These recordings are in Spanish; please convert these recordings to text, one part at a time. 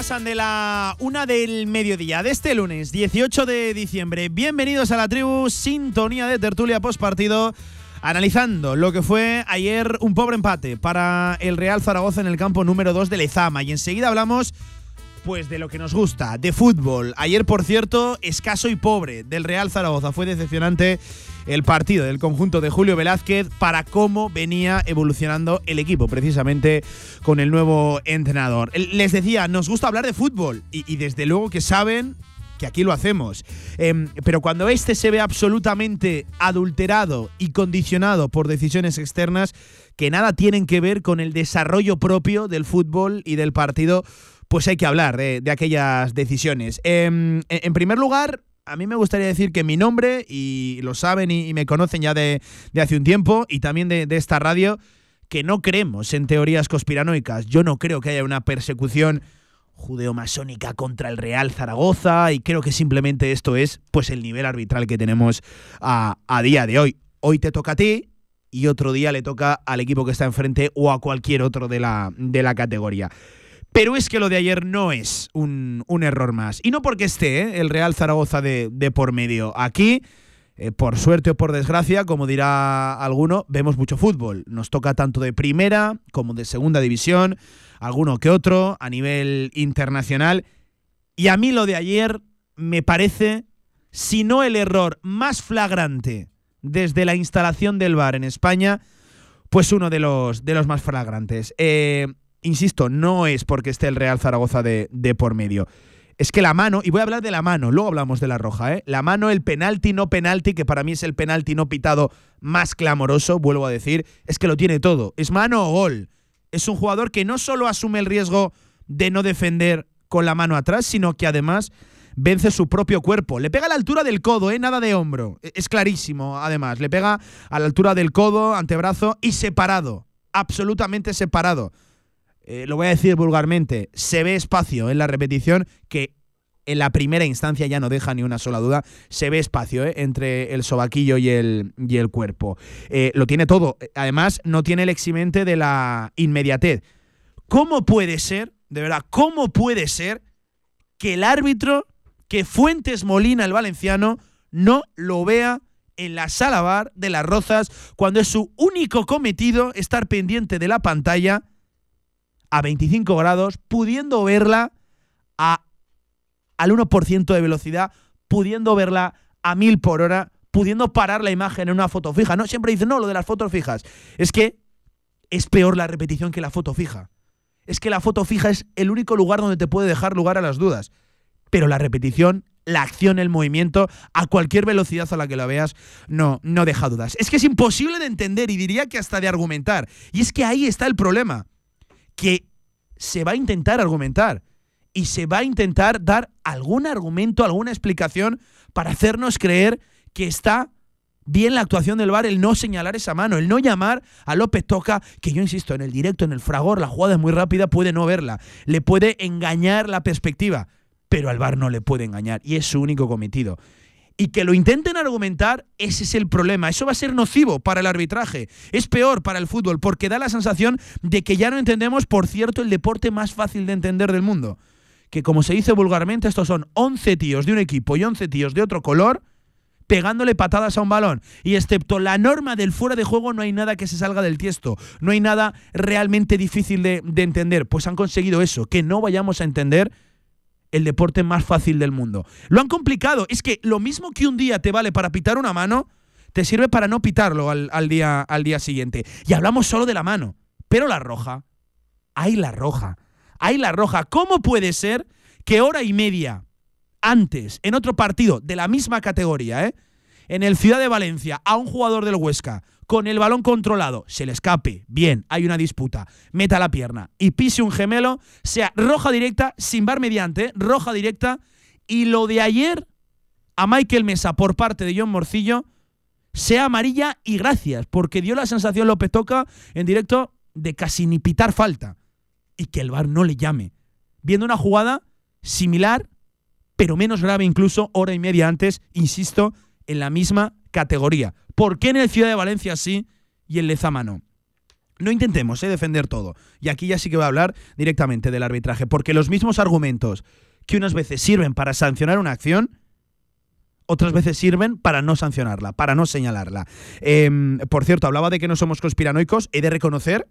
Pasan de la una del mediodía de este lunes 18 de diciembre. Bienvenidos a la tribu Sintonía de Tertulia Post Partido. Analizando lo que fue ayer un pobre empate para el Real Zaragoza en el campo número 2 de Lezama. Y enseguida hablamos pues de lo que nos gusta, de fútbol. Ayer, por cierto, escaso y pobre del Real Zaragoza. Fue decepcionante el partido del conjunto de Julio Velázquez para cómo venía evolucionando el equipo, precisamente con el nuevo entrenador. Les decía, nos gusta hablar de fútbol y, desde luego que saben que aquí lo hacemos. Em, pero cuando este se ve absolutamente adulterado y condicionado por decisiones externas que nada tienen que ver con el desarrollo propio del fútbol y del partido, pues hay que hablar de, aquellas decisiones. Em, en primer lugar, a mí me gustaría decir que mi nombre, y lo saben y, me conocen ya de, hace un tiempo, y también de, esta radio, que no creemos en teorías conspiranoicas. Yo no creo que haya una persecución judeomasónica contra el Real Zaragoza, y creo que simplemente esto es pues el nivel arbitral que tenemos a, a día de hoy. Hoy te toca a ti, y otro día le toca al equipo que está enfrente o a cualquier otro de la, de la categoría. Pero es que lo de ayer no es un, error más. Y no porque esté ¿eh? el Real Zaragoza de, por medio. Aquí, eh, por suerte o por desgracia, como dirá alguno, vemos mucho fútbol. Nos toca tanto de primera como de segunda división, alguno que otro, a nivel internacional. Y a mí lo de ayer me parece, si no el error más flagrante desde la instalación del VAR en España, pues uno de los, de los más flagrantes. Eh, insisto, no es porque esté el Real Zaragoza de, por medio. Es que la mano, y voy a hablar de la mano, luego hablamos de la roja, ¿eh? La mano, el penalti, no penalti, que para mí es el penalti no pitado más clamoroso, vuelvo a decir, es que lo tiene todo. Es mano o gol. Es un jugador que no solo asume el riesgo de no defender con la mano atrás, sino que además vence su propio cuerpo. Le pega a la altura del codo, ¿eh? nada de hombro. E, es clarísimo, además. Le pega a la altura del codo, antebrazo y separado. Absolutamente separado. Eh, lo voy a decir vulgarmente, se ve espacio en la repetición que en la primera instancia ya no deja ni una sola duda. Se ve espacio eh, entre el sobaquillo y el, y el cuerpo. Eh, lo tiene todo. Además, no tiene el eximente de la inmediatez. ¿Cómo puede ser, de verdad, cómo puede ser que el árbitro, que Fuentes Molina, el valenciano, no lo vea en la sala bar de las Rozas cuando es su único cometido estar pendiente de la pantalla a 25 grados, pudiendo verla a, al 1% de velocidad, pudiendo verla a 1000 por hora, pudiendo parar la imagen en una foto fija. No, siempre dicen, no, lo de las fotos fijas. Es que es peor la repetición que la foto fija. Es que la foto fija es el único lugar donde te puede dejar lugar a las dudas. Pero la repetición, la acción, el movimiento, a cualquier velocidad a la que la veas, no, no deja dudas. Es que es imposible de entender y diría que hasta de argumentar. Y es que ahí está el problema que se va a intentar argumentar y se va a intentar dar algún argumento, alguna explicación para hacernos creer que está bien la actuación del VAR, el no señalar esa mano, el no llamar a López Toca, que yo insisto, en el directo, en el fragor, la jugada es muy rápida, puede no verla, le puede engañar la perspectiva, pero al VAR no le puede engañar y es su único cometido y que lo intenten argumentar, ese es el problema. Eso va a ser nocivo para el arbitraje. Es peor para el fútbol porque da la sensación de que ya no entendemos, por cierto, el deporte más fácil de entender del mundo. Que como se dice vulgarmente, estos son 11 tíos de un equipo y 11 tíos de otro color pegándole patadas a un balón. Y excepto la norma del fuera de juego, no hay nada que se salga del tiesto. No hay nada realmente difícil de, de entender. Pues han conseguido eso, que no vayamos a entender el deporte más fácil del mundo. Lo han complicado. Es que lo mismo que un día te vale para pitar una mano, te sirve para no pitarlo al, día, al día siguiente. Y hablamos solo de la mano. Pero la roja. Hay la roja. Hay la roja. ¿Cómo puede ser que hora y media antes, en otro partido de la misma categoría, ¿eh? en el Ciudad de Valencia a un jugador del Huesca con el balón controlado, se le escape, bien, hay una disputa, meta la pierna. Y pise un gemelo, sea roja directa, sin bar mediante, roja directa, y lo de ayer a Michael Mesa por parte de John Morcillo sea amarilla y gracias, porque dio la sensación López Toca en directo de casi ni pitar falta. Y que el VAR no le llame. Viendo una jugada similar, pero menos grave incluso hora y media antes, insisto, en la misma categoría. ¿Por qué en el Ciudad de Valencia sí y en Lezama no? No intentemos eh, defender todo. Y aquí ya sí que voy a hablar directamente del arbitraje, porque los mismos argumentos que unas veces sirven para sancionar una acción, otras veces sirven para no sancionarla, para no señalarla. Em, por cierto, hablaba de que no somos conspiranoicos, he de reconocer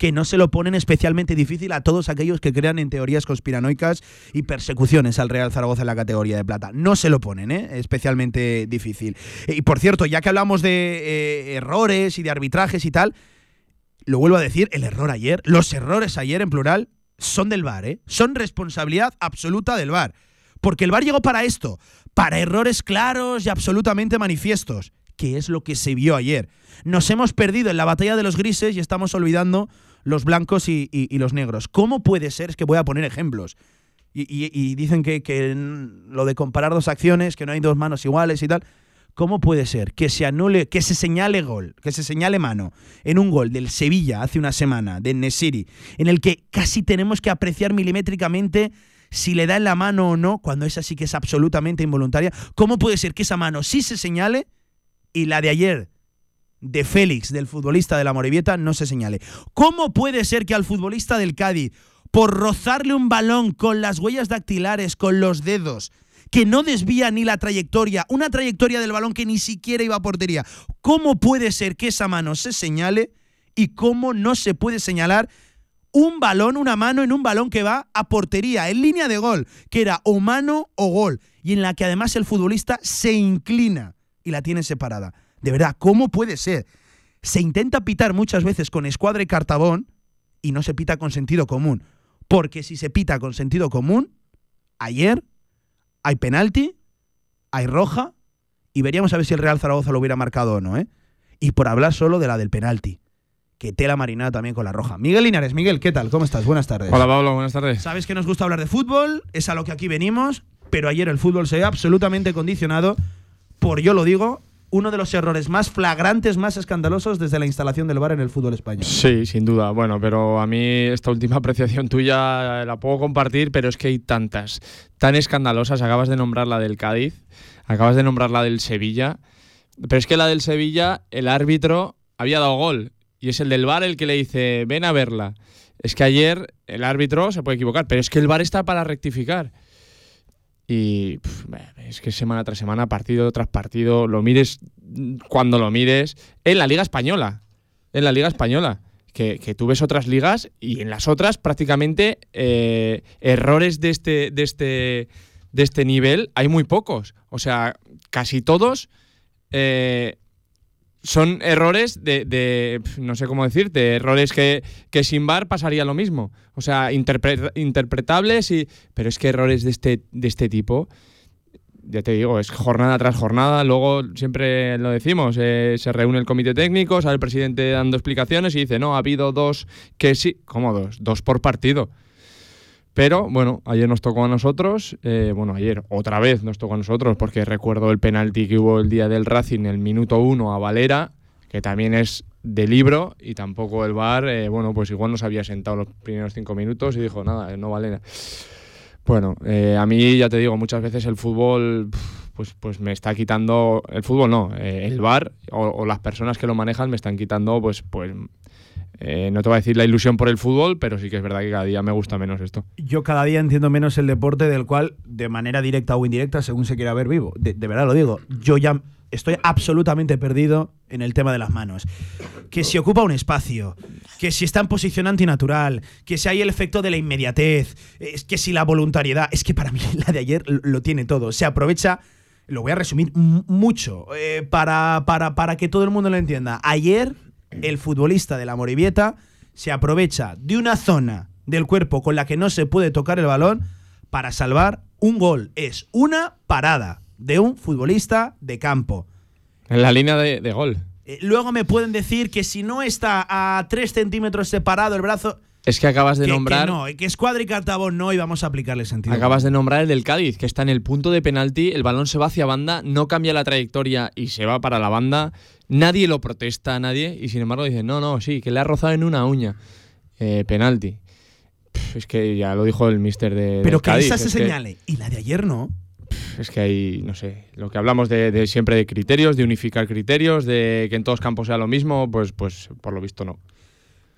que no se lo ponen especialmente difícil a todos aquellos que crean en teorías conspiranoicas y persecuciones al Real Zaragoza en la categoría de plata. No se lo ponen, ¿eh? especialmente difícil. Y por cierto, ya que hablamos de eh, errores y de arbitrajes y tal, lo vuelvo a decir, el error ayer, los errores ayer en plural, son del VAR, ¿eh? son responsabilidad absoluta del VAR. Porque el VAR llegó para esto, para errores claros y absolutamente manifiestos, que es lo que se vio ayer. Nos hemos perdido en la batalla de los grises y estamos olvidando los blancos y, los negros. ¿Cómo puede ser? Es que voy a poner ejemplos. Y, dicen que, que, lo de comparar dos acciones, que no hay dos manos iguales y tal. ¿Cómo puede ser que se anule, que se señale gol, que se señale mano en un gol del Sevilla hace una semana, de Nesiri, en el que casi tenemos que apreciar milimétricamente si le da en la mano o no, cuando esa sí que es absolutamente involuntaria? ¿Cómo puede ser que esa mano sí se señale y la de ayer de Félix, del futbolista de la Morevieta, no se señale. ¿Cómo puede ser que al futbolista del Cádiz, por rozarle un balón con las huellas dactilares, con los dedos, que no desvía ni la trayectoria, una trayectoria del balón que ni siquiera iba a portería, ¿cómo puede ser que esa mano se señale y cómo no se puede señalar un balón, una mano en un balón que va a portería, en línea de gol, que era o mano o gol, y en la que además el futbolista se inclina y la tiene separada? De verdad, ¿cómo puede ser? Se intenta pitar muchas veces con escuadra y cartabón y no se pita con sentido común. Porque si se pita con sentido común, ayer hay penalti, hay roja y veríamos a ver si el Real Zaragoza lo hubiera marcado o no, ¿eh? Y por hablar solo de la del penalti. Que tela marinada también con la roja. Miguel Linares, Miguel, ¿qué tal? ¿Cómo estás? Buenas tardes. Hola Pablo, buenas tardes. Sabes que nos gusta hablar de fútbol, es a lo que aquí venimos, pero ayer el fútbol se ve absolutamente condicionado por, yo lo digo, uno de los errores más flagrantes, más escandalosos desde la instalación del VAR en el fútbol español. Sí, sin duda. Bueno, pero a mí esta última apreciación tuya la puedo compartir, pero es que hay tantas, tan escandalosas. Acabas de nombrar la del Cádiz, acabas de nombrar la del Sevilla, pero es que la del Sevilla, el árbitro había dado gol y es el del VAR el que le dice, ven a verla. Es que ayer el árbitro se puede equivocar, pero es que el VAR está para rectificar. Y es que semana tras semana, partido tras partido, lo mires cuando lo mires, en la Liga Española. En la Liga Española. Que, tú ves otras ligas y en las otras prácticamente eh, errores de este, de, este, de este nivel hay muy pocos. O sea, casi todos eh, son errores de, no sé cómo decirte, errores que, que sin bar pasaría lo mismo. O sea, interpretables, y, pero es que errores de este, de este tipo, ya te digo, es jornada tras jornada. Luego siempre lo decimos, eh, se reúne el comité técnico, sale el presidente dando explicaciones y dice, no, ha habido dos que sí, ¿cómo dos? Dos por partido. Pero bueno, ayer nos tocó a nosotros, eh, bueno, ayer otra vez nos tocó a nosotros, porque recuerdo el penalti que hubo el día del Racing, el minuto uno a Valera, que también es de libro, y tampoco el VAR, eh, bueno, pues igual nos había sentado los primeros cinco minutos y dijo, nada, no vale Bueno, eh, a mí ya te digo, muchas veces el fútbol, pues, pues me está quitando, el fútbol no, el VAR o, o, las personas que lo manejan me están quitando, pues, pues eh, no te voy a decir la ilusión por el fútbol, pero sí que es verdad que cada día me gusta menos esto. Yo cada día entiendo menos el deporte del cual, de manera directa o indirecta, según se quiera ver vivo. De, verdad lo digo. Yo ya estoy absolutamente perdido en el tema de las manos. Que si ocupa un espacio, que si está en posición antinatural, que si hay el efecto de la inmediatez, es que si la voluntariedad, es que para mí la de ayer lo tiene todo. Se aprovecha, lo voy a resumir mucho, eh, para, para, para que todo el mundo lo entienda. Ayer el futbolista de la Morivieta se aprovecha de una zona del cuerpo con la que no se puede tocar el balón para salvar un gol. Es una parada. de un futbolista de campo. En la línea de, de gol. Eh, luego me pueden decir que si no está a 3 centímetros separado el brazo. Es que acabas de que, nombrar. Que no, que Escuadra y Cartabón no, y vamos a aplicarle sentido. Acabas de nombrar el del Cádiz, que está en el punto de penalti, el balón se va hacia banda, no cambia la trayectoria y se va para la banda. Nadie lo protesta, nadie, y sin embargo dicen, no, no, sí, que le ha rozado en una uña. Eh, penalti. Pff, es que ya lo dijo el mister de. Pero del que Cádiz, esa se es que- señale. Y la de ayer no. Es que hay, no sé, lo que hablamos de, de siempre de criterios, de unificar criterios, de que en todos campos sea lo mismo, pues, pues por lo visto no.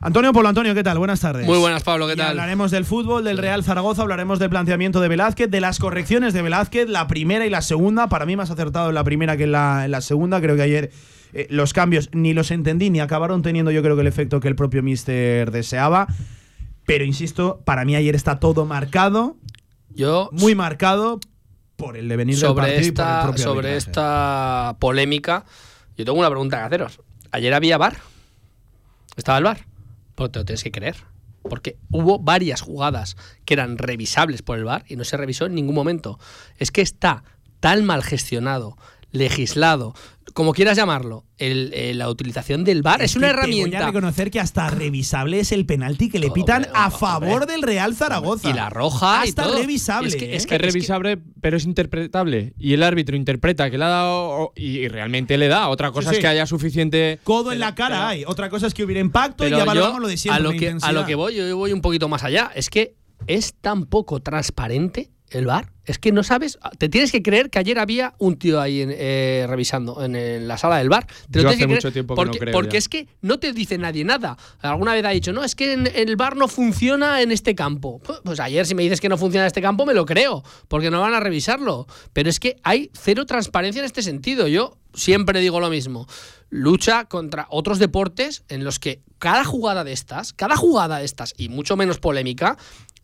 Antonio Polo Antonio, ¿qué tal? Buenas tardes. Muy buenas, Pablo, ¿qué Y tal? hablaremos del fútbol, del Real Zaragoza, hablaremos del planteamiento de Velázquez, de las correcciones de Velázquez, la primera y la segunda. Para mí más acertado en la primera que en la, en la segunda. Creo que ayer eh, los cambios ni los entendí ni acabaron teniendo yo creo que el efecto que el propio Mister deseaba. Pero insisto, para mí ayer está todo marcado, Yo, muy marcado por el devenir del sobre partido y por el esta, sobre arbitraje. esta polémica, yo tengo una pregunta que haceros. ¿Ayer había bar? ¿Estaba el bar? Te lo tienes que creer. Porque hubo varias jugadas que eran revisables por el bar y no se revisó en ningún momento. Es que está tan mal gestionado, legislado, como quieras llamarlo, el- eh, la utilización del bar es, una que te Voy a herramienta. reconocer que hasta revisable es el penalti que le Todo, pitan hombre, a hombre. favor del Real Zaragoza. Y la roja y Hasta todo. revisable. Es que- ¿eh? es Es que- revisable, pero es interpretable. Y el árbitro interpreta que le ha dado. Y realmente le da. Otra cosa Sí, es que haya suficiente. Codo en la cara pero- hay. Otra cosa es que hubiera impacto y ya valoramos lo de siempre. a lo que a lo que voy, yo voy un poquito más allá. Es que es tan poco transparente el bar. Es que no sabes. Te tienes que creer que ayer había un tío ahí en- eh, revisando en, en la sala del bar. Te Yo hace que mucho tiempo que no porque, creo porque ya. es que no te dice nadie nada. Alguna vez ha dicho, no, es que en- el bar no funciona en este campo. Pu- Pues ayer, si me dices que no funciona en este campo, me lo creo, porque no van a revisarlo. Pero es que hay cero transparencia en este sentido. Yo siempre digo lo mismo. Lucha contra otros deportes en los que cada jugada de estas, cada jugada de estas, y mucho menos polémica,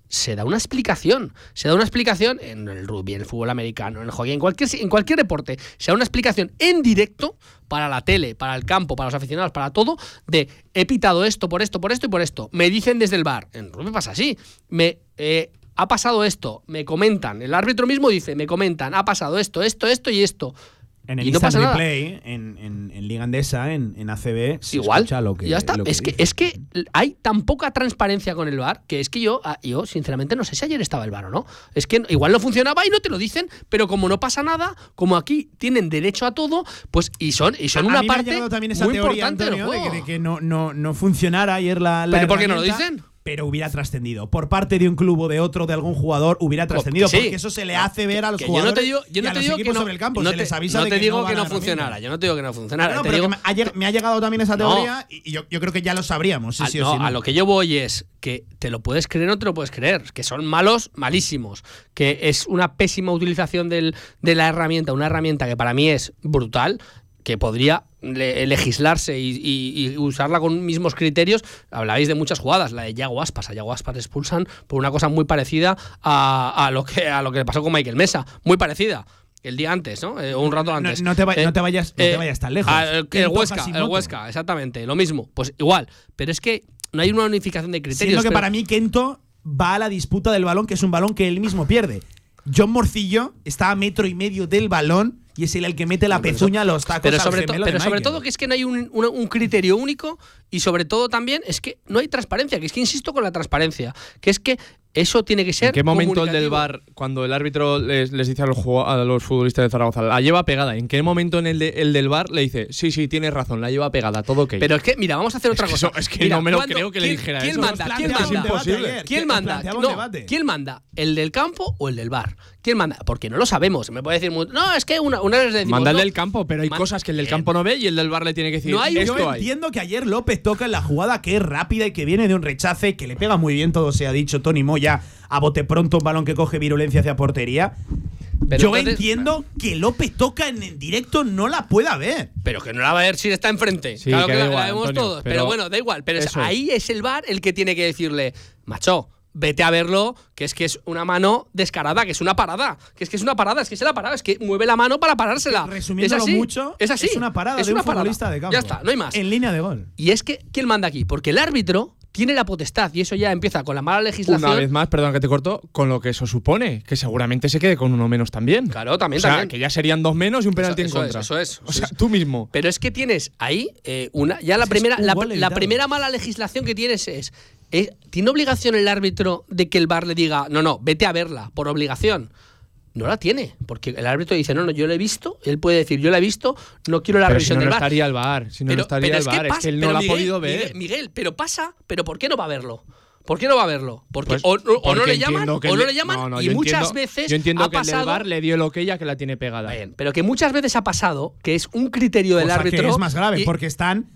se da una explicación. Se da una explicación en el rugby, en el fútbol americano, en el hockey, en cualquier, en cualquier deporte. Se da una explicación en directo para la tele, para el campo, para los aficionados, para todo, de he pitado esto, por esto, por esto y por esto. Me dicen desde el bar. En rugby pasa así. Me. eh, ha pasado esto, me comentan, el árbitro mismo dice, me comentan, ha pasado esto, esto, esto y esto. En el y no instant pasa nada. replay, en, en, en Liga Andesa, en, en ACB, se Igual. escucha lo que, ya está. lo Es que, es que hay tan poca transparencia con el bar que es que yo, ah, yo sinceramente no sé si ayer estaba el bar o no. Es que igual no funcionaba y no te lo dicen, pero como no pasa nada, como aquí tienen derecho a todo, pues y son, y son A una mí me ha parte llegado también esa muy teoría, importante del de que, juego. de que no, no, no funcionara ayer la, la ¿Pero por qué no lo dicen? Pero hubiera trascendido. Por parte de un club o de otro, de algún jugador, hubiera trascendido. sí. Porque eso se le hace ver a los Que yo no jugadores te digo, yo y no te digo que no, sobre el campo. no se te, les avisa no de te que digo que no funcionara. Yo no te digo que no funcionara. No, te pero digo, que me, ha lleg- me ha llegado también esa teoría y yo, yo creo que ya lo sabríamos. Sí, a, sí o no, sí, a lo que yo voy es que te lo puedes creer o no te lo puedes creer, que son malos, malísimos, que es una pésima utilización del- de la herramienta, una herramienta que para mí es brutal, que podría le- legislarse y, y- y usarla con mismos criterios. Hablabais de muchas jugadas, la de Yago Aspas, a Yago Aspas le expulsan por una cosa muy parecida a, a lo que, a lo que le pasó con Michael Mesa, muy parecida. El día antes, ¿no? Eh, o un rato No- antes. no te va- Eh, no te vayas- no te eh, vayas tan lejos. a- el, ¿Quién el toca Huesca, el? Huesca, exactamente, lo mismo. Pues igual. Pero es que no hay una unificación de criterios. Siendo que pero- para mí Kento va a la disputa del balón, que es un balón que él mismo pierde. John Morcillo está a metro y medio del balón y es él el que mete la pezuña a los tacos pero sobre, to- pero sobre todo que es que no hay un, un- un criterio único y sobre todo también es que no hay transparencia, que es que insisto con la transparencia, que es que eso tiene que ser ¿En qué momento el del bar, cuando el árbitro les, les dice a los, a los futbolistas de Zaragoza, la lleva pegada? ¿En qué momento en el, de- el del bar le dice, sí, sí, tienes razón, la lleva pegada, todo ok? Pero es que, mira, vamos a hacer otra que cosa. eso- es que Mira, no me lo ¿cuándo- creo que le quién- dijera ¿Quién eso. manda? ¿Quién manda? ¿Quién manda? planteamos un No. ¿Quién manda? ¿El del campo o el del bar? ¿Quién manda? Porque no lo sabemos. Me puede decir, muy- no, es que una, una vez decimos, Manda el no, del campo, pero hay cosas que el del Eh, campo no ve y el del bar le tiene que decir, no hay- esto Yo hay. entiendo que ayer López toca en la jugada que es rápida y que viene de un rechace, que le pega muy bien, todo se ha dicho. Tony Moya a bote pronto un balón que coge virulencia hacia portería. Pero Yo entonces- entiendo que López toca en el directo, no la pueda ver. Pero que no la va a ver si está enfrente. Sí, claro que la, igual, la vemos Antonio, todos. Pero, pero bueno, da igual. Pero es. ahí es el bar el que tiene que decirle, macho, vete a verlo, que es que es una mano descarada, que es una parada. Que es que es una parada, es que es la parada, es que mueve la mano para parársela. Resumiéndolo es así, mucho, es así. una parada es de un una parada. futbolista de campo. Ya está, no hay más. En línea de gol. Y es que, ¿quién manda aquí? Porque el árbitro tiene la potestad y eso ya empieza con la mala legislación. Una vez más, perdón que te corto, con lo que eso supone, que seguramente se quede con uno menos también. Claro, también, O sea, también. que ya serían dos menos y un penalti Eso- en contra. es, eso es, O sea, es. tú mismo. Pero es que tienes ahí eh, una. Ya la Es primera, un la, primera mala legislación que tienes es, es- ¿Tiene obligación el árbitro de que el bar le diga, no, no, vete a verla, por obligación? No la tiene, porque el árbitro dice, no, no, yo la he visto, él puede decir, yo la he visto, no quiero la Pero si revisión no, no del bar. estaría el bar. Si no, no estaría el es bar. es pasa- que él no pero lo ha Miguel, podido ver. Miguel, Miguel, pero pasa, pero ¿por qué no va a verlo? ¿Por qué no va a verlo? Porque Pues, o, o- o no porque le llaman, que o el no le llaman, no, no, y muchas entiendo- veces Yo entiendo ha que el pasado. bar le dio el ok ya que la tiene pegada. Bien, pero que muchas veces ha pasado que es un criterio del Cosa árbitro. que es más grave, y- porque están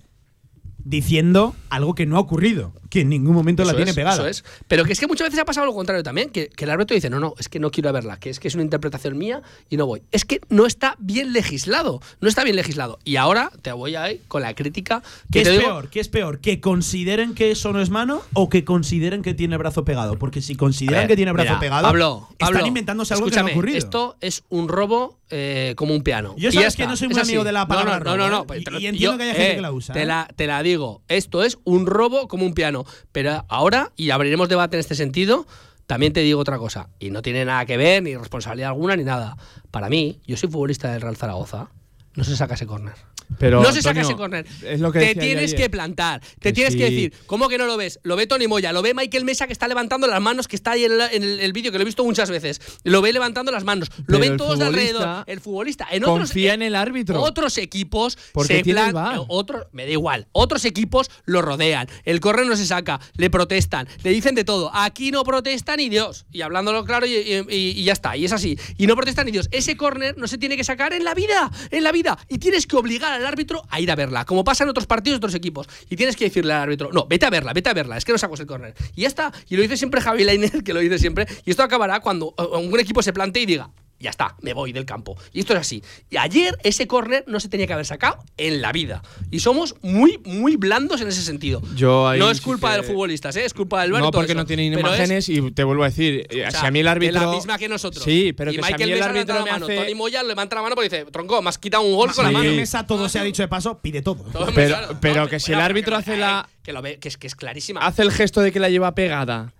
diciendo algo que no ha ocurrido, que en ningún momento la tiene es, pegada. Eso es. Pero que es que muchas veces ha pasado lo contrario también, que, que el árbitro dice, no, no, es que no quiero verla, que es que es una interpretación mía y no voy. Es que no está bien legislado, no está bien legislado. Y ahora te voy a ir con la crítica ¿Qué que es te digo- peor? ¿Qué es peor? ¿Que consideren que eso no es mano o que consideren que tiene brazo pegado? Porque si consideran ver, que tiene brazo mira, pegado, Pablo, están Pablo, inventándose algo que no ha ocurrido. Esto es un robo eh, como un piano. Yo sabes que no soy muy amigo de la palabra No, no, no, robo, no, ¿eh? Y- pero y entiendo que haya gente que la usa, Te ¿eh? la, te la digo, esto es un robo como un piano. Pero ahora, y abriremos debate en este sentido, también te digo otra cosa. Y no tiene nada que ver, ni responsabilidad alguna, ni nada. Para mí, yo soy futbolista del Real Zaragoza, no se saca ese córner. Pero, no se saca Antonio, ese córner. Es lo que te tienes que plantar. Te Que tienes que decir, ¿cómo que no lo ves? Lo ve Tony Moya, lo ve Michael Mesa que está levantando las manos, que está ahí en, el, el vídeo, que lo he visto muchas veces. Lo ve levantando las manos. Lo Pero ven todos de alrededor. El futbolista. En otros, confía en el árbitro. Otros equipos Porque se tiene plan- otros- me da igual. Otros equipos lo rodean. El córner no se saca. Le protestan. Le dicen de todo. Aquí no protesta ni Dios. Y hablándolo claro y, y- y- y ya está. Y es así. Y no protesta ni Dios. Ese córner no se tiene que sacar en la vida. En la vida. Y tienes que obligar al árbitro a ir a verla. Como pasa en otros partidos de otros equipos. Y tienes que decirle al árbitro, no, vete a verla, vete a verla. Es que no sacas el córner. Y ya está. Y lo dice siempre Javi Leiner, que lo dice siempre. Y esto acabará cuando un equipo se plantee y diga, ya está, me voy del campo. Y esto es así. Y ayer ese córner no se tenía que haber sacado en la vida. Y somos muy, muy blandos en ese sentido. Yo ahí no es sí culpa que- de los futbolistas, ¿eh? es culpa del VAR y No, porque eso. no tienen Pero es- imágenes y te vuelvo a decir, eh, o sea, si a mí el árbitro. de la misma que nosotros. Sí, pero y que si a Michael mí el Mesa levanta árbitro la me mano, hace. Tony Moya levanta la mano porque dice, tronco, me has quitado un gol con la Michael mano. Mesa, todo se ha dicho de paso, pide todo. Pero- pero No, que si el árbitro que- hace la- Que lo ve, que es, que es clarísima. Hace el gesto de que la lleva pegada.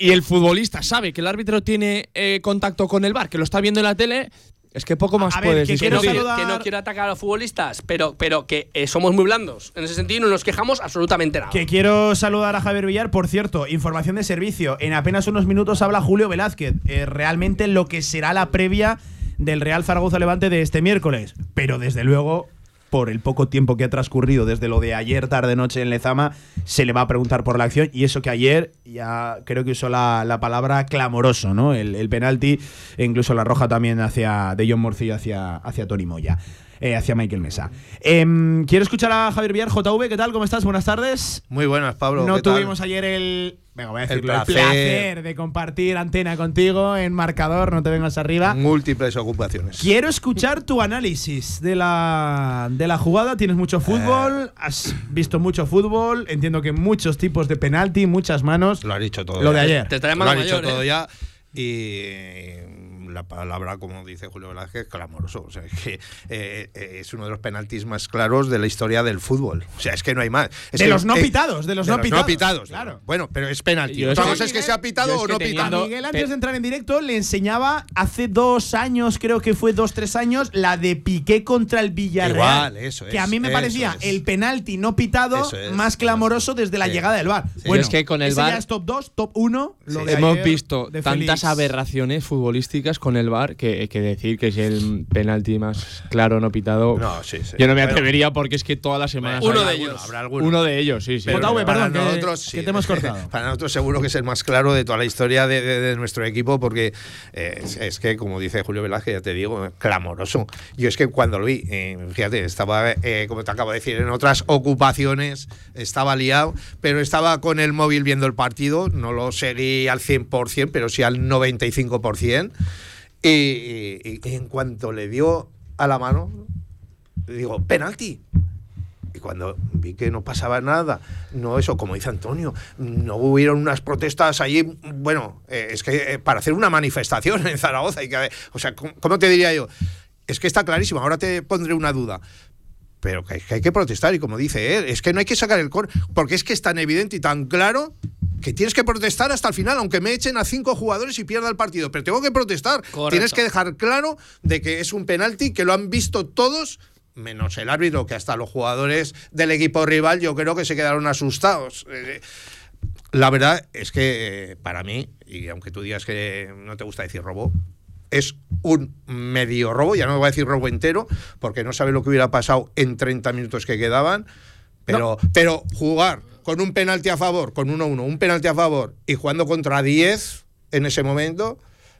Y el futbolista sabe que el árbitro tiene eh, contacto con el bar, que lo está viendo en la tele. Es que poco más A ver, puedes que Que quiero no, que no quiero atacar a los futbolistas, pero, pero que eh, somos muy blandos. En ese sentido, y no nos quejamos absolutamente nada. Que quiero saludar a Javier Villar. Por cierto, información de servicio. En apenas unos minutos habla Julio Velázquez. Eh, realmente lo que será la previa del Real Zaragoza Levante de este miércoles. Pero desde luego, por el poco tiempo que ha transcurrido desde lo de ayer tarde-noche en Lezama, se le va a preguntar por la acción. Y eso que ayer ya creo que usó la, la palabra clamoroso, ¿no? El, el penalti, e incluso la roja también hacia de John Morcillo hacia, hacia Tony Moya. Eh, hacia Michael Mesa. Em, quiero escuchar a Javier Villar, JV, ¿qué tal? ¿Cómo estás? Buenas tardes. Muy buenas, Pablo. No ¿qué tal? tuvimos ayer el. Venga, voy a El decirlo. El placer. placer. de compartir antena contigo en marcador, no te vengas arriba. múltiples ocupaciones. Quiero escuchar tu análisis de la, de la jugada. Tienes mucho Eh. fútbol, has visto mucho fútbol. Entiendo que muchos tipos de penalti, muchas manos. Lo has dicho todo. Lo ya. de ayer. Te está Lo has dicho mayor, todo ¿eh? ya. Y la palabra, como dice Julio Velázquez, clamoroso. O sea, es que eh, eh, es uno de los penaltis más claros de la historia del fútbol. O sea, es que no hay más. Es De que, los no pitados, de los no pitados. Claro. Bueno, pero es penalti. Otra que- cosa es que sea pitado yo es o que no pitado. Miguel, antes de entrar en directo, le enseñaba hace dos años, creo que fue dos, tres años, la de Piqué contra el Villarreal. Igual, eso Que es, a mí me parecía es. el penalti no pitado es, más clamoroso desde la Sí. llegada del bar. Sí. Bueno, Es que con el VAR ya es top 2, top 1. Lo de Hemos ayer visto tantas aberraciones futbolísticas con el VAR que, que decir que es el penalti más claro no pitado. No, sí, sí. Yo no me Bueno, atrevería porque es que todas las semanas. Uno de ellos. Habrá alguno. Uno de ellos, sí, sí. Pero JV, para perdón, que- nosotros, que sí. te hemos cortado. para nosotros seguro que es el más claro de toda la historia de, de- de nuestro equipo porque eh, es, es que, como dice Julio Velázquez, ya te digo, clamoroso. Yo es que cuando lo vi, eh, fíjate, estaba, eh, como te acabo de decir, en otras ocupaciones, estaba liado, pero estaba con el móvil viendo el partido, no lo seguí al 100%, pero sí al 95%. Y, en cuanto le dio a la mano, digo, penalti. Y cuando vi que no pasaba nada, no eso, como dice Antonio, no hubieron unas protestas allí, bueno, eh, es que eh, para hacer una manifestación en Zaragoza, hay que o sea, ¿cómo, te diría yo? Es que está clarísimo, ahora te pondré una duda. pero que, que hay que protestar. Y como dice él, es que no hay que sacar el córner, porque es que es tan evidente y tan claro que tienes que protestar hasta el final, aunque me echen a cinco jugadores y pierda el partido. Pero tengo que protestar. Correcto. Tienes que dejar claro de que es un penalti, que lo han visto todos, menos el árbitro, que hasta los jugadores del equipo rival yo creo que se quedaron asustados. Eh, la verdad es que eh, para mí, y aunque tú digas que no te gusta decir robo, es un medio robo, ya no voy a decir robo entero, porque no sabe lo que hubiera pasado en 30 minutos que quedaban, pero, pero jugar con un penalti a favor, con 1-1, un penalti a favor y jugando contra 10 en ese momento,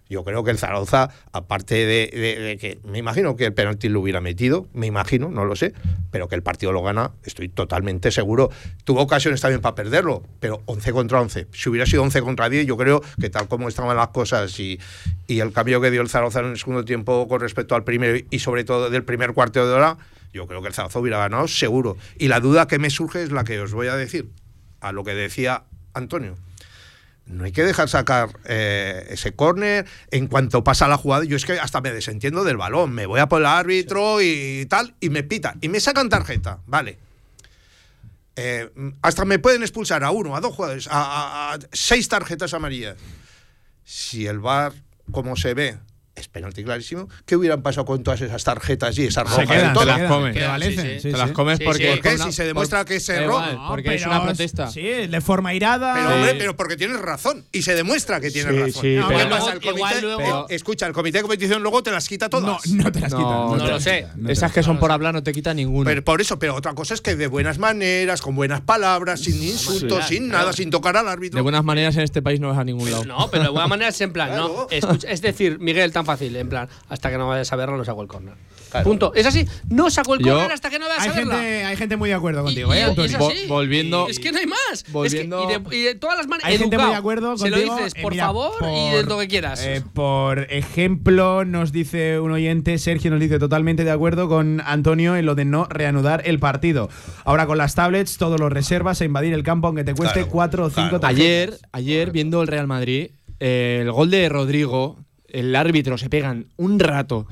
yo creo que el Zaragoza, aparte de, de- de que me imagino que el penalti lo hubiera metido, me imagino, no lo sé, pero que el partido lo gana, estoy totalmente seguro. Tuvo ocasiones también para perderlo, pero 11 contra 11. Si hubiera sido 11 contra 10, yo creo que tal como estaban las cosas y, y el cambio que dio el Zaragoza en el segundo tiempo con respecto al primero y sobre todo del primer cuarto de hora, yo creo que el Zaragoza hubiera ganado seguro. Y la duda que me surge es la que os voy a decir, a lo que decía Antonio. No hay que dejar sacar eh, ese córner en cuanto pasa la jugada. Yo es que hasta me desentiendo del balón. Me voy a por el árbitro y tal, y me pitan. Y me sacan tarjeta. Vale. Eh, hasta me pueden expulsar a uno, a dos jugadores, a, a- a seis tarjetas amarillas. Si el VAR, como se ve, es penalti clarísimo, ¿qué hubieran pasado con todas esas tarjetas y esas Se rojas? quedan, de todo? se las quedan, comen. que Quedan, valecen, sí, sí. sí, Te las comes Sí, porque. sí. ¿Por qué? Si se por- demuestra que es error. igual, No, porque es una protesta. Sí, de forma irada. Pero, hombre, pero porque tienes razón. Y se demuestra que tienes Sí, razón. sí, No, ¿Qué pero- pasa? El Igual comité, luego- eh, escucha, el comité de competición luego te las quita no, todas. no te las No, quitan. no te lo las sé. no te Esas las que son por hablar no te quita ninguno. Pero por eso, pero otra cosa es que de buenas maneras, con buenas palabras, sin insultos, sin nada, sin tocar al árbitro. de buenas maneras en este país no vas a ningún lado. No, pero de buena manera es en plan. ¿no? Es decir, Miguel, tan fácil, en plan, hasta que no vayas a verlo, no saco el córner. Claro. Punto. Es así, no saco el Yo- córner hasta que no vayas Hay a verla. gente, hay gente muy de acuerdo contigo, y- ¿eh, y Antonio? es Vo- así. volviendo- Es que no hay más. volviendo- Es que, y, de, y de todas las maneras. Hay gente muy de acuerdo Se contigo. lo dices, Eh, por mira, favor, y por- de lo que quieras. eh, por ejemplo, nos dice un oyente, Sergio nos dice totalmente de acuerdo con Antonio en lo de no reanudar el partido. Ahora con las tablets, todos los reservas a invadir el campo aunque te cueste Claro, cuatro o cinco claro. tarjetas. Ayer, ayer viendo el Real Madrid, eh, el gol de Rodrigo, el árbitro se pegan un rato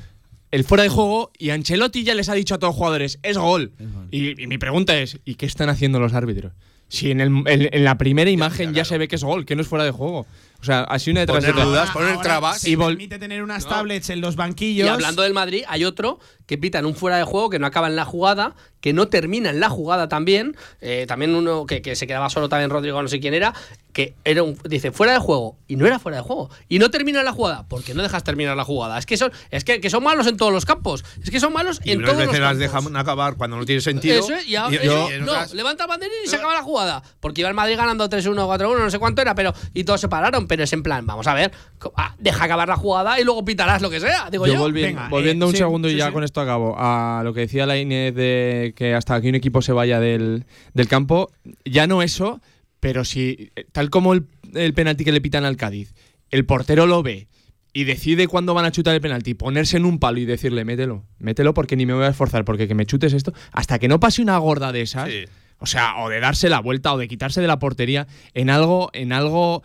el fuera de juego y Ancelotti ya les ha dicho a todos los jugadores, es gol. Y, y mi pregunta es, ¿y qué están haciendo los árbitros? Si en, el- en- en la primera imagen ya, se ve que es gol, que no es fuera de juego. O sea, así una detrás de Poner otra. dudas, poner Ahora trabas. Se Y permite tener unas No. tablets en los Y banquillos. hablando del Madrid, hay otro que pitan un fuera de juego que no acaba en la jugada, que no termina en la jugada también. Eh, también uno que, que se quedaba solo también Rodrigo, no sé quién era, que era un, dice fuera de juego y no era fuera de juego. Y no termina la jugada, porque no dejas terminar la jugada. Es que son, es que, que son malos en todos los campos. Es que son malos Y en todos los veces las campos. dejan acabar cuando no tiene sentido. Eso es, y a- Y- eso, y en no, otras- levanta el banderín y se acaba la jugada. Porque iba el Madrid ganando 3-1, 4-1, no sé cuánto era, pero y todos se pararon. Pero es en plan, vamos a ver, ah, deja acabar la jugada y luego pitarás lo que sea. Digo yo. Yo volvi- Venga, volviendo eh, un sí, segundo y sí, ya sí. con esto acabo, a lo que decía la Inés de que hasta que un equipo se vaya del, del campo, ya no eso, pero si, eh, tal como el, el penalti que le pitan al Cádiz, el portero lo ve y decide cuándo van a chutar el penalti, ponerse en un palo y decirle, mételo, mételo porque ni me voy a esforzar, porque que me chutes esto, hasta que no pase una gorda de esas, Sí. o sea, o de darse la vuelta o de quitarse de la portería en algo, en algo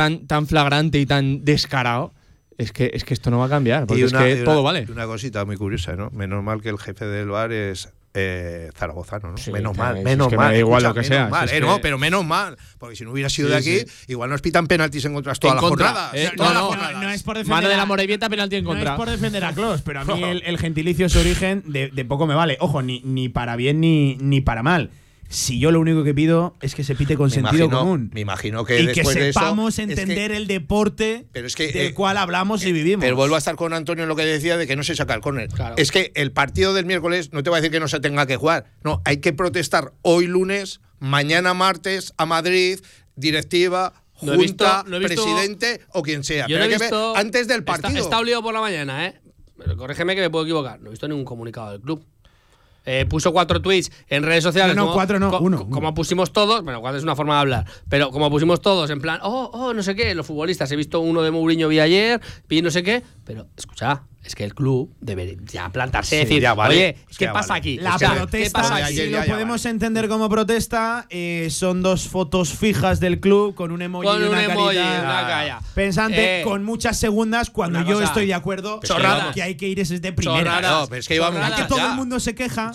tan, tan flagrante y tan descarado. Es que, es que esto no va a cambiar, porque Y es una- que una- todo vale. Una cosita muy curiosa, ¿no? Menos mal que el jefe del bar es eh, zaragozano, ¿no? Sí, menos claro, mal, es menos que me mal. da igual escucha, lo que menos sea, mal, si eh, no, pero menos mal. Porque si no hubiera sido Sí, de aquí, sí. igual nos pitan penaltis en otras todas En las contra, jornadas. eh, todas no, las no, jornadas. no es por defender Mano de la Morevieta, penalti en No contra. es por defender a Klos, pero a mí el, el gentilicio su origen de, de poco me vale. Ojo, ni, ni para bien ni, ni para mal. Si yo lo único que pido es que se pite con Me sentido imagino- común. Me imagino que y que después de eso, sepamos es que- entender el deporte Pero es que, del eh, cual hablamos y vivimos. Pero vuelvo a estar con Antonio en lo que decía de que no se saca el córner. Claro. Es que el partido del miércoles no te va a decir que no se tenga que jugar. No, hay que protestar hoy lunes, mañana martes a Madrid, directiva, No he junta, visto- no he visto- presidente o quien sea. Yo Pero no he hay que ver antes del Está- partido. Está, obligado por la mañana, ¿eh? Pero corrígeme que me puedo equivocar. No he visto ningún comunicado del club. Eh, puso cuatro tweets en redes sociales. No, no, como- cuatro no, co- uno, co- uno. Como pusimos todos, bueno, cuatro es una forma de hablar, pero como pusimos todos en plan, oh, oh, no sé qué, los futbolistas, he visto uno de Mourinho vi ayer, vi no sé qué, pero escucha, es que el club debería ya plantarse y Sí, decir, ya vale, oye, es ¿qué que pasa vale. aquí? La sea, ¿qué protesta, pasa aquí? si ya, lo podemos vale. entender como protesta, eh, son dos fotos fijas del club con un emoji Con y un una emoji, carita una calla. pensante Eh, con muchas segundas cuando yo cosa. estoy de acuerdo Chorradas. que hay que ir ese de primera. No, pero es que Chorradas. Que todo Ya. el mundo se queja.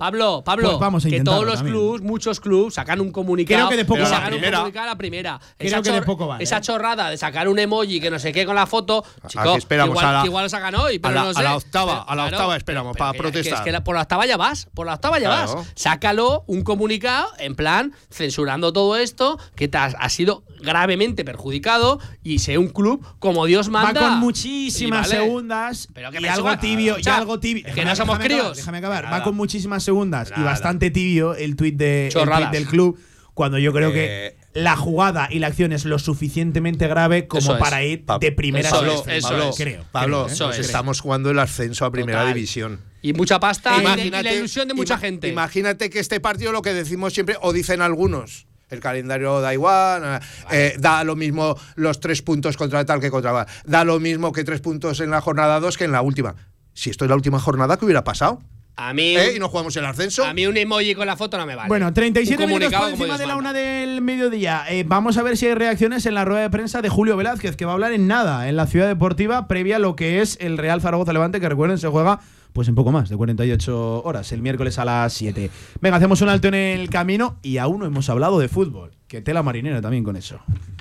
Pablo, Pablo, Pues vamos a que todos los clubs, muchos clubs, sacan un comunicado. Creo que de poco y vale. sacan un Primera. comunicado a la primera. Creo esa que de chor- poco vale, Esa ¿eh? chorrada de sacar un emoji que no sé qué con la foto. Chico, Aquí esperamos igual, a la- igual lo sacan hoy, pero a la- no a sé. la octava, Pero, a la octava esperamos para que- protestar. que es que la- por la octava ya vas, por la octava ya Claro. vas. Sácalo un comunicado en plan censurando todo esto, que te has, has sido gravemente perjudicado y sé un club como Dios Va manda. con muchísimas Y vale. segundas Pero que y algo tibio, y o sea, algo tibio. que no somos críos. déjame acabar. Va con muchísimas segundas y Nada. bastante tibio el tuit de, el del club cuando yo creo Eh, que la jugada y la acción es lo suficientemente grave como es. para ir de primera Eso a Pablo, eso Pablo, es. creo. Pablo, creo, ¿eh? Eso nos es. estamos jugando el ascenso a primera Total. división. Y mucha pasta y, de- y la ilusión de mucha ima- gente. Imagínate que este partido, lo que decimos siempre, o dicen algunos, el calendario da igual, eh, da lo mismo los tres puntos contra tal que contra da lo mismo que tres puntos en la jornada 2 que en la última. Si esto es la última jornada, ¿qué hubiera pasado? A mí, ¿Eh? ¿Y no jugamos el ascenso? a mí un emoji con la foto no me vale. Bueno, 37 Un minutos comunicado por encima de la una del mediodía. Eh, vamos a ver si hay reacciones en la rueda de prensa de Julio Velázquez, que va a hablar en nada en la ciudad deportiva previa a lo que es el Real Zaragoza Levante, que recuerden se juega pues en poco más de 48 horas, el miércoles a las 7. Venga, hacemos un alto en el camino y aún no hemos hablado de fútbol. Que tela marinera también con eso.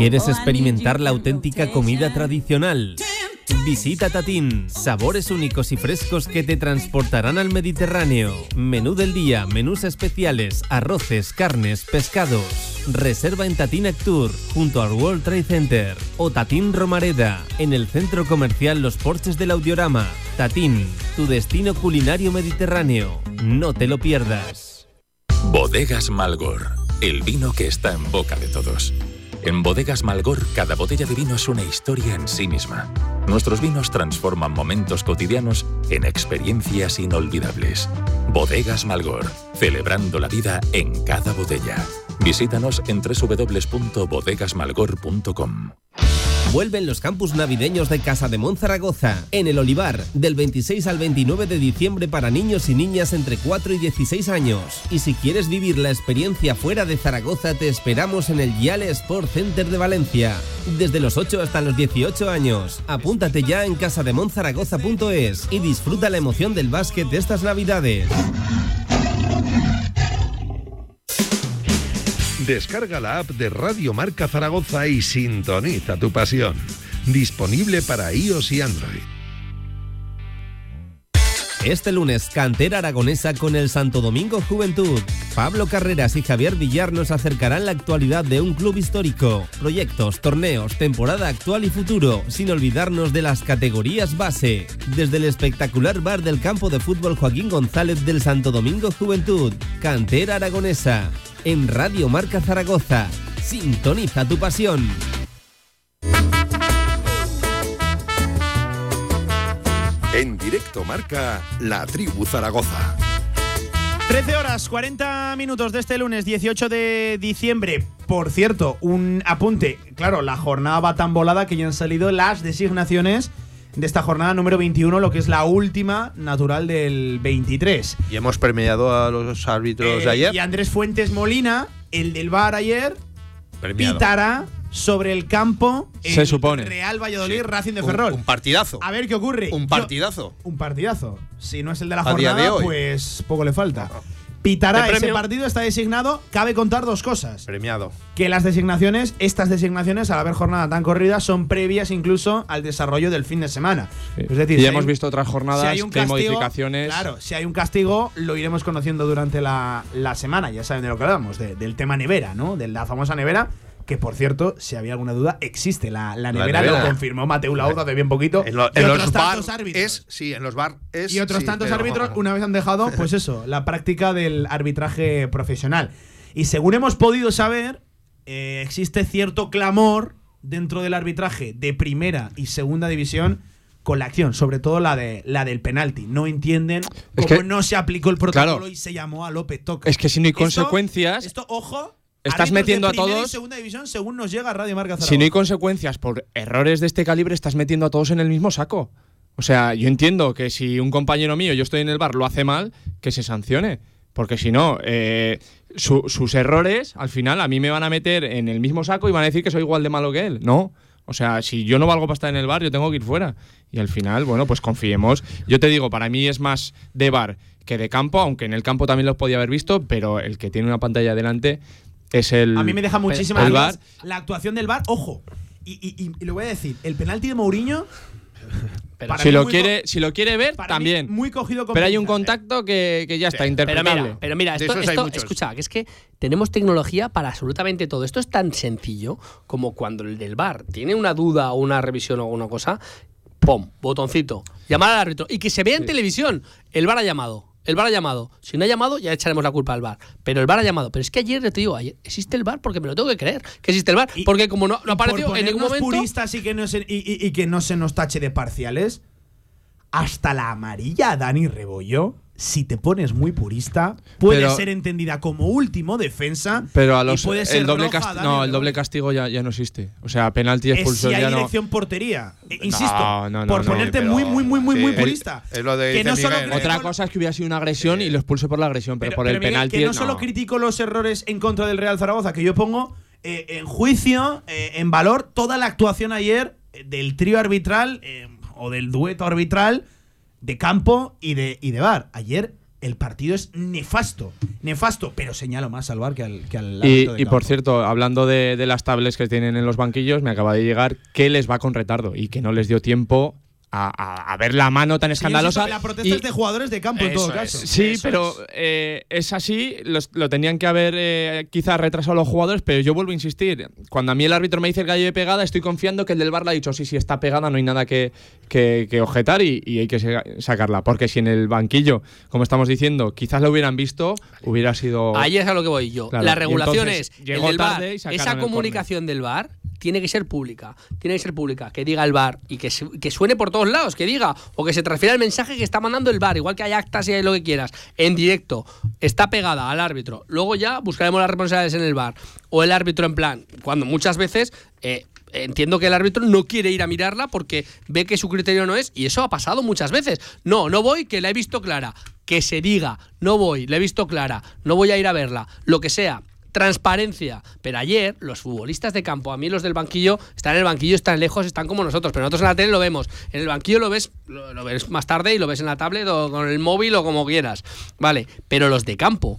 ¿Quieres experimentar la auténtica comida tradicional? Visita Tatín, sabores únicos y frescos que te transportarán al Mediterráneo. Menú del día, menús especiales, arroces, carnes, pescados. Reserva en Tatín Actur, junto al World Trade Center. O Tatín Romareda, en el centro comercial Los Porches del Audiorama. Tatín, tu destino culinario mediterráneo. No te lo pierdas. Bodegas Malgor, el vino que está en boca de todos. En Bodegas Malgor, cada botella de vino es una historia en sí misma. Nuestros vinos transforman momentos cotidianos en experiencias inolvidables. Bodegas Malgor, celebrando la vida en cada botella. Visítanos en www.bodegasmalgor.com. Vuelven los campus navideños de Casa de Zaragoza, en el Olivar, del 26 al 29 de diciembre para niños y niñas entre 4 y 16 años. Y si quieres vivir la experiencia fuera de Zaragoza, te esperamos en el Yale Sport Center de Valencia. Desde los 8 hasta los 18 años. Apúntate ya en casademonzaragoza.es y disfruta la emoción del básquet de estas navidades. Descarga la app de Radio Marca Zaragoza y sintoniza tu pasión. Disponible para iOS y Android. Este lunes, cantera aragonesa con el Santo Domingo Juventud. Pablo Carreras y Javier Villar nos acercarán la actualidad de un club histórico, proyectos, torneos, temporada actual y futuro, sin olvidarnos de las categorías base. Desde el espectacular bar del campo de fútbol Joaquín González del Santo Domingo Juventud, cantera aragonesa, en Radio Marca Zaragoza. Sintoniza tu pasión. En directo marca La Tribu Zaragoza. 13 horas 40 minutos de este lunes 18 de diciembre. Por cierto, un apunte. Claro, la jornada va tan volada que ya han salido las designaciones de esta jornada número 21, lo que es la última natural del 23. Y hemos premiado a los árbitros Eh, de ayer. Y Andrés Fuentes Molina, el del bar ayer, Premiado. pitará sobre el campo Se el supone. Real Valladolid Sí. Racing de Un- Ferrol. Un, partidazo. a ver qué ocurre. Un Yo- partidazo. un partidazo. Si no es el de la A jornada, de pues poco le falta. Pitará ¿De ese partido, está designado. Cabe contar dos cosas. Premiado. Que las designaciones, estas designaciones, al haber jornada tan corrida, son previas incluso al desarrollo del fin de semana. Sí. Es decir, y si hemos hay- visto otras si jornadas hay un que hay modificaciones. Claro, si hay un castigo, lo iremos conociendo durante la, la semana. Ya saben de lo que hablamos, de- del tema nevera, ¿no? De la famosa nevera, que por cierto, si había alguna duda, existe. La, la nevera nevera. lo confirmó Mateu Lauda de bien poquito. En, lo- y en otros los bar tantos árbitros. es, sí, en los bar es. y otros sí, tantos árbitros una vez han dejado, pues eso, la práctica del arbitraje profesional. Y según hemos podido saber, eh, existe cierto clamor dentro del arbitraje de primera y segunda división con la acción, sobre todo la de la del penalti. No entienden Es cómo que- no se aplicó el protocolo Claro. y se llamó a López Toca. Es que si no hay Esto- consecuencias, Esto, ojo. Estás metiendo de a y todos- segunda división según nos llega a Radio Marca si no hay consecuencias por errores de este calibre, estás metiendo a todos en el mismo saco. O sea, yo entiendo que si un compañero mío, yo estoy en el bar, lo hace mal, que se sancione. Porque si no, eh, su- sus errores, al final, a mí me van a meter en el mismo saco y van a decir que soy igual de malo que él. No. O sea, si yo no valgo para estar en el bar, yo tengo que ir fuera. Y al final, bueno, pues confiemos. Yo te digo, para mí es más de bar que de campo, aunque en el campo también los podía haber visto, pero el que tiene una pantalla delante es el. A mí me deja muchísimas el la actuación del VAR. Ojo, y, y- y- y lo voy a decir, el penalti de Mourinho. para si lo, quiere, si lo quiere ver, también. muy cogido con Pero hay un ¿eh? contacto que, que ya está, Pero interpretable. mira, pero mira, esto, esto- escucha, que es que tenemos tecnología para absolutamente todo. Esto es tan sencillo como cuando el del bar tiene una duda o una revisión o alguna cosa, ¡pum! Botoncito, llamar al árbitro y que se vea en televisión. El bar ha llamado. El bar ha llamado. Si no ha llamado, ya echaremos la culpa al bar. Pero el bar ha llamado. Pero es que ayer, te digo, ayer existe el bar porque me lo tengo que creer. Que existe el bar. Y- Porque como no, apareció en ningún momento. puristas y que, no se, y, y- y que no se nos tache de parciales, hasta la amarilla Dani Rebollo, si te pones muy purista, puede Pero- ser entendida como último defensa. Pero a y los puede ser el doble roja no, el doble castigo ya, ya no existe. O sea, penalti y Es expulsión si hay ya no. dirección portería. Eh, insisto, No, no, no, por no, ponerte muy, muy, muy, muy, muy purista. es lo de que no solo Miguel, ¿eh? Otra cosa es que hubiera sido una agresión y lo expulse por la agresión, pero, por el pero, Miguel, penalti. que no solo critico los errores en contra del Real Zaragoza, que yo pongo eh, en juicio, eh, en valor, toda la actuación ayer eh, del trío arbitral eh, o del dueto arbitral de campo y de, y de bar. Ayer el partido es nefasto, nefasto, pero señalo más al bar que al, que al Y, de y por cierto, hablando de, de las tablets que tienen en los banquillos, me acaba de llegar que les va con retardo y que no les dio tiempo a, a- a ver la mano tan Sí, escandalosa. La protesta y- es de jugadores de campo en Eso todo es. caso. Sí, Eso pero es. eh, es así, los- lo tenían que haber eh, quizás retrasado los jugadores, pero yo vuelvo a insistir, cuando a mí el árbitro me dice el gallo de pegada, estoy confiando que el del bar le ha dicho, sí, sí, está pegada, no hay nada que, que- que objetar y, y hay que sa- sacarla, porque si en el banquillo, como estamos diciendo, quizás lo hubieran visto, hubiera sido... Ahí es a lo que voy yo. Claro, la regulación entonces es el del bar, esa el comunicación del bar tiene que ser pública. Tiene que ser pública. Que diga el bar y que, que suene por todos lados, que diga, o que se transfiera el mensaje que está mandando el bar, igual que hay actas y hay lo que quieras, en directo. Está pegada al árbitro. Luego ya buscaremos las responsabilidades en el bar. O el árbitro en plan, cuando muchas veces. eh, Entiendo que el árbitro no quiere ir a mirarla porque ve que su criterio no es, y eso ha pasado muchas veces. No, no voy, que la he visto clara. Que se diga, no voy, la he visto clara, no voy a ir a verla, lo que sea. Transparencia. Pero ayer, los futbolistas de campo, a mí los del banquillo, están en el banquillo, están lejos, están como nosotros, pero nosotros en la tele lo vemos. En el banquillo lo ves, lo, ves más tarde y lo ves en la tablet o con el móvil o como quieras. Vale, pero los de campo,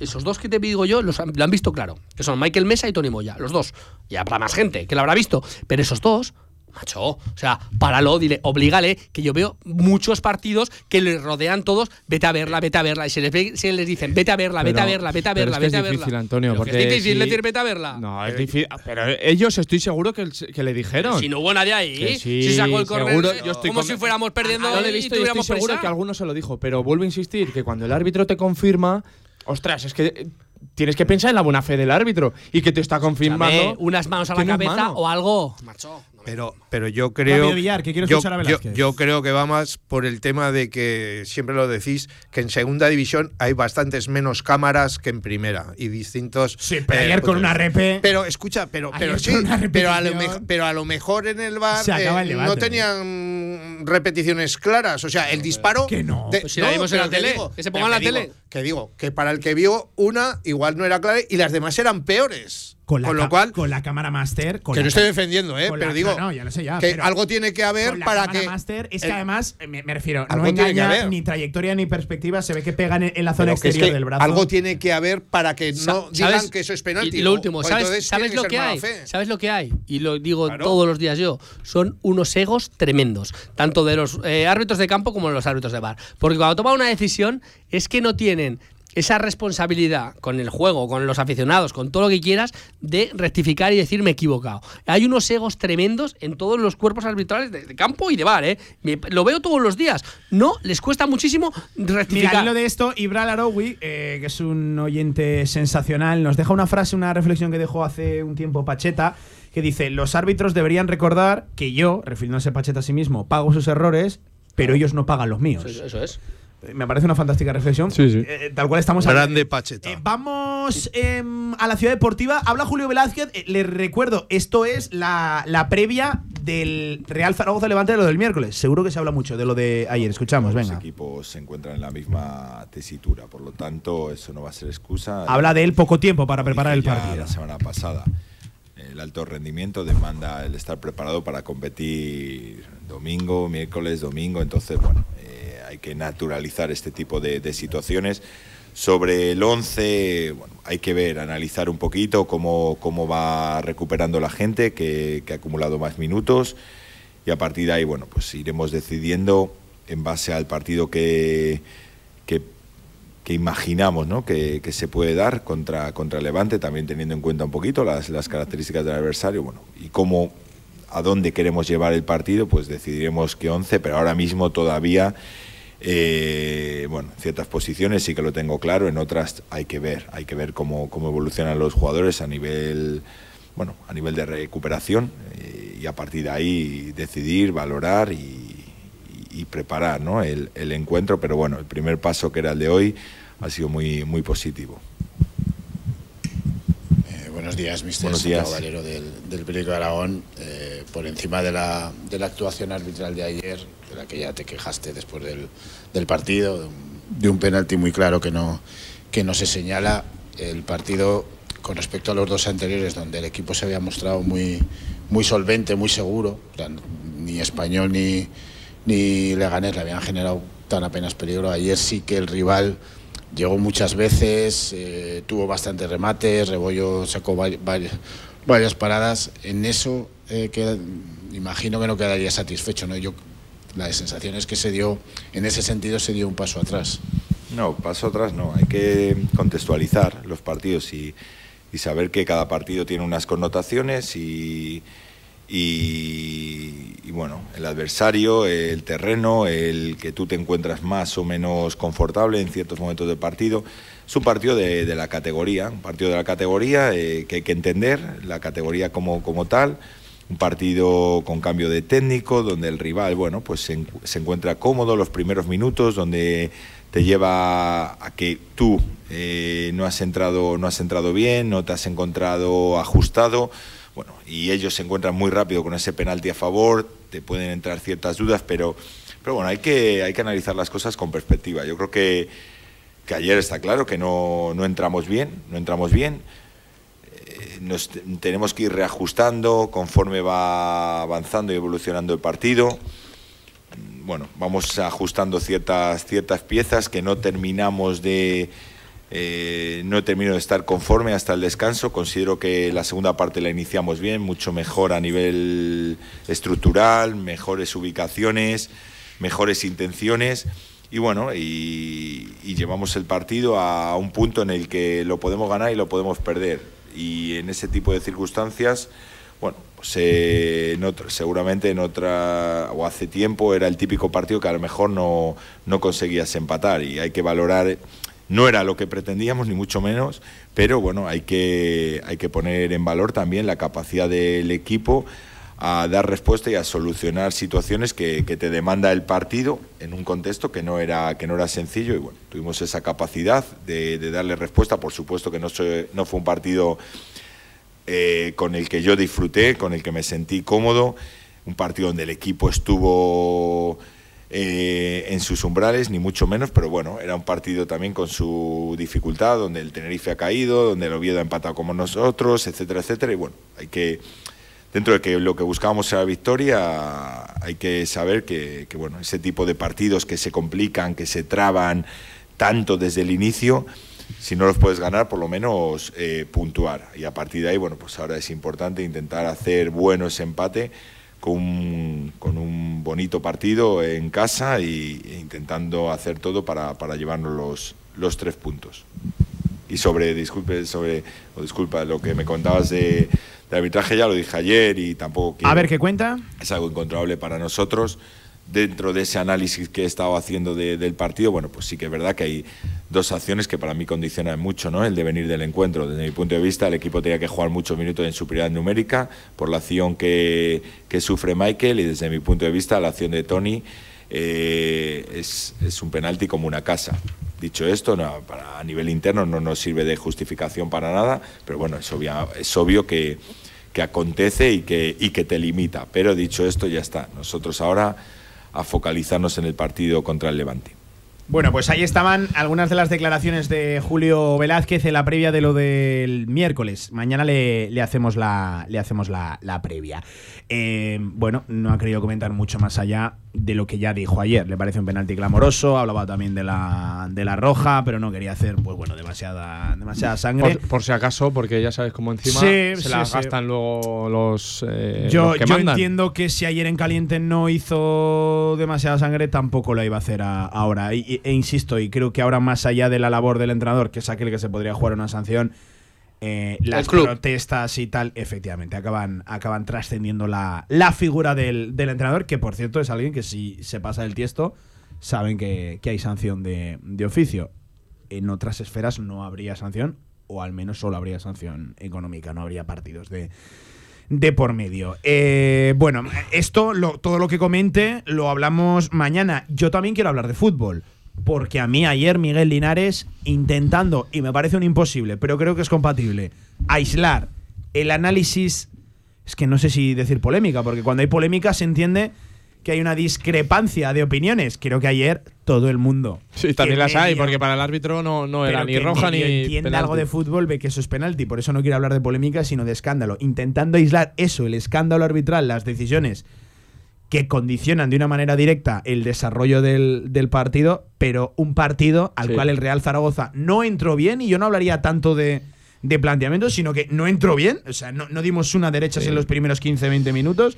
esos dos que te digo yo, los han- lo han visto claro. Que son Michael Mesa y Tony Moya, los dos. Y habrá más gente que lo habrá visto. Pero esos dos, macho, o sea, páralo, dile, oblígale, que yo veo muchos partidos que les rodean todos, vete a verla, vete a verla. Y se les, ve- se les dicen, vete a verla, vete a verla, vete a verla, es vete a es verla. difícil, Antonio, porque es difícil si- decir vete a verla. No, es difícil. Pero ellos estoy seguro que, que le dijeron. Si no hubo nadie ahí, sí, si sacó el seguro, eh, estoy como si fuéramos perdiendo No lo he visto y estoy tuviéramos seguro prisa. que alguno se lo dijo, pero vuelvo a insistir que cuando el árbitro te confirma, ostras, es que eh, tienes que pensar en la buena fe del árbitro y que te está confirmando. Unas manos a la es cabeza mano. o algo. Macho. No Pero, pero yo creo. Villar, que yo, escuchar a yo- yo creo que va más por el tema de que siempre lo decís, que en segunda división hay bastantes menos cámaras que en primera y distintos. Sí, pero eh, ayer con puntos. una repe. Pero escucha, pero, pero sí, con pero a, lo repetición. mej- pero a lo mejor en el bar Se acaba el eh, debate. no tenían repeticiones claras. O sea, el disparo. que no. de- Pues si la vimos en la tele, que se ponga en la que tele. digo- Que digo, que para el que vio una, igual no era clara y las demás eran peores. Con, la con lo cual, con la cámara master. Con que no estoy defendiendo, ¿eh? Pero la- digo. no, no, ya lo sé ya, que pero algo tiene que haber con la para cámara que. master es que el- además, me, me refiero, no Algo tiene que engaña haber. ni trayectoria ni perspectiva, se ve que pegan en, en la zona es exterior que del brazo. Algo tiene que haber para que no ¿sabes? digan que eso es penalti. Y, lo último, o ¿sabes, entonces ¿sabes lo que hay? fe. ¿Sabes lo que hay? Y lo digo Claro. todos los días yo. Son unos egos tremendos, tanto de los eh, árbitros de campo como de los árbitros de bar. Porque cuando toman una decisión es que no tienen esa responsabilidad con el juego, con los aficionados, con todo lo que quieras, de rectificar y decir me he equivocado. Hay unos egos tremendos en todos los cuerpos arbitrales de, campo y de bar, ¿eh? lo veo todos los días. No, les cuesta muchísimo rectificar. Mira, lo de esto, Ibral Arowi, eh, que es un oyente sensacional, nos deja una frase, una reflexión que dejó hace un tiempo Pacheta, que dice, los árbitros deberían recordar que yo, refiriéndose Pacheta a sí mismo, pago sus errores, pero ellos no pagan los míos. eso es. Me parece una fantástica reflexión. Sí, sí. Eh, tal cual estamos Grande Pacheta. Eh, vamos em, a la ciudad deportiva. Habla Julio Velázquez. Eh, les recuerdo, esto es la, previa del Real Zaragoza Levante de lo del miércoles. Seguro que se habla mucho de lo de ayer. Escuchamos, venga. Los equipos se encuentran en la misma tesitura, por lo tanto, eso no va a ser excusa. Habla de él poco tiempo para preparar el partido. La semana pasada. El alto rendimiento demanda el estar preparado para competir domingo, miércoles, domingo. Entonces, bueno, que naturalizar este tipo de, situaciones. Sobre el 11, bueno, hay que ver, analizar un poquito cómo, cómo va recuperando la gente que, ha acumulado más minutos y a partir de ahí, bueno, pues iremos decidiendo en base al partido que, que, imaginamos ¿no? que, se puede dar contra, contra Levante, también teniendo en cuenta un poquito las, las características del adversario bueno, y cómo, a dónde queremos llevar el partido, pues decidiremos qué 11, pero ahora mismo todavía eh, bueno, en ciertas posiciones sí que lo tengo claro, en otras hay que ver, hay que ver cómo, cómo evolucionan los jugadores a nivel, bueno, a nivel de recuperación eh, y a partir de ahí decidir, valorar y, preparar ¿no? el, el, encuentro. Pero bueno, el primer paso que era el de hoy ha sido muy, muy positivo. Eh, buenos días, Mr. Buenos días. Valero del, del de Aragón. Por encima de la, de la actuación arbitral de ayer, de la que ya te quejaste después del, del partido, de un, penalti muy claro que no, que no se señala. El partido con respecto a los dos anteriores, donde el equipo se había mostrado muy, muy solvente, muy seguro, ni Español ni, ni Leganés le habían generado tan apenas peligro. Ayer sí que el rival llegó muchas veces, eh, tuvo bastantes remates, Rebollo sacó varias, varias paradas. En eso eh, que imagino que no quedaría satisfecho, ¿no? Yo la sensación es que se dio, en ese sentido se dio un paso atrás. No, paso atrás no, hay que contextualizar los partidos y, saber que cada partido tiene unas connotaciones y, bueno, el adversario, el terreno, el que tú te encuentras más o menos confortable en ciertos momentos del partido. Es un partido de, la categoría, un partido de la categoría eh, que hay que entender, la categoría como, como tal un partido con cambio de técnico, donde el rival, bueno, pues se, encuentra cómodo los primeros minutos, donde te lleva a que tú eh, no has entrado, no has entrado bien, no te has encontrado ajustado, bueno, y ellos se encuentran muy rápido con ese penalti a favor, te pueden entrar ciertas dudas, pero, pero bueno, hay que, hay que analizar las cosas con perspectiva. Yo creo que, que ayer está claro que no, no entramos bien, no entramos bien nos tenemos que ir reajustando conforme va avanzando y evolucionando el partido. Bueno, vamos ajustando ciertas, ciertas piezas que no terminamos de... Eh, no termino de estar conforme hasta el descanso. Considero que la segunda parte la iniciamos bien, mucho mejor a nivel estructural, mejores ubicaciones, mejores intenciones y bueno, y, llevamos el partido a un punto en el que lo podemos ganar y lo podemos perder y en ese tipo de circunstancias, bueno, pues eh, seguramente en otra, o hace tiempo era el típico partido que a lo mejor no, no conseguías empatar y hay que valorar, no era lo que pretendíamos ni mucho menos, pero bueno, hay que, hay que poner en valor también la capacidad del equipo a dar respuesta y a solucionar situaciones que, te demanda el partido en un contexto que no era que no era sencillo. Y bueno tuvimos esa capacidad de, darle respuesta. Por supuesto que no, no fue un partido eh, con el que yo disfruté con el que me sentí cómodo. Un partido donde el equipo estuvo eh, en sus umbrales, ni mucho menos, pero bueno, era un partido también con su dificultad, donde el Tenerife ha caído, donde el Oviedo ha empatado como nosotros, etcétera, etcétera, y bueno, hay que dentro de que lo que buscábamos era victoria, hay que saber que, bueno, ese tipo de partidos que se complican, que se traban tanto desde el inicio, si no los puedes ganar, por lo menos eh, puntuar. Y a partir de ahí, bueno, pues ahora es importante intentar hacer bueno ese empate con un, con un bonito partido en casa e intentando hacer todo para, para llevarnos los, los tres puntos. Y sobre, disculpe, sobre, o disculpa, lo que me contabas de, de arbitraje ya lo dije ayer y tampoco A ver, ¿qué cuenta? es algo incontrolable para nosotros. Dentro de ese análisis que he estado haciendo de- del partido, bueno, pues sí que es verdad que hay dos acciones que para mí condicionan mucho ¿no? el devenir del encuentro. Desde mi punto de vista, el equipo tenía que jugar muchos minutos en superioridad numérica por la acción que, que sufre Michael y desde mi punto de vista, la acción de Tony eh, es, es un penalti como una casa. Dicho esto, a nivel interno no nos sirve de justificación para nada, pero bueno, es, es obvio que, que acontece y que, y que te limita. Pero dicho esto, ya está. Nosotros ahora a focalizarnos en el partido contra el Levante. Bueno, pues ahí estaban algunas de las declaraciones de Julio Velázquez en la previa de lo del miércoles. Mañana le, le hacemos la, le hacemos la, la previa. Eh, bueno, no ha querido comentar mucho más allá de lo que ya dijo ayer. Le parece un penalti clamoroso, hablaba también de la, de la roja, pero no quería hacer, pues bueno, demasiada, demasiada sangre. Por, por si acaso, porque ya sabes cómo encima Sí, se sí, la sí. gastan luego los, eh, Yo, los que yo mandan. entiendo que si ayer en caliente no hizo demasiada sangre, tampoco la iba a hacer a- ahora. Y- e insisto, y creo que ahora más allá de la labor del entrenador, que es aquel que se podría jugar una sanción, eh, las protestas y tal, efectivamente, acaban, acaban trascendiendo la, la figura del, del entrenador, que por cierto es alguien que si se pasa del tiesto, saben que, que hay sanción de, de oficio. En otras esferas no habría sanción, o al menos solo habría sanción económica, no habría partidos de, de por medio. Eh, bueno, esto, lo- todo lo que comente, lo hablamos mañana. Yo también quiero hablar de fútbol. Porque a mí ayer Miguel Linares, intentando, y me parece un imposible, pero creo que es compatible, aislar el análisis. Es que no sé si decir polémica, porque cuando hay polémica se entiende que hay una discrepancia de opiniones. Creo que ayer todo el mundo. Sí, también las hay, porque para el árbitro no, no era ni roja ni. entiende algo de fútbol ve que eso es penalti. Por eso no quiero hablar de polémica, sino de escándalo. Intentando aislar eso, el escándalo arbitral, las decisiones que condicionan de una manera directa el desarrollo del, del partido, pero un partido al Sí. cual el Real Zaragoza no entró bien, y yo no hablaría tanto de, de planteamiento, sino que no entró bien, o sea, no, no dimos una derecha en los primeros 15-20 minutos.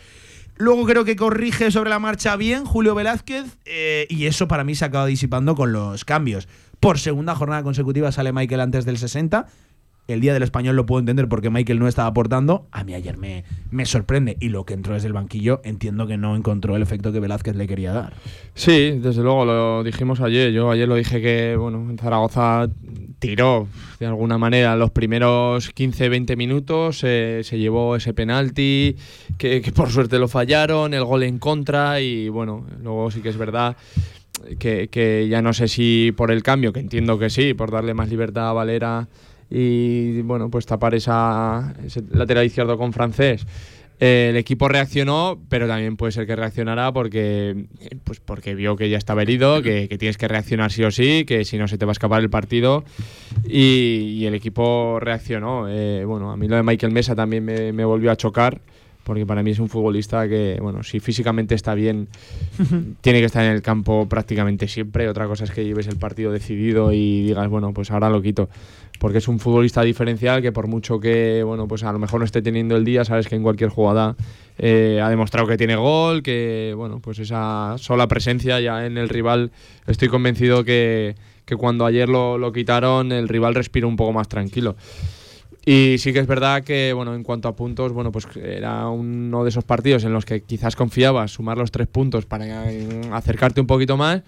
Luego creo que corrige sobre la marcha bien Julio Velázquez eh, y eso para mí se acaba disipando con los cambios. Por segunda jornada consecutiva sale Michael antes del 60. El día del español lo puedo entender porque Michael no estaba aportando. A mí ayer me, me sorprende. Y lo que entró desde el banquillo entiendo que no encontró el efecto que Velázquez le quería dar. Sí, desde luego, lo dijimos ayer. Yo ayer lo dije que, bueno, en Zaragoza tiró de alguna manera los primeros 15-20 minutos, eh, se llevó ese penalti, que, que por suerte lo fallaron, el gol en contra y, bueno, luego sí que es verdad que, que ya no sé si por el cambio, que entiendo que sí, por darle más libertad a Valera y, bueno, pues tapar esa, ese lateral izquierdo con francés. Eh, el equipo reaccionó, pero también puede ser que reaccionara porque, eh, pues porque vio que ya estaba herido, que, que tienes que reaccionar sí o sí, que si no se te va a escapar el partido. Y, y el equipo reaccionó. Eh, bueno, a mí lo de Michael Mesa también me, me volvió a chocar, porque para mí es un futbolista que, bueno, si físicamente está bien, tiene que estar en el campo prácticamente siempre. Otra cosa es que lleves el partido decidido y digas, bueno, pues ahora lo quito. Porque es un futbolista diferencial que por mucho que, bueno, pues a lo mejor no esté teniendo el día, sabes que en cualquier jugada eh, ha demostrado que tiene gol, que, bueno, pues esa sola presencia ya en el rival, estoy convencido que, que cuando ayer lo, lo quitaron, el rival respiró un poco más tranquilo. Y sí que es verdad que, bueno, en cuanto a puntos, bueno, pues era uno de esos partidos en los que quizás confiabas sumar los tres puntos para eh, acercarte un poquito más.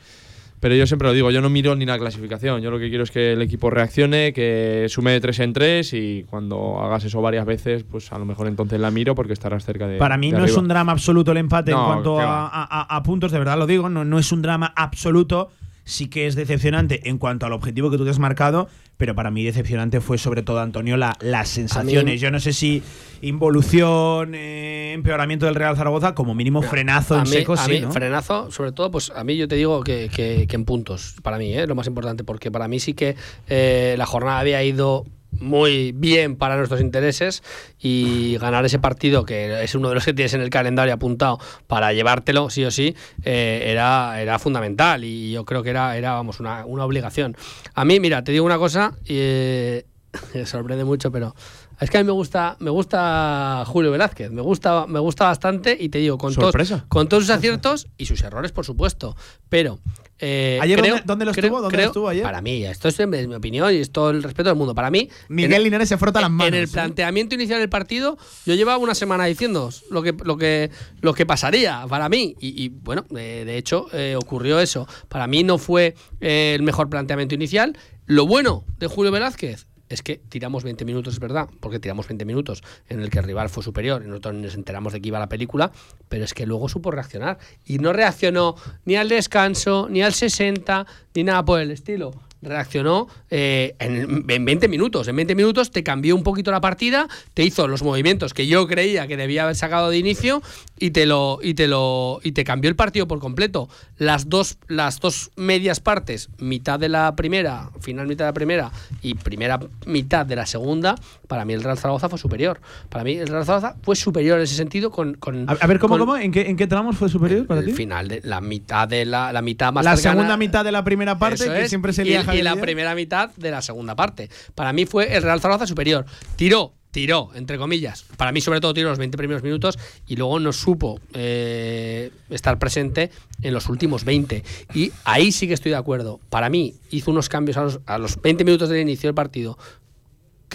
Pero yo siempre lo digo, yo no miro ni la clasificación. Yo lo que quiero es que el equipo reaccione, que sume de tres en tres y cuando hagas eso varias veces, pues a lo mejor entonces la miro porque estarás cerca de. Para mí de no es un drama absoluto el empate en cuanto a- a puntos, de verdad lo digo, no, no es un drama absoluto. Sí que es decepcionante en cuanto al objetivo que tú te has marcado, pero para mí decepcionante fue sobre todo, Antonio, la- las sensaciones. Yo no sé si involución, eh, empeoramiento del Real Zaragoza, como mínimo frenazo a en mí- seco, a sí, mí, ¿no? frenazo, sobre todo, pues a mí yo te digo que, que- que en puntos, para mí, ¿eh? lo más importante, porque para mí sí que eh, la jornada había ido muy bien para nuestros intereses y ganar ese partido, que es uno de los que tienes en el calendario apuntado para llevártelo, sí o sí, eh, era, era fundamental y yo creo que era, era vamos, una, una obligación. A mí, mira, te digo una cosa, y, eh, sorprende mucho, pero Es que a mí me gusta, me gusta Julio Velázquez, me gusta, me gusta bastante y te digo, con, todos, con todos sus aciertos y sus errores, por supuesto. Pero eh, ¿Ayer creo- dónde- dónde lo creo- estuvo? ¿Dónde creo- estuvo ayer? Para mí, esto es mi mi opinión y es todo el respeto del mundo. Para mí, Miguel Linares se frota las manos. en el ¿eh? planteamiento inicial del partido, yo llevaba una semana diciendo lo que, lo que, lo que pasaría para mí. Y, y, bueno, eh, de hecho, eh, ocurrió eso. Para mí no fue eh, el mejor planteamiento inicial. Lo bueno de Julio Velázquez es que tiramos 20 minutos, es verdad, porque tiramos 20 minutos en el que el rival fue superior y nosotros nos enteramos de que iba la película, pero es que luego supo reaccionar. Y no reaccionó ni al descanso, ni al 60, ni nada por el estilo reaccionó eh, en, en 20 minutos. En 20 minutos te cambió un poquito la partida, te hizo los movimientos que yo creía que debía haber sacado de inicio y te lo y te lo y te cambió el partido por completo. Las dos las dos medias partes, mitad de la primera, final mitad de la primera y primera mitad de la segunda, para mí el Real Zaragoza fue superior. Para mí el Real Zaragoza fue superior en ese sentido con, con A, ver, ¿cómo, con cómo? ¿En qué, ¿En qué tramos fue superior para el ti? final de la mitad de la, la mitad más La cercana- segunda mitad de la primera parte, que es. siempre se y, y la primera mitad de la segunda parte. Para mí fue el Real Zaragoza superior. Tiró, tiró, entre comillas. Para mí, sobre todo, tiró los 20 primeros minutos y luego no supo eh, estar presente en los últimos 20. Y ahí sí que estoy de acuerdo. Para mí, hizo unos cambios a los, a los 20 minutos del inicio del partido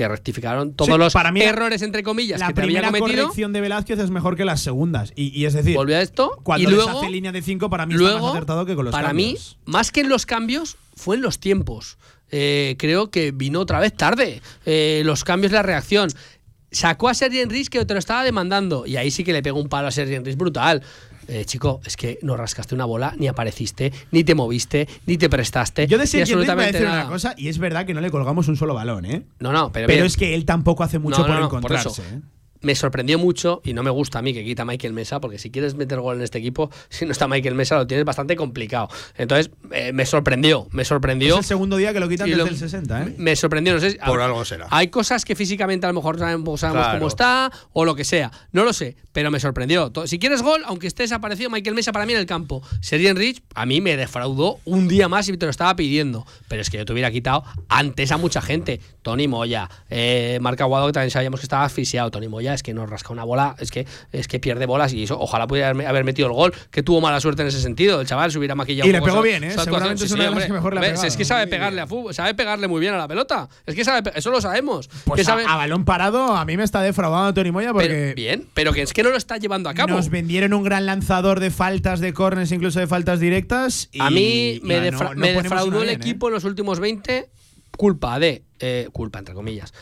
que rectificaron todos Sí, los para mí errores, entre comillas, La que te había primera cometido. corrección de Velázquez es mejor que las segundas. Y, y es decir, Volvió a esto cuando y luego hace línea de 5, para mí está Luego, más acertado que con los para cambios. mí, más que en los cambios, fue en los tiempos. Eh, creo que vino otra vez tarde. Eh, los cambios, la reacción. Sacó a Sergi Enrich que te lo estaba demandando. Y ahí sí que le pegó un palo a Sergi Enrich brutal. Eh, chico, es que no rascaste una bola, ni apareciste, ni te moviste, ni te prestaste. Yo de absolutamente decir nada. una cosa, y es verdad que no le colgamos un solo balón, ¿eh? No, no, pero, Pero bien. es que él tampoco hace mucho No, no, por no, por encontrarse. eso. ¿eh? Me sorprendió mucho y no me gusta a mí que quita Michael Mesa, porque si quieres meter gol en este equipo, si no está Michael Mesa lo tienes bastante complicado. Entonces, eh, me sorprendió, me sorprendió. Es el segundo día que lo quitan desde lo- el 60, ¿eh? Me sorprendió, no sé. si- Por a- algo será. Hay cosas que físicamente a lo mejor sabemos, sabemos Claro. cómo está o lo que sea. No lo sé, pero me sorprendió. Si quieres gol, aunque esté desaparecido Michael Mesa para mí en el campo. Sergi Enrich a mí me defraudó un día más y te lo estaba pidiendo. Pero es que yo te hubiera quitado antes a mucha gente. Tony Moya, eh, Marc Aguado, que también sabíamos que estaba asfixiado. Tony Moya es que nos rasca una bola, es que, es que pierde bolas y eso, ojalá pudiera haber- metido el gol, que tuvo mala suerte en ese sentido. El chaval se hubiera maquillado Y un le poco pegó bien, ¿eh? Seguramente es una de las hombre. que mejor le ha pegado. Es que sabe pegarle a fútbol, sabe pegarle muy bien a la pelota. Es que sabe, eso lo sabemos. Pues a, sabe, a balón parado, a mí me está defraudando Tony Moya pero- porque bien, pero que es que no lo está llevando a cabo. nos vendieron un gran lanzador de faltas, de corners, incluso de faltas directas. y- a mí me, no- defra- no me ponemos defraudó el bien, ¿eh? equipo en los últimos 20, culpa de. eh, culpa, entre comillas.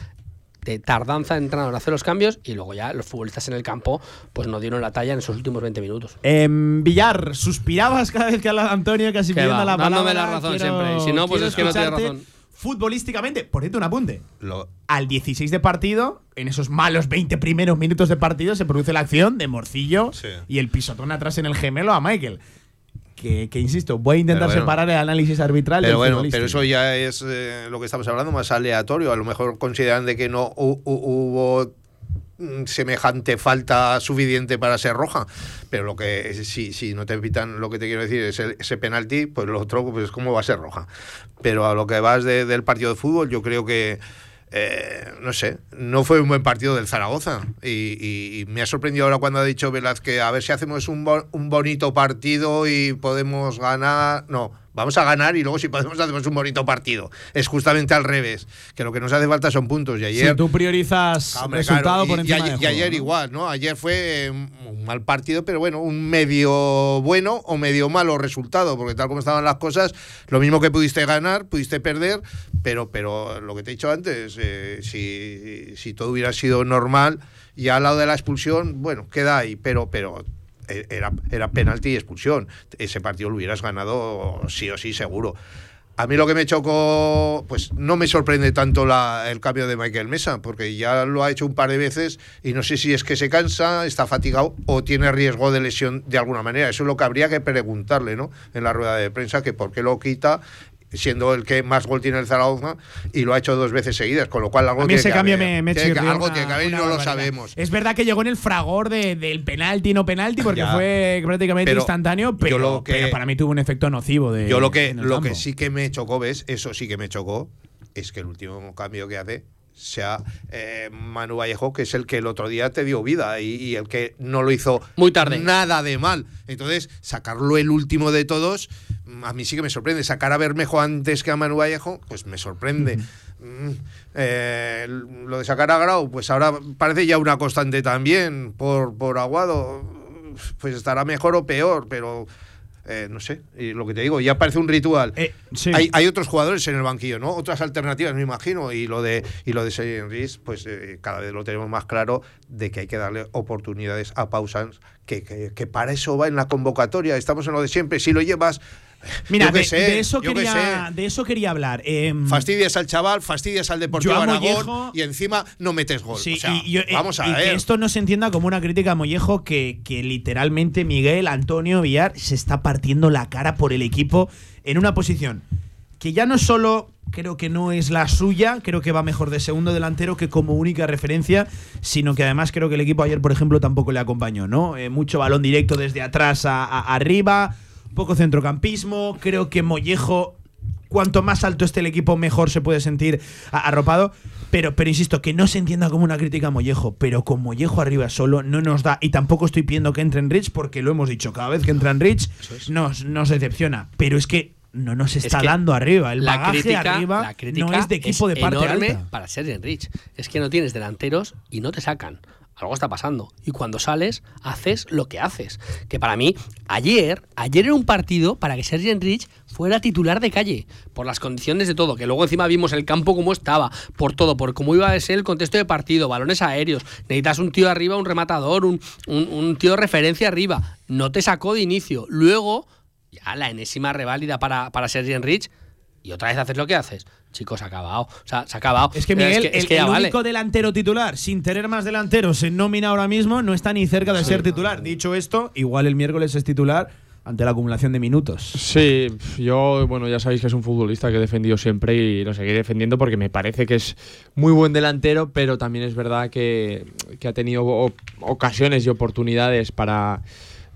De tardanza de entrenador en hacer los cambios y luego ya los futbolistas en el campo pues no dieron la talla en esos últimos 20 minutos. Em, Villar, suspirabas cada vez que hablaba Antonio, casi pidiendo va, la dándome palabra. la razón Quiero- siempre, y si no, pues es que no tiene razón. Futbolísticamente, por cierto, un apunte. Lo- Al 16 de partido, en esos malos 20 primeros minutos de partido, se produce la acción de Morcillo Sí. y el pisotón atrás en el gemelo a Michael. Que, que, insisto, voy a intentar bueno. separar el análisis arbitral del Pero bueno, futbolístico. pero eso ya es eh, lo que estamos hablando, más aleatorio. A lo mejor consideran de que no hu- hu- hubo mm, semejante falta suficiente para ser roja. Pero lo que si, si no te pitan, lo que te quiero decir es el- ese penalti, pues lo otro, pues cómo va a ser roja. Pero a lo que vas de- del partido de fútbol, yo creo que eh, no sé, no fue un buen partido del Zaragoza. Y, y- y me ha sorprendido ahora cuando ha dicho Velázquez, a ver si hacemos un, bo- un bonito partido y podemos ganar. No, vamos a ganar y luego si podemos hacemos un bonito partido. Es justamente al revés, que lo que nos hace falta son puntos. Y ayer... Si tú priorizas Ah, hombre, resultado claro, por encima y, del y juego, ayer ¿no? igual, ¿no? Ayer fue eh, un mal partido, pero bueno, un medio bueno o medio malo resultado, porque tal como estaban las cosas, lo mismo que pudiste ganar, pudiste perder, pero, pero lo que te he dicho antes, eh, si, si todo hubiera sido normal, y al lado de la expulsión, bueno, queda ahí, pero, pero era, era penalti y expulsión. Ese partido lo hubieras ganado sí o sí, seguro. A mí lo que me chocó, pues no me sorprende tanto la- el cambio de Michael Mesa, porque ya lo ha hecho un par de veces y no sé si es que se cansa, está fatigado o tiene riesgo de lesión de alguna manera. Eso es lo que habría que preguntarle, ¿no? En la rueda de prensa, que por qué lo quita siendo el que más gol tiene el Zaragoza y lo ha hecho dos veces seguidas, con lo cual algo A mí tiene ese que cambio haber. me, me Tiene que- chirrió algo una- tiene que haber y no lo sabemos. Es verdad que llegó en el fragor de- del penalti no penalti porque Ya. fue prácticamente Pero instantáneo, pero, lo que- pero para mí tuvo un efecto nocivo de Yo lo que, lo campo. que sí que me chocó, ¿ves? Eso sí que me chocó, es que el último cambio que hace sea eh, Manu Vallejo, que es el que el otro día te dio vida y, y el que no lo hizo Muy tarde. nada de mal. Entonces, sacarlo el último de todos, a mí sí que me sorprende. Sacar a Bermejo antes que a Manu Vallejo, pues me sorprende. Mm, eh, lo de sacar a Grau, pues ahora parece ya una constante también por, por Aguado. Pues estará mejor o peor, pero eh, no sé. Lo que te digo, ya parece un ritual. Eh, sí. hay, hay otros jugadores en el banquillo, ¿no? Otras alternativas, me imagino. Y lo de y lo de pues eh, cada vez lo tenemos más claro de que hay que darle oportunidades a Pausans, que, que, que para eso va en la convocatoria. Estamos en lo de siempre. Si lo llevas. Mira, de, sé, de eso quería, sé. de eso quería hablar. Em, Fastidias al chaval, fastidias al Deportivo Aragón Mollejo- y encima no metes gol. Sí, O sea, y, yo- eh, vamos a y ver. que esto no se entienda como una crítica a Mollejo, que, que literalmente Miguel Antonio Villar se está partiendo la cara por el equipo en una posición que ya no solo creo que no es la suya, creo que va mejor de segundo delantero que como única referencia, sino que además creo que el equipo ayer, por ejemplo, tampoco le acompañó, ¿no? Eh, mucho balón directo desde atrás a, a- arriba, poco centrocampismo, creo que Mollejo cuanto más alto esté el equipo, mejor se puede sentir arropado. Pero, pero insisto, que no se entienda como una crítica a Mollejo, pero con Mollejo arriba solo no nos da. Y tampoco estoy pidiendo que entre en Rich, porque lo hemos dicho, cada vez que entra en Rich nos, nos decepciona. Pero es que no nos está que dando arriba. El la bagaje crítica, arriba la crítica no es de equipo de parte enorme alta. para ser Enrich. Es que no tienes delanteros y no te sacan. Algo está pasando. Y cuando sales, haces lo que haces. Que para mí, ayer, ayer era un partido para que Sergi Enrich fuera titular de calle. Por las condiciones de todo. Que luego encima vimos el campo como estaba. Por todo. Por cómo iba a ser el contexto de partido. Balones aéreos. Necesitas un tío arriba, un rematador, un, un, tío de referencia arriba. No te sacó de inicio. Luego, ya la enésima reválida para, para Enrich. Y otra vez haces lo que haces. Chicos, se ha acabado. O sea, se ha acabado. Es que Miguel, es que, es el, que ya el vale. único delantero titular, sin tener más delanteros en nómina ahora mismo, no está ni cerca de ser titular. Dicho esto, igual el miércoles es titular ante la acumulación de minutos. Sí, yo, bueno, ya sabéis que es un futbolista que he defendido siempre y lo seguiré defendiendo porque me parece que es muy buen delantero, pero también es verdad que, que ha tenido ocasiones y oportunidades para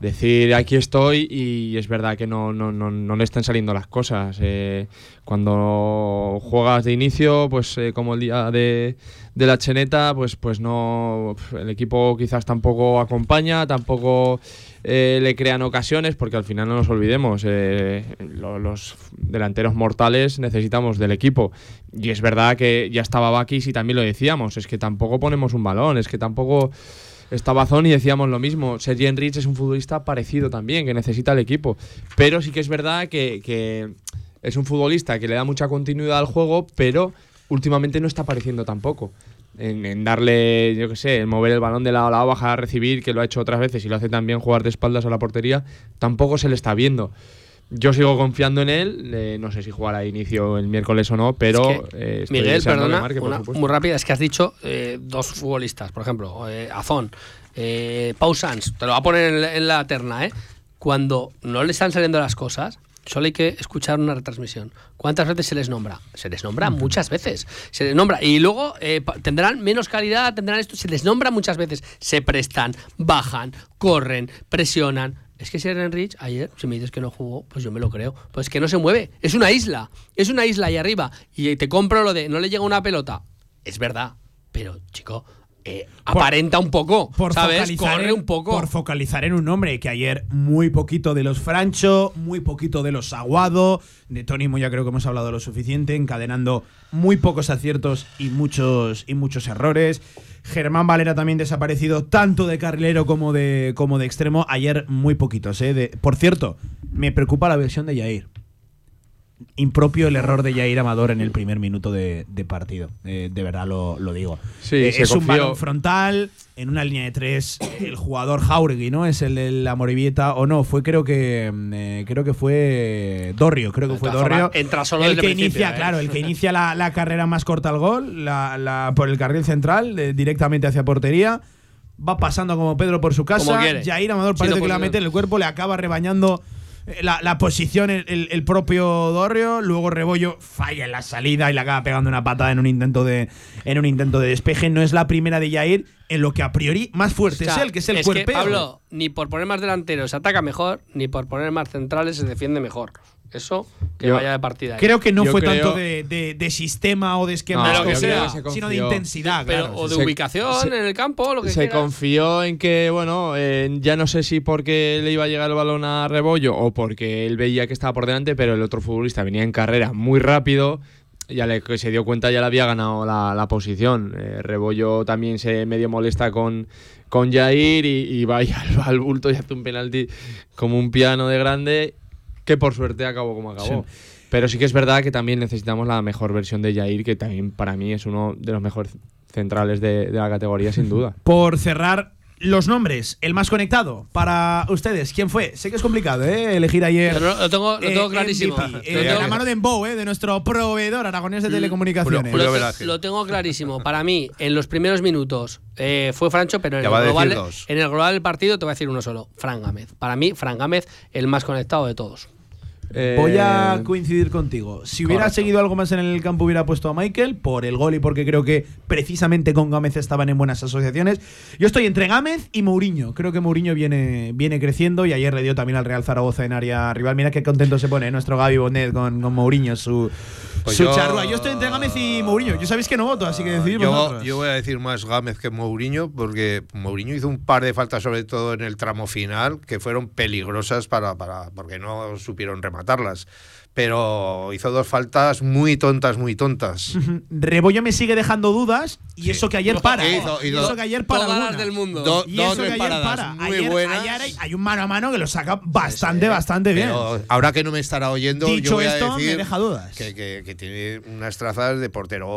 decir aquí estoy y es verdad que no, no, no, no le están saliendo las cosas. Eh, cuando juegas de inicio, pues eh, como el día de, de la cheneta, pues, pues no, el equipo quizás tampoco acompaña, tampoco eh, le crean ocasiones, porque al final no nos olvidemos, eh, lo- los delanteros mortales necesitamos del equipo. Y es verdad que ya estaba Bakis y también lo decíamos, es que tampoco ponemos un balón, es que tampoco estaba Zon y decíamos lo mismo. Sergi Enrich es un futbolista parecido también, que necesita el equipo. Pero sí que es verdad que, es un futbolista que le da mucha continuidad al juego, pero últimamente no está apareciendo tampoco. En, en darle, yo qué sé, en mover el balón de lado a lado, bajar a recibir, que lo ha hecho otras veces y lo hace también jugar de espaldas a la portería, tampoco se le está viendo. Yo sigo confiando en él, eh, no sé si jugará a inicio el miércoles o no, pero Es que, eh, Miguel, perdona, marque, una- muy rápida, es que has dicho eh, dos futbolistas, por ejemplo, Azón, eh, Pau Sanz, te lo voy a poner en, la- en la terna, ¿eh? Cuando no le están saliendo las cosas, solo hay que escuchar una retransmisión. ¿Cuántas veces se les nombra? Se les nombra muchas veces. Se les nombra. Y luego eh, tendrán menos calidad, tendrán esto. Se les nombra muchas veces. Se prestan, bajan, corren, presionan. Es que Seren Rich ayer, si me dices que no jugó, pues yo me lo creo. Pues que no se mueve. Es una isla. Es una isla ahí arriba. Y te compro lo de no le llega una pelota. Es verdad. Pero, chico, eh, aparenta un poco. Por ¿Sabes? focalizar Corre en- un poco. Por focalizar en un nombre que ayer muy poquito de los Francho, muy poquito de los Aguado, de Tony ya creo que hemos hablado lo suficiente, encadenando muy pocos aciertos y muchos y muchos errores. Germán Valera también desaparecido tanto de carrilero como de como de extremo. Ayer muy poquitos, ¿eh? De- por cierto, me preocupa la versión de Yair. Impropio el error de Yair Amador en el primer minuto de, de partido. Eh, de verdad lo, lo digo. Sí, Eh, es un balón frontal, en una línea de tres. El jugador Jauregui, ¿no? Es el de la Morivieta. O no, fue creo que eh, creo que fue Dorrio. Creo que fue Dorrio. entra solo el desde que inicia, ¿eh? claro, el que inicia la, la carrera más corta al gol, la, la- por el carril central, de- directamente hacia portería. Va pasando como Pedro por su casa. Jair Amador parece que la mete en el cuerpo, le acaba rebañando eh, la, la posición el, el- el propio Dorrio. Luego Rebollo falla en la salida y le acaba pegando una patada en un intento de, en un intento de despeje. No es la primera de Jair en lo que a priori más fuerte O sea, es él, que es el que, cuerpeo. Pablo, ni por poner más delanteros se ataca mejor, ni por poner más centrales se defiende mejor. Eso, que Yo vaya de partida. Creo que no Yo fue creo- tanto de, de- de sistema o de esquema, No, sea, sino de intensidad. Pero, claro. o de Se- ubicación se- en el campo, lo que se confió en que, bueno, eh, ya no sé si porque le iba a llegar el balón a Rebollo o porque él veía que estaba por delante, pero el otro futbolista venía en carrera muy rápido. Ya le, que se dio cuenta, ya le había ganado la, la posición. Eh, Rebollo también se medio molesta con, con Jair y, y va ahí al, al bulto y hace un penalti como un piano de grande que por suerte acabó como acabó. Pero sí que es verdad que también necesitamos la mejor versión de Jair, que también para mí es uno de los mejores centrales de, de la categoría, sin duda. Por cerrar los nombres, el más conectado para ustedes, ¿quién fue? Sé que es complicado, ¿eh? Elegir ayer. Pero lo tengo, lo eh, tengo clarísimo. MVP, Lo eh, tengo- la mano de Embo, ¿eh? De nuestro proveedor aragonés de telecomunicaciones. Julio lo, tengo clarísimo. Para mí, en los primeros minutos eh, fue Francho, pero en el, global, en el global del partido te voy a decir uno solo: Fran Gámez. Para mí, Fran Gámez, el más conectado de todos. Voy a Eh, coincidir contigo. Si hubiera correcto. seguido algo más en el campo, hubiera puesto a Michael por el gol y porque creo que precisamente con Gámez estaban en buenas asociaciones. Yo estoy entre Gámez y Mourinho. Creo que Mourinho viene, viene creciendo y ayer le dio también al Real Zaragoza en área rival. Mira qué contento se pone nuestro Gaby Bonet con, con Mourinho, su, Pues su yo-. Yo estoy entre Gámez y Mourinho. Yo sabéis que no voto, así que decidid yo, yo voy a decir más Gámez que Mourinho, porque Mourinho hizo un par de faltas, sobre todo en el tramo final, que fueron peligrosas para, para porque no supieron rematarlas. Pero hizo dos faltas muy tontas, muy tontas. Rebollo me sigue dejando dudas y eso que ayer para. Hizo- hizo- y eso que ayer para. Todas las del mundo. Do- Y eso que ayer paradas para. muy ayer, buenas. ayer hay, hay un mano a mano que lo saca bastante, bastante bien. Pero ahora que no me estará oyendo, Dicho yo voy esto, a me decir deja dudas. Que, que- que tiene unas trazas de portero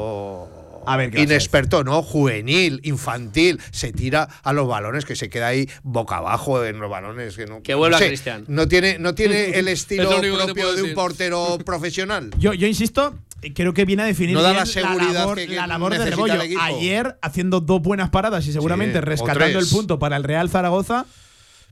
A ver, ¿qué vas a inexperto, ¿no? Juvenil, infantil. Se tira a los balones, que se queda ahí boca abajo en los balones. Que, no, Que vuelva no sé, Cristian. No tiene, no tiene el Es estilo propio de un portero profesional. Yo, yo insisto, creo que viene a definir No da la seguridad labor, que- que la labor de Rebollo. Ayer haciendo dos buenas paradas y seguramente Sí, rescatando el punto para el Real Zaragoza.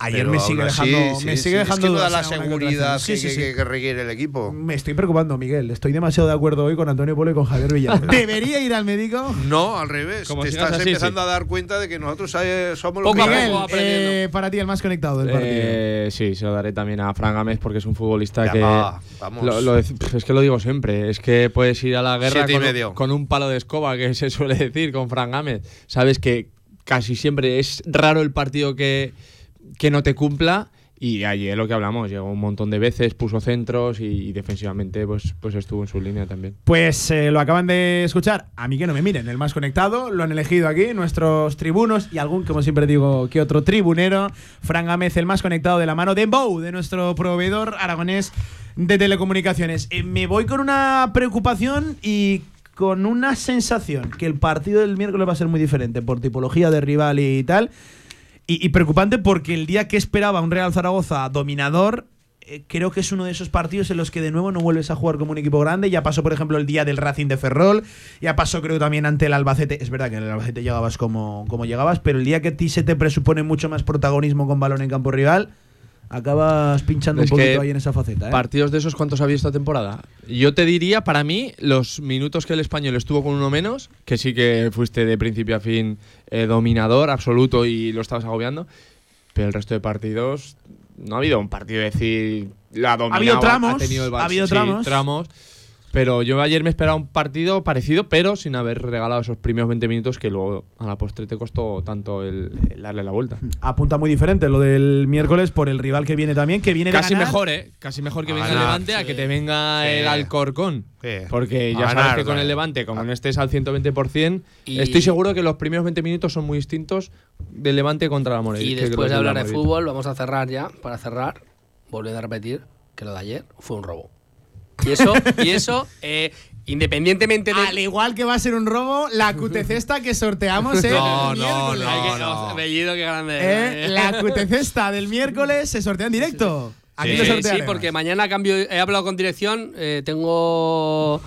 Ayer me sigue así, dejando, sí, me sí, sigue es dejando que no da dudas la que seguridad que, Sí, sí, que- sí. que requiere el equipo. Me estoy preocupando, Miguel. Estoy demasiado de acuerdo hoy con Antonio Polo y con Javier Villar. ¿Debería ir al médico? No, al revés. Como Te estás así, empezando sí. a dar cuenta de que nosotros somos los mejores. Miguel, eh, para ti el más conectado del partido. Eh, sí, se lo daré también a Fran Gámez porque es un futbolista Ya que. va, vamos. lo- lo dec- pf, es que lo digo siempre. Es que puedes ir a la guerra con, medio. con un palo de escoba, que se suele decir con Fran Gámez. Sabes que casi siempre es raro el partido que, que no te cumpla. Y ayer lo que hablamos, llegó un montón de veces, puso centros y, defensivamente pues, pues estuvo en su línea también. Pues eh, lo acaban de escuchar. A mí que no me miren, el más conectado. Lo han elegido aquí nuestros tribunos y algún, como siempre digo, que otro tribunero. Fran Gámez, el más conectado de la mano de Bow, de nuestro proveedor aragonés de telecomunicaciones. Eh, me voy con una preocupación y con una sensación que el partido del miércoles va a ser muy diferente por tipología de rival y tal. Y, y preocupante porque el día que esperaba un Real Zaragoza dominador, eh, creo que es uno de esos partidos en los que de nuevo no vuelves a jugar como un equipo grande. Ya pasó, por ejemplo, el día del Racing de Ferrol, ya pasó, creo, también ante el Albacete. Es verdad que en el Albacete llegabas como, como llegabas, pero el día que a ti se te presupone mucho más protagonismo con balón en campo rival, acabas pinchando Es un poquito ahí en esa faceta. ¿eh? ¿Partidos de esos cuántos había esta temporada? Yo te diría, para mí, los minutos que el español estuvo con uno menos, que sí que fuiste de principio a fin eh, dominador absoluto y lo estabas agobiando, pero el resto de partidos no ha habido un partido de decir la ha dominado, habido tramos, ha tenido el ha habido sí, tramos. tramos. Pero yo ayer me esperaba un partido parecido, pero sin haber regalado esos primeros 20 minutos que luego a la postre te costó tanto el, el darle la vuelta. Apunta muy diferente lo del miércoles por el rival que viene también, que viene de Casi ganar. mejor, ¿eh? Casi mejor que A venga el Levante a que te venga Sí. el Alcorcón. Sí. Porque ya sabes que con el Levante, como no estés al 120%, Y- estoy seguro que los primeros 20 minutos son muy distintos del Levante contra la Morel. Y después de hablar la de fútbol, vamos a cerrar ya. Para cerrar, volviendo a repetir que lo de ayer fue un robo. Y eso, y eso eh, independientemente de. Al igual que va a ser un robo, la cutecesta que sorteamos el No, no, miércoles. no, no. oh, Bellido, qué grande. ¿Eh? La cutecesta del miércoles se sortea en directo. Aquí Sí, lo Sí, sí, porque mañana cambio. He hablado con dirección. eh, tengo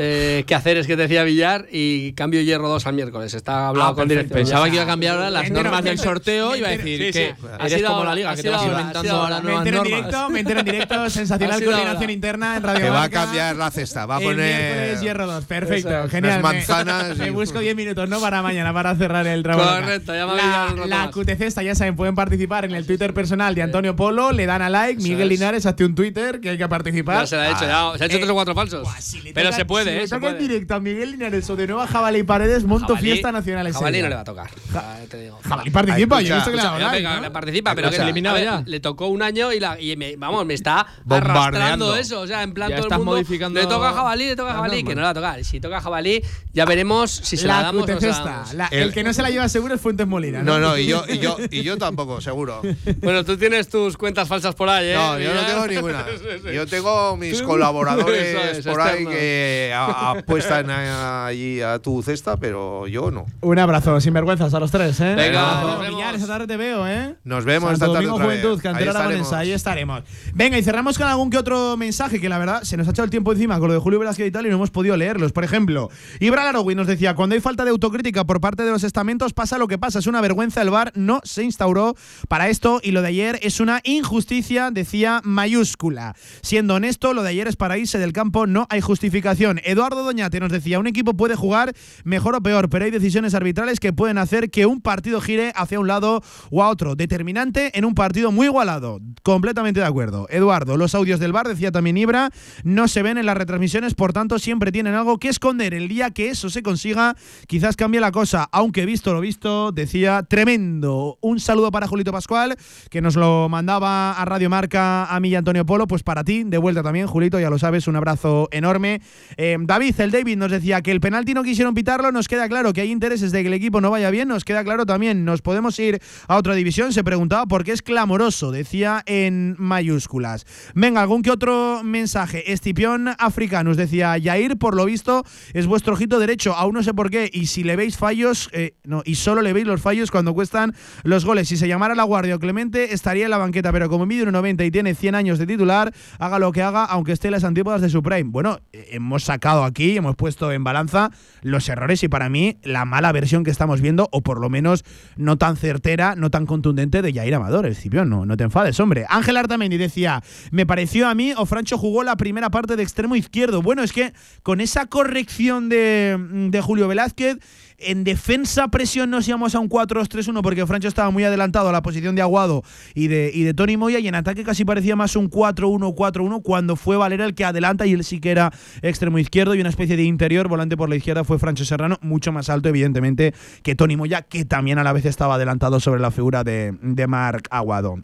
eh, qué hacer es que te decía Villar y cambio hierro 2 al miércoles. Está hablado Ah, con perfecto. dirección. Pensaba que iba a cambiar ahora las entero, normas del sorteo. Iba a decir Sí, que sí. Eres sido como la liga, que te vas inventando sido ahora ahora. Me nuevas entero en normas. directo, me entero en directo, sensacional coordinación interna en Radio Que va a cambiar la cesta, va a poner hierro 2, perfecto, Eso es. genial. Manzanas Me, y- busco 10 minutos, ¿no? Para mañana, para cerrar el trabajo. Correcto, ya me La, la. QTCesta, ya saben, pueden participar en el Twitter personal de Antonio Polo, le dan a like, Miguel es. Linares, hazte un Twitter, que hay que participar. Ya se la ha hecho, ya, se ha hecho tres o cuatro falsos. Pero se puede, si le ¿eh? Se toca en puede. directo a Miguel Linares o de nuevo a Jabalí Paredes, monto Jabalí- fiesta nacional ese Jabalí día. no le va a tocar. ya te digo. Jabalí participa, Ay, yo he visto que le escucha, ¿no? participa, pero que a eliminado ver, ya. Le tocó un año y, la, y me- vamos, me está Bombardeando. arrastrando eso. O sea, en plan Ya todo el estás mundo. modificando Le toca a jabalí, le toca a jabalí, que no le va a tocar. Si toca a jabalí, ya veremos si se la, La damos o no se la QTCesta, damos. la- el, El- que no se la lleva seguro es Fuentes Molina. No, no, y yo, y yo, y yo tampoco, seguro. Bueno, tú tienes tus cuentas falsas por ahí, ¿eh? No, yo no tengo ninguna. Sí, sí. Yo tengo mis colaboradores es, por ahí que apuestan a- allí a tu cesta, pero yo no. Un abrazo, sinvergüenzas a los tres, ¿eh? Venga, nos vemos. Villar, esa tarde te veo, ¿eh? Nos vemos Santo esta tarde Domingo Juventud, vez. cantera Ahí aragonesa, ahí estaremos. Venga, y cerramos con algún que otro mensaje que la verdad se nos ha echado el tiempo encima con lo de Julio Velázquez y tal y no hemos podido leerlos. Por ejemplo, Ibra Larogui nos decía, cuando hay falta de autocrítica por parte de los estamentos pasa lo que pasa, es una vergüenza, el VAR no se instauró para esto y lo de ayer es una injusticia, decía mayúscula. Siendo honesto, lo de ayer es para irse del campo, no hay justificación. Eduardo Doñate nos decía, un equipo puede jugar mejor o peor, pero hay decisiones arbitrales que pueden hacer que un partido gire hacia un lado o a otro. Determinante en un partido muy igualado. Completamente de acuerdo. Eduardo, los audios del bar, decía también Ibra, no se ven en las retransmisiones, por tanto siempre tienen algo que esconder. El día que eso se consiga, quizás cambie la cosa. Aunque visto lo visto, decía tremendo. Un saludo para Julito Pascual, que nos lo mandaba a Radio Marca a mí y Antonio Polo. Pues para ti, de vuelta también, Julito, ya lo sabes, un abrazo enorme. Eh, David, el David, nos decía que el penalti no quisieron pitarlo. Nos queda claro que hay intereses de que el equipo no vaya bien. Nos queda claro también, nos podemos ir a otra división. Se preguntaba por qué es clamoroso, decía en mayúsculas. Venga, algún que otro mensaje. Estipión africanos, decía Yair, por lo visto, es vuestro ojito derecho. Aún no sé por qué. Y si le veis fallos, eh, no, y solo le veis los fallos cuando cuestan los goles. Si se llamara La Guardia o Clemente, estaría en la banqueta. Pero como mide 1,90 y tiene 100 años de titular, haga lo que haga, aunque esté en las antípodas de su prime. Bueno, eh, hemos sacado aquí, hemos puesto en balanza los errores y para mí la mala versión que estamos viendo, o por lo menos no tan certera, no tan contundente de Jair Amador. Escipión, no, no te enfades, hombre. Ángel Artamendi decía, me pareció a mí, o Francho jugó la primera parte de extremo izquierdo. Bueno, es que con esa corrección de, de Julio Velázquez, en defensa presión nos íbamos a un 4-2-3-1 porque Francho estaba muy adelantado a la posición de Aguado y de, y de Tony Moya y en ataque casi parecía más un 4-1-4-1 cuando fue Valera el que adelanta y él sí que era extremo izquierdo y una especie de interior volante por la izquierda fue Francho Serrano, mucho más alto evidentemente que Tony Moya que también a la vez estaba adelantado sobre la figura de, de Marc Aguado.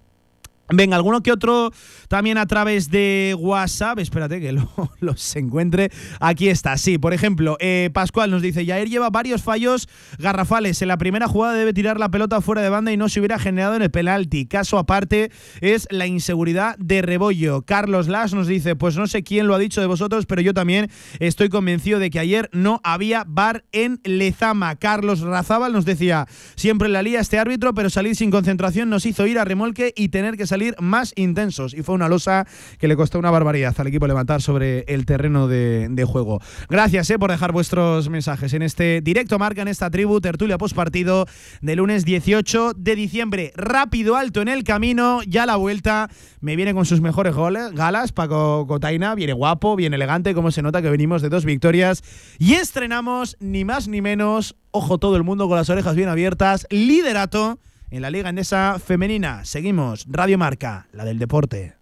Venga, alguno que otro también a través de WhatsApp. Espérate que lo- los encuentre. Aquí está, sí. Por ejemplo, eh, Pascual nos dice: Jair lleva varios fallos garrafales. En la primera jugada debe tirar la pelota fuera de banda y no se hubiera generado en el penalti. Caso aparte es la inseguridad de Rebollo. Carlos Las nos dice: Pues no sé quién lo ha dicho de vosotros, pero yo también estoy convencido de que ayer no había bar en Lezama. Carlos Razábal nos decía: Siempre la lía este árbitro, pero salir sin concentración nos hizo ir a remolque y tener que salir más intensos. Y fue una losa que le costó una barbaridad al equipo levantar sobre el terreno de, juego. Gracias eh, por dejar vuestros mensajes en este directo marca, en esta tribu, tertulia post partido de lunes 18 de diciembre. Rápido, alto en el camino, ya la vuelta. Me viene con sus mejores goles, galas. Paco Cotaina, viene guapo, bien elegante, como se nota que venimos de dos victorias. Y estrenamos, ni más ni menos, ojo todo el mundo con las orejas bien abiertas, liderato en la Liga Endesa Femenina. Seguimos, Radio Marca, la del deporte.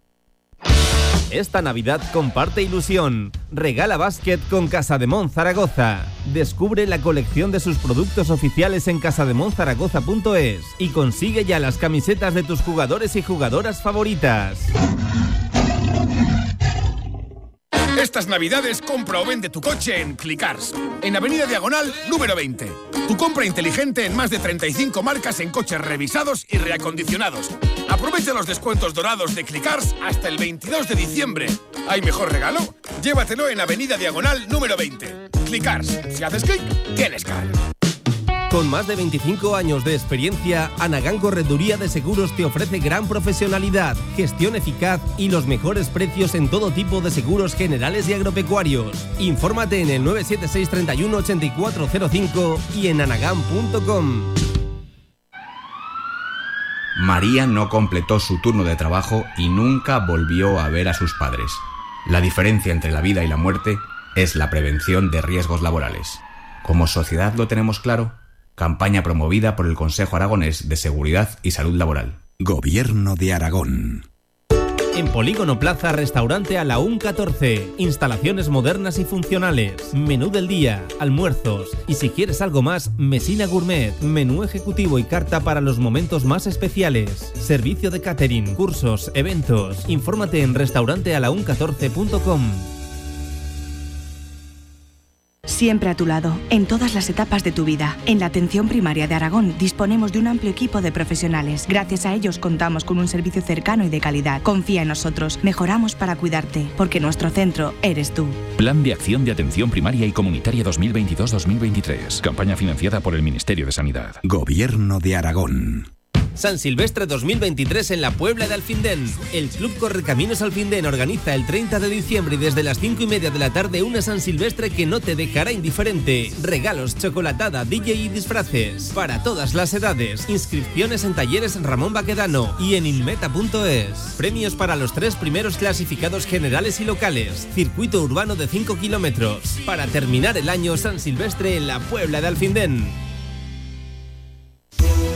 Esta Navidad comparte ilusión. Regala básquet con Casa de Mon Zaragoza. Descubre la colección de sus productos oficiales en casademonzaragoza.es y consigue ya las camisetas de tus jugadores y jugadoras favoritas. Estas navidades compra o vende tu coche en Clicars, en Avenida Diagonal número 20. Tu compra inteligente en más de 35 marcas en coches revisados y reacondicionados. Aprovecha los descuentos dorados de Clicars hasta el 22 de diciembre. ¿Hay mejor regalo? Llévatelo en Avenida Diagonal número 20. Clicars, si haces clic, tienes car. Con más de 25 años de experiencia, Anagán Correduría de Seguros te ofrece gran profesionalidad, gestión eficaz y los mejores precios en todo tipo de seguros generales y agropecuarios. Infórmate en el 976 31 8405 y en anagán.com. María no completó su turno de trabajo y nunca volvió a ver a sus padres. La diferencia entre la vida y la muerte es la prevención de riesgos laborales. Como sociedad lo tenemos claro. Campaña promovida por el Consejo Aragonés de Seguridad y Salud Laboral. Gobierno de Aragón. En Polígono Plaza, restaurante a la UN 14. Instalaciones modernas y funcionales. Menú del día, almuerzos. Y si quieres algo más, Mesina Gourmet. Menú ejecutivo y carta para los momentos más especiales. Servicio de catering, cursos, eventos. Infórmate en restaurantealaun14.com. Siempre a tu lado, en todas las etapas de tu vida. En la atención primaria de Aragón disponemos de un amplio equipo de profesionales. Gracias a ellos contamos con un servicio cercano y de calidad. Confía en nosotros, mejoramos para cuidarte, porque nuestro centro eres tú. Plan de Acción de Atención Primaria y Comunitaria 2022-2023. Campaña financiada por el Ministerio de Sanidad. Gobierno de Aragón. San Silvestre 2023 en la Puebla de Alfindén. El Club Correcaminos Alfindén organiza el 30 de diciembre y desde las 5 y media de la tarde una San Silvestre que no te dejará indiferente. Regalos, chocolatada, DJ y disfraces. Para todas las edades. Inscripciones en talleres Ramón Baquedano y en inmeta.es. Premios para los tres primeros clasificados generales y locales. Circuito urbano de 5 kilómetros. Para terminar el año San Silvestre en la Puebla de Alfindén.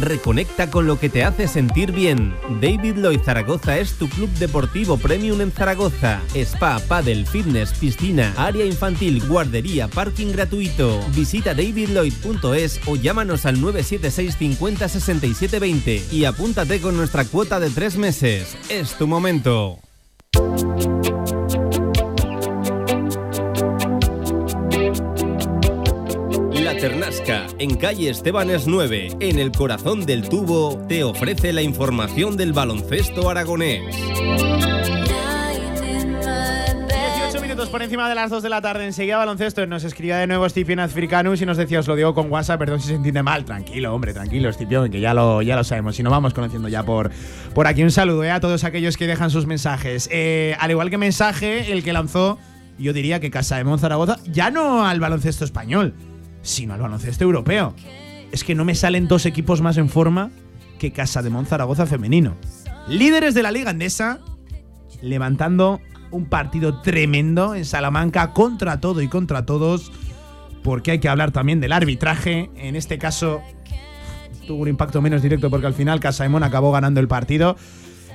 Reconecta con lo que te hace sentir bien. David Lloyd Zaragoza es tu club deportivo premium en Zaragoza. Spa, paddle, fitness, piscina, área infantil, guardería, parking gratuito. Visita davidlloyd.es o llámanos al 976 50 67 20 y apúntate con nuestra cuota de tres meses. Es tu momento. Ternasca, en calle Estebanes 9, en el corazón del tubo, te ofrece la información del baloncesto aragonés. 18 minutos por encima de las 2 de la tarde. Enseguida baloncesto. Nos escribía de nuevo Stephen Africanus y nos decía, os lo digo con WhatsApp, perdón si se entiende mal. Tranquilo, hombre, tranquilo, Stephen, que ya lo, ya lo sabemos. Si no vamos conociendo ya por, por aquí. Un saludo eh, a todos aquellos que dejan sus mensajes. Eh, al igual que mensaje, el que lanzó, yo diría que Casa de Zaragoza, ya no al baloncesto español, sino al baloncesto europeo. Es que no me salen dos equipos más en forma que Casa de Zaragoza femenino. Líderes de la Liga Andesa, levantando un partido tremendo en Salamanca contra todo y contra todos, porque hay que hablar también del arbitraje. En este caso, tuvo un impacto menos directo porque al final Casaemón acabó ganando el partido.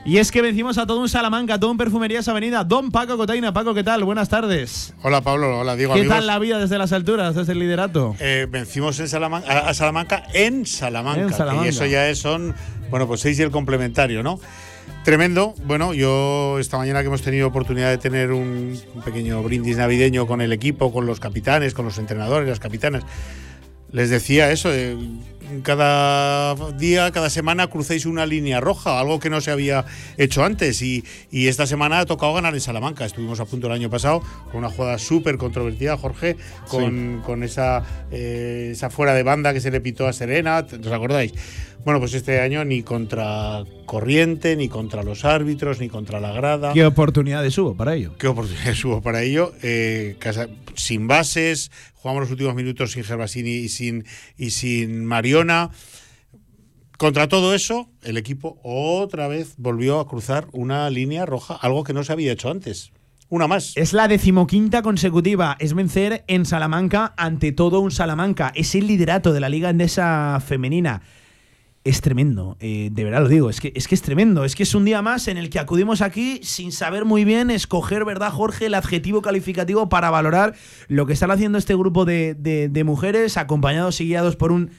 Y es que vencimos a todo un Salamanca, a todo un Perfumerías Avenida. Don Paco Cotaina. Paco, ¿qué tal? Buenas tardes. Hola Pablo, hola Diego. ¿Qué amigos. tal la vida desde las alturas, desde el liderato? Eh, vencimos en Salamanca, a a Salamanca en Salamanca. En Salamanca. Y eso ya es, son, bueno, pues seis y el complementario, ¿no? Tremendo. Bueno, yo esta mañana que hemos tenido oportunidad de tener un, un pequeño brindis navideño con el equipo, con los capitanes, con los entrenadores, las capitanas, les decía eso. eh, cada día, cada semana crucéis una línea roja, algo que no se había hecho antes. Y, y esta semana ha tocado ganar en Salamanca. Estuvimos a punto el año pasado con una jugada súper controvertida, Jorge, con, con esa, eh, esa fuera de banda que se le pitó a Serena. ¿Os acordáis? Bueno, pues este año ni contra corriente, ni contra los árbitros, ni contra la grada. ¿Qué oportunidades hubo para ello? ¿Qué oportunidades hubo para ello? Eh, casa- sin bases, jugamos los últimos minutos sin Gervasini y sin, y sin Mariona. Contra todo eso, el equipo otra vez volvió a cruzar una línea roja, algo que no se había hecho antes. Una más. Es la decimoquinta consecutiva. Es vencer en Salamanca ante todo un Salamanca. Es el liderato de la Liga Endesa Femenina. Es tremendo, eh, de verdad lo digo, es que, es que es tremendo, es que es un día más en el que acudimos aquí sin saber muy bien escoger, ¿verdad, Jorge?, el adjetivo calificativo para valorar lo que están haciendo este grupo de, de- de mujeres, acompañados y guiados por un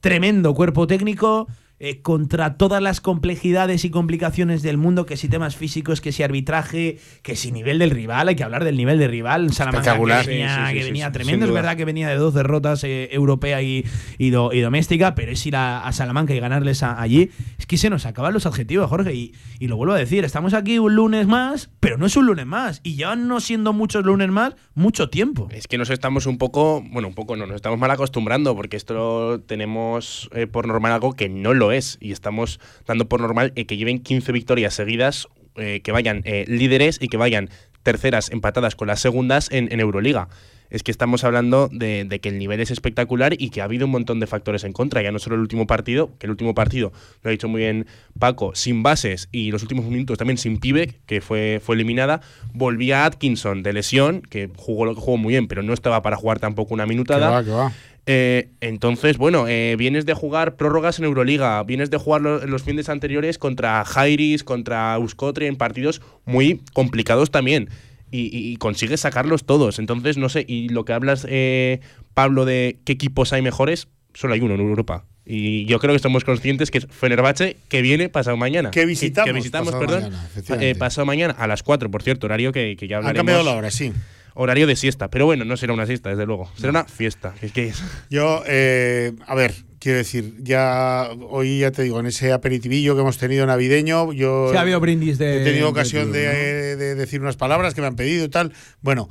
tremendo cuerpo técnico eh, contra todas las complejidades y complicaciones del mundo, que si temas físicos, que si arbitraje, que si nivel del rival, hay que hablar del nivel del rival. Salamanca que venía, Sí, sí, sí, que sí, venía sí, tremendo, es verdad que venía de dos derrotas eh, europea y, y, do- y doméstica, pero es ir a, a Salamanca y ganarles a- allí. Es que se nos acaban los adjetivos, Jorge, y, y lo vuelvo a decir, estamos aquí un lunes más, pero no es un lunes más, y ya no siendo muchos lunes más, mucho tiempo. Es que nos estamos un poco, bueno, un poco no, nos estamos mal acostumbrando porque esto tenemos eh, por normal algo que no lo es y estamos dando por normal eh, que lleven 15 victorias seguidas, eh, que vayan eh, líderes y que vayan terceras empatadas con las segundas en, Euroliga. Es que estamos hablando de, que el nivel es espectacular y que ha habido un montón de factores en contra. Ya no solo el último partido, que el último partido, lo ha dicho muy bien Paco, sin bases y los últimos minutos también sin Pivek, que fue, fue eliminada. Volvía Atkinson de lesión, que jugó lo que jugó muy bien, pero no estaba para jugar tampoco una minutada. Va, va. Eh, entonces, bueno, eh, vienes de jugar prórrogas en Euroliga, vienes de jugar lo- los fines anteriores contra Jairis, contra Euskotri en partidos muy complicados también. Y, y- y consigues sacarlos todos. Entonces, no sé, y lo que hablas, eh, Pablo, de qué equipos hay mejores, solo hay uno en Europa. Y yo creo que estamos conscientes que es Fenerbahce, que viene pasado mañana. Que visitamos Que, visitamos, pasado perdón. mañana, eh, pasado mañana a las 4, por cierto, horario que, que ya Han hablaremos. cambiado la hora, sí. Horario de siesta, pero bueno, no será una siesta, desde luego. Será una fiesta. Es que Yo, eh, a ver, quiero decir, ya hoy ya te digo, en ese aperitivillo que hemos tenido navideño, yo Sí, ha habido brindis de- he tenido ocasión de, decir unas palabras que me han pedido y tal. Bueno,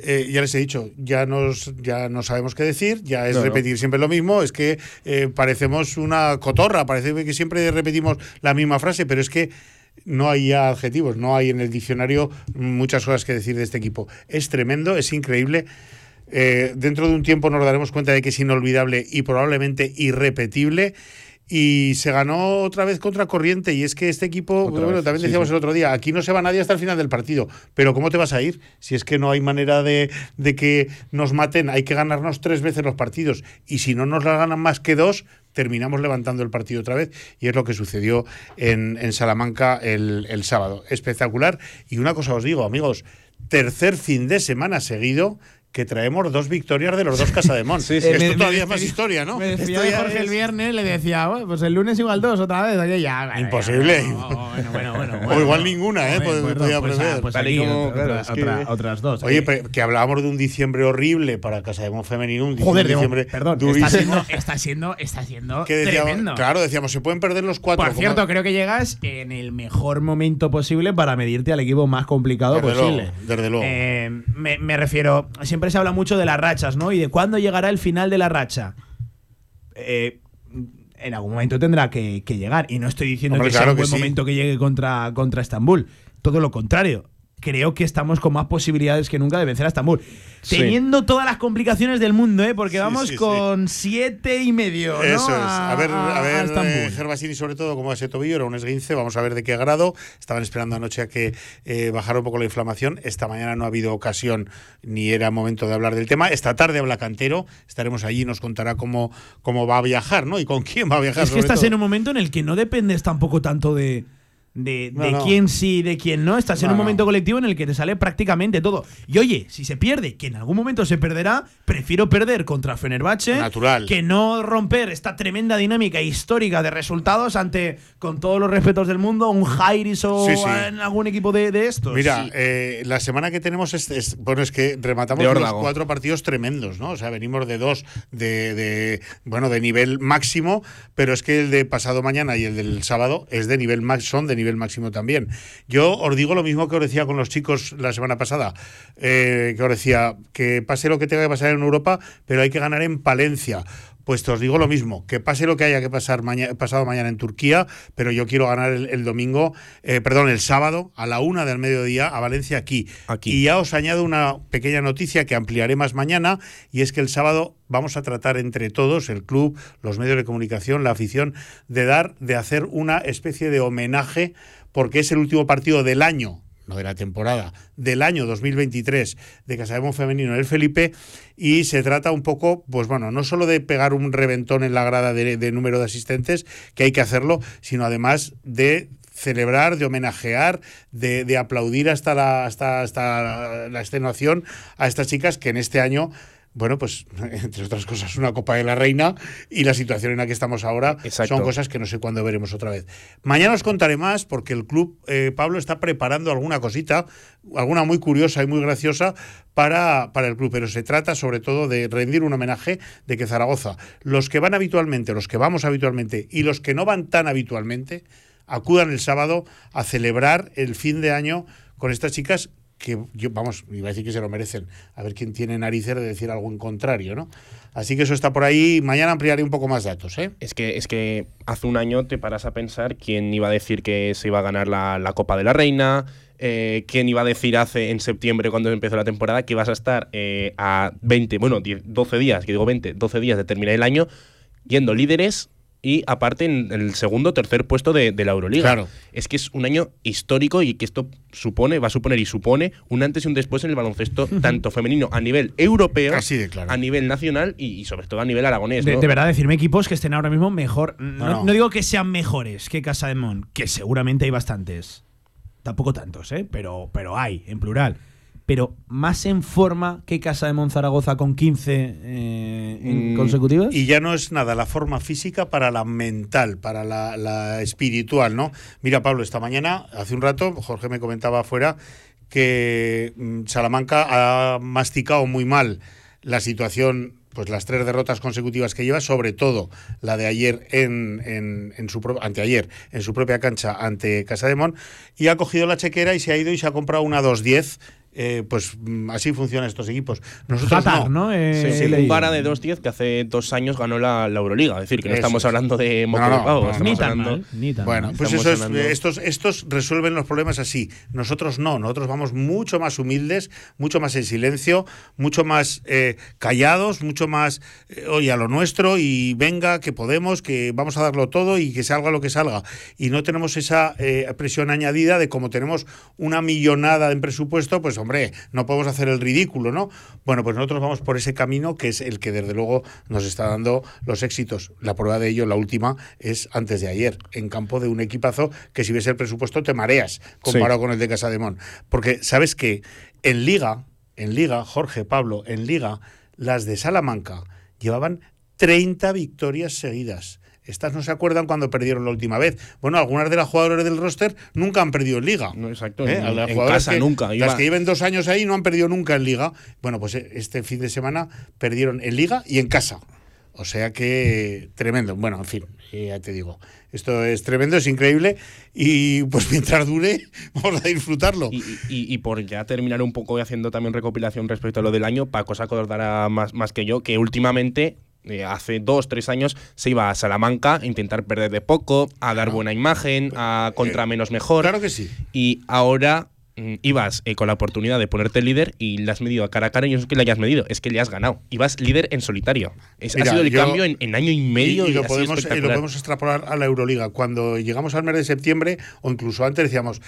eh, ya les he dicho, ya nos ya no sabemos qué decir, ya es Claro. repetir siempre lo mismo, es que eh, parecemos una cotorra, parece que siempre repetimos la misma frase, pero es que no hay adjetivos, no hay en el diccionario muchas cosas que decir de este equipo. Es tremendo, es increíble. Eh, dentro de un tiempo nos daremos cuenta de que es inolvidable y probablemente irrepetible. Y se ganó otra vez contra corriente. Y es que este equipo, Otra bueno, vez, también sí, decíamos sí. el otro día, aquí no se va nadie hasta el final del partido. Pero ¿cómo te vas a ir? Si es que no hay manera de, de que nos maten, hay que ganarnos tres veces los partidos. Y si no nos la ganan más que dos, terminamos levantando el partido otra vez. Y es lo que sucedió en, en Salamanca el, el sábado. Espectacular. Y una cosa os digo, amigos, tercer fin de semana seguido que traemos dos victorias de los dos Casademón. sí. Esto Eh, me todavía es más historia, ¿no? Me decía Esto de Jorge el es- viernes, le decía, "Bueno, pues el lunes igual dos otra vez. Oye, ya, vale, Imposible. ya, bueno, bueno, bueno, o bueno. igual ninguna, ¿eh? Pues, podía pues, prever. ah, pues aquí otra- otra- otras dos. Oye, eh. pe- que hablábamos de un diciembre horrible para Casademón Femenino. Un Joder, de- diciembre perdón, está durísimo. siendo, está siendo, está siendo que decíamos- tremendo. Claro, decíamos, se pueden perder los cuatro. Por como- cierto, creo que llegas en el mejor momento posible para medirte al equipo más complicado Desde posible. luego, desde luego. Eh, me, me refiero, siempre se habla mucho de las rachas, ¿no? Y de cuándo llegará el final de la racha. Eh, en algún momento tendrá que, que llegar. Y no estoy diciendo Hombre, que sea un que buen sí. momento que llegue contra, contra Estambul. Todo lo contrario. Creo que estamos con más posibilidades que nunca de vencer a Estambul. Sí. Teniendo todas las complicaciones del mundo, ¿eh? Porque vamos sí, con siete y medio. ¿no? Eso es. A ver, a, ver, Estambul. eh, Gervasini, sobre todo, como ese tobillo, era un esguince. Vamos a ver de qué grado. Estaban esperando anoche a que eh, bajara un poco la inflamación. Esta mañana no ha habido ocasión ni era momento de hablar del tema. Esta tarde habla Cantero. Estaremos allí y nos contará cómo, cómo va a viajar, ¿no? Y con quién va a viajar. Es que estás todo. en un momento en el que no dependes tampoco tanto de, de, No, de no. quién sí, de quién no. Estás en un no. momento colectivo en el que te sale prácticamente todo. Y oye, si se pierde, que en algún momento se perderá, prefiero perder contra Fenerbahce Natural. que no romper esta tremenda dinámica histórica de resultados ante, con todos los respetos del mundo, un Jairis o Sí, sí. en algún equipo de, de estos. Mira, Sí. eh, la semana que tenemos es, es- bueno, es que rematamos los cuatro partidos tremendos, ¿no? O sea, venimos de dos de, de, bueno, de nivel máximo, pero es que el de pasado mañana y el del sábado es de nivel son de nivel máximo también. Yo os digo lo mismo que os decía con los chicos la semana pasada, eh, que os decía que pase lo que tenga que pasar en Europa, pero hay que ganar en Palencia. Pues te os digo lo mismo, que pase lo que haya que pasar maña- pasado mañana en Turquía, pero yo quiero ganar el, el domingo, eh, perdón, el sábado a la una del mediodía a Valencia aquí. Aquí. Y ya os añado una pequeña noticia que ampliaré más mañana, y es que el sábado vamos a tratar entre todos, el club, los medios de comunicación, la afición, de dar, de hacer una especie de homenaje, porque es el último partido del año no de la temporada, del año 2023 de Casademón Femenino en el Felipe y se trata un poco, pues bueno, no solo de pegar un reventón en la grada de, número de asistentes, que hay que hacerlo, sino además de celebrar, de homenajear, de, de aplaudir hasta la, hasta, hasta la extenuación a estas chicas que en este año bueno, pues entre otras cosas una Copa de la Reina y la situación en la que estamos ahora Exacto. son cosas que no sé cuándo veremos otra vez. Mañana os contaré más porque el club, eh, Pablo, está preparando alguna cosita, alguna muy curiosa y muy graciosa para, para el club, pero se trata sobre todo de rendir un homenaje de que Zaragoza, los que van habitualmente, los que vamos habitualmente y los que no van tan habitualmente, acudan el sábado a celebrar el fin de año con estas chicas que yo, vamos, iba a decir que se lo merecen. A ver quién tiene narices de decir algo en contrario, ¿no? Así que eso está por ahí. Mañana ampliaré un poco más datos, ¿eh? Es que, es que hace un año te paras a pensar quién iba a decir que se iba a ganar la, la Copa de la Reina, eh, quién iba a decir hace en septiembre cuando empezó la temporada que ibas a estar eh, a 20, bueno, 10, 12 días, que digo 20, 12 días de terminar el año, yendo líderes y aparte en el segundo o tercer puesto de, de la Euroliga. Claro. Es que es un año histórico y que esto supone, va a suponer y supone un antes y un después en el baloncesto, tanto femenino a nivel europeo, Así de claro. a nivel nacional y, y sobre todo a nivel aragonés. De, ¿no? de verdad, decirme equipos que estén ahora mismo mejor. No, no. no digo que sean mejores que Casa de Mon, que seguramente hay bastantes. Tampoco tantos, ¿eh? Pero, pero hay, en plural. Pero más en forma que Casa de Mon Zaragoza con 15 eh, en Mm, consecutivas. Y ya no es nada la forma física para la mental, para la, la espiritual, ¿no? Mira, Pablo, esta mañana, hace un rato, Jorge me comentaba afuera que mm, Salamanca ha masticado muy mal la situación, pues las tres derrotas consecutivas que lleva, sobre todo la de ayer en, en, en su anteayer en su propia cancha ante Casademón, y ha cogido la chequera y se ha ido y se ha comprado una 2-10. Eh, pues mm, así funcionan estos equipos. Nosotros Qatar, no. ¿no? Eh, Sí, un. Vara de 2-10 que hace dos años ganó la, la Euroliga. Es decir, que no Eso estamos es. hablando de moco No, no, Ni tan hablando- mal, ni tan Bueno, pues eso es, hablando- estos, estos resuelven los problemas así. Nosotros no, nosotros vamos mucho más humildes, mucho más en silencio, mucho más eh, callados, mucho más, eh, oye, a lo nuestro y venga, que podemos, que vamos a darlo todo y que salga lo que salga. Y no tenemos esa eh, presión añadida de como tenemos una millonada en presupuesto, pues hombre, no podemos hacer el ridículo, ¿no? Bueno, pues nosotros vamos por ese camino que es el que desde luego nos está dando los éxitos. La prueba de ello, la última, es antes de ayer, en campo de un equipazo que si ves el presupuesto te mareas comparado con el de Casademón. Porque sabes que en Liga, en Liga, Jorge, Pablo, en Liga, las de Salamanca llevaban 30 victorias seguidas. Estas no se acuerdan cuando perdieron la última vez. Bueno, algunas de las jugadoras del roster nunca han perdido en liga. No, exacto, ¿Eh? en- las en jugadoras casa que- nunca, Las que lleven dos años ahí no han perdido nunca en liga. Bueno, pues eh, este fin de semana perdieron en liga y en casa. O sea que tremendo. Bueno, en fin, eh, ya te digo. Esto es tremendo, es increíble. Y pues mientras dure, vamos a disfrutarlo. Y, y- y por ya terminar un poco y haciendo también recopilación respecto a lo del año, Paco se acordará más, más que yo que últimamente, eh, hace dos, tres años, se iba a Salamanca a intentar perder de poco, a dar buena imagen, a contra menos mejor. Claro que sí. Y ahora ibas eh, con la oportunidad de ponerte líder y le has medido a cara a cara y no es que le hayas medido, es que le has ganado. Ibas líder en solitario. Es, ha sido el yo- cambio en, en año y medio. Y, y lo, ha sido podemos, y lo espectacular. podemos extrapolar a la Euroliga. Cuando llegamos al mes de septiembre, o incluso antes, decíamos,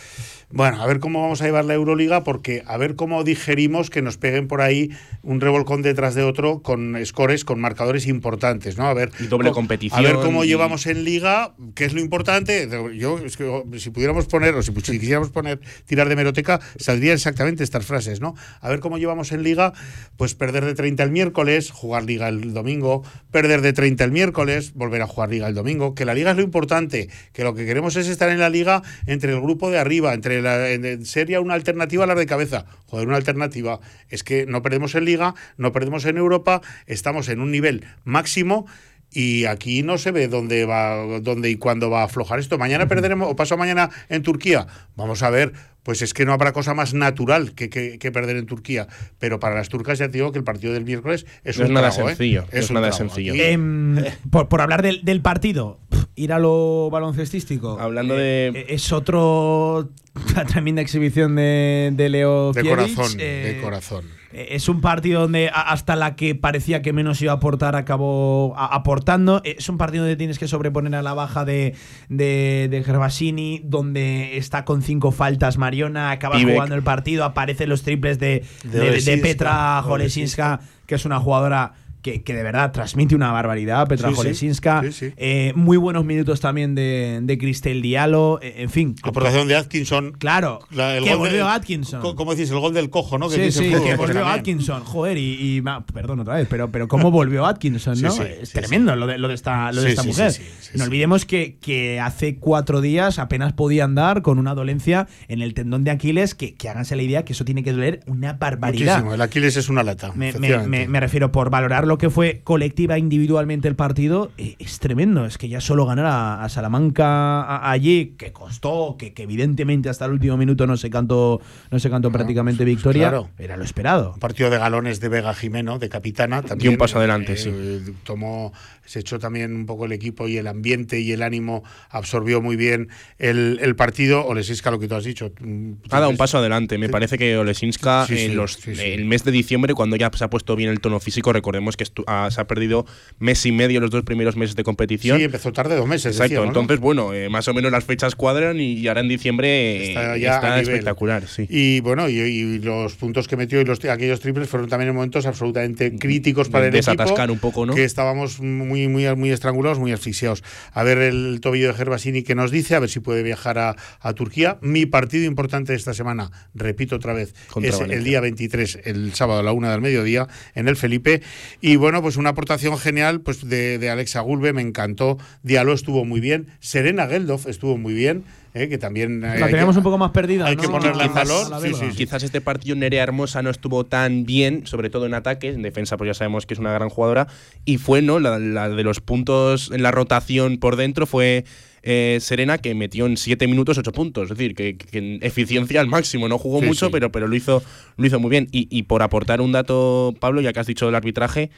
bueno, a ver cómo vamos a llevar la Euroliga, porque a ver cómo digerimos que nos peguen por ahí un revolcón detrás de otro con scores, con marcadores importantes, ¿no? A ver, Y doble co- competición A ver cómo y- llevamos en Liga, qué es lo importante. Yo, es que, oh, si pudiéramos poner, o si, si quisiéramos poner, tirar de meroteca, saldrían exactamente estas frases, ¿no? A ver cómo llevamos en Liga, pues perder de 30 el miércoles, jugar Liga el domingo, perder de 30 el miércoles, volver a jugar Liga el domingo, que la Liga es lo importante, que lo que queremos es estar en la Liga entre el grupo de arriba, entre la en- sería una alternativa a la de cabeza. Joder, una alternativa es que no perdemos en Liga, no perdemos en Europa, estamos en un nivel máximo. Y aquí no se ve dónde va, dónde y cuándo va a aflojar esto. Mañana perderemos, o paso mañana en Turquía. Vamos a ver, pues es que no habrá cosa más natural que, que- que perder en Turquía. Pero para las turcas ya te digo que el partido del miércoles es No un es nada trago, ¿eh? sencillo, no es un nada trago. sencillo. Em, por, por hablar del, del partido, ir a lo baloncestístico. Hablando eh, de- Es otro. Una tremenda exhibición de, de Leo de corazón, eh, de corazón. eh, Es un partido donde hasta la que parecía que menos iba a aportar acabó a- aportando. Eh, Es un partido donde tienes que sobreponer a la baja de, de, de Gervasini, donde está con cinco faltas Mariona, acaba Pivek. jugando el partido, aparecen los triples de, De de-. Petra Jolesinska, que es una jugadora que, que de verdad transmite una barbaridad, Petra Sí. Jolesinska. Sí, sí. Eh, muy buenos minutos también de, de Cristel Diallo. eh, en fin. Aportación de Atkinson. Claro. La- el que gol de- volvió Atkinson. ¿Cómo decís? El gol del cojo, ¿no? Que sí, sí, que pues volvió. Atkinson, joder, y, perdón otra vez, pero, pero cómo volvió Atkinson, ¿no? es tremendo Lo, de, lo de esta, lo de esta mujer. no olvidemos que, que hace cuatro días apenas podía andar con una dolencia en el tendón de Aquiles, que, que háganse la idea que eso tiene que doler una barbaridad. Muchísimo. El Aquiles es una lata. Me, me- me- me refiero por valorar lo que fue colectiva individualmente el partido, eh, es tremendo. Es que ya solo ganar a, a Salamanca a- allí, que costó, que, que evidentemente hasta el último minuto no se cantó, no se cantó prácticamente victoria, claro. era lo esperado. Un partido de galones de Vega Jimeno, de capitana. También, un paso adelante, eh, sí. Tomó, se echó también un poco el equipo y el ambiente y el ánimo absorbió muy bien el, el partido. Olesiska, lo que tú has dicho. mm, Ha dado un paso adelante. Me parece que Olesinska, Sí, sí, en los, sí, el mes de diciembre, cuando ya se ha puesto bien el tono físico, recordemos que estu- ah, se ha perdido mes y medio los dos primeros meses de competición. Sí, empezó tarde, dos meses. Exacto, decíamos, ¿no? entonces, bueno, eh, más o menos las fechas cuadran y, ahora en diciembre eh, Está está, ya nivel. espectacular. Sí. Y bueno, y, y los puntos que metió y los, aquellos triples fueron también en momentos absolutamente críticos para el Desatascar equipo. un poco, ¿no? Que estábamos muy, muy, muy estrangulados, muy asfixiados. A ver el tobillo de Gervasini que nos dice, a ver si puede viajar a, a Turquía. Mi partido importante de esta semana, repito otra vez, Contra es Valencia. el día 23, el sábado a la una del mediodía, en el Felipe. Y bueno, pues una aportación genial pues de, de Alexa Gulbe, me encantó. Diallo estuvo muy bien. Serena Geldof estuvo muy bien, eh, que también. La hay teníamos que- un poco más perdida. hay ¿no? que ponerla en Quizás- valor. Sí, sí, sí. Quizás este partido Nerea Hermosa no estuvo tan bien, sobre todo en ataques, en defensa pues ya sabemos que es una gran jugadora, y fue, ¿no? La, la de los puntos en la rotación por dentro fue eh, Serena que metió en 7 minutos 8 puntos, es decir, que, que en eficiencia al máximo, no jugó Sí, mucho, sí. pero, pero lo, hizo, lo hizo muy bien. Y, y por aportar un dato, Pablo, ya que has dicho del arbitraje,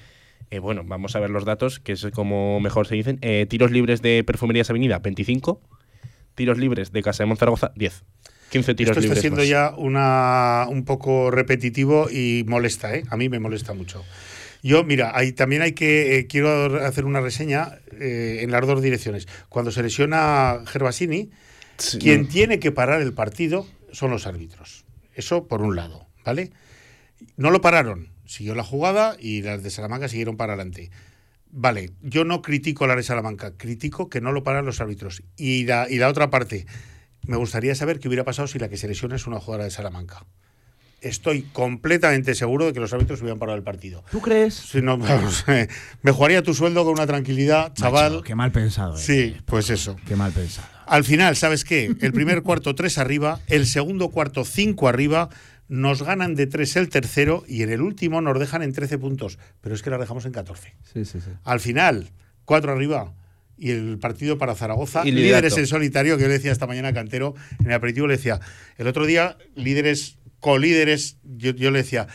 eh, bueno, vamos a ver los datos, que es como mejor se dicen. Eh, tiros libres de Perfumerías Avenida, 25. Tiros libres de Casa de Monzaragoza, 10. 15 tiros Esto está libres. siendo más. ya una, un poco repetitivo y molesta, ¿eh? A mí me molesta mucho. Yo, mira, hay, también hay que, eh, quiero hacer una reseña eh, en las dos direcciones. Cuando se lesiona Gervasini, Sí. quien tiene que parar el partido son los árbitros. Eso por un lado, ¿vale? No lo pararon, siguió la jugada y las de Salamanca siguieron para adelante. Vale, yo no critico la de Salamanca, critico que no lo paran los árbitros. Y la, y la otra parte, me gustaría saber qué hubiera pasado si la que se lesiona es una jugadora de Salamanca. Estoy completamente seguro de que los árbitros hubieran parado el partido. ¿Tú crees? Si no, eh, me jugaría tu sueldo con una tranquilidad, chaval. Macho, qué mal pensado. eh. Sí, pues eso. Qué mal pensado. Al final, ¿sabes qué? El primer cuarto, tres arriba, el segundo cuarto, cinco arriba, nos ganan de tres el tercero y en el último nos dejan en 13 puntos, pero es que la dejamos en 14. Sí, sí, sí. Al final, cuatro arriba y el partido para Zaragoza, Y líderes en solitario, que yo le decía esta mañana a Cantero, en el aperitivo le decía, el otro día, líderes, colíderes, yo, yo le decía,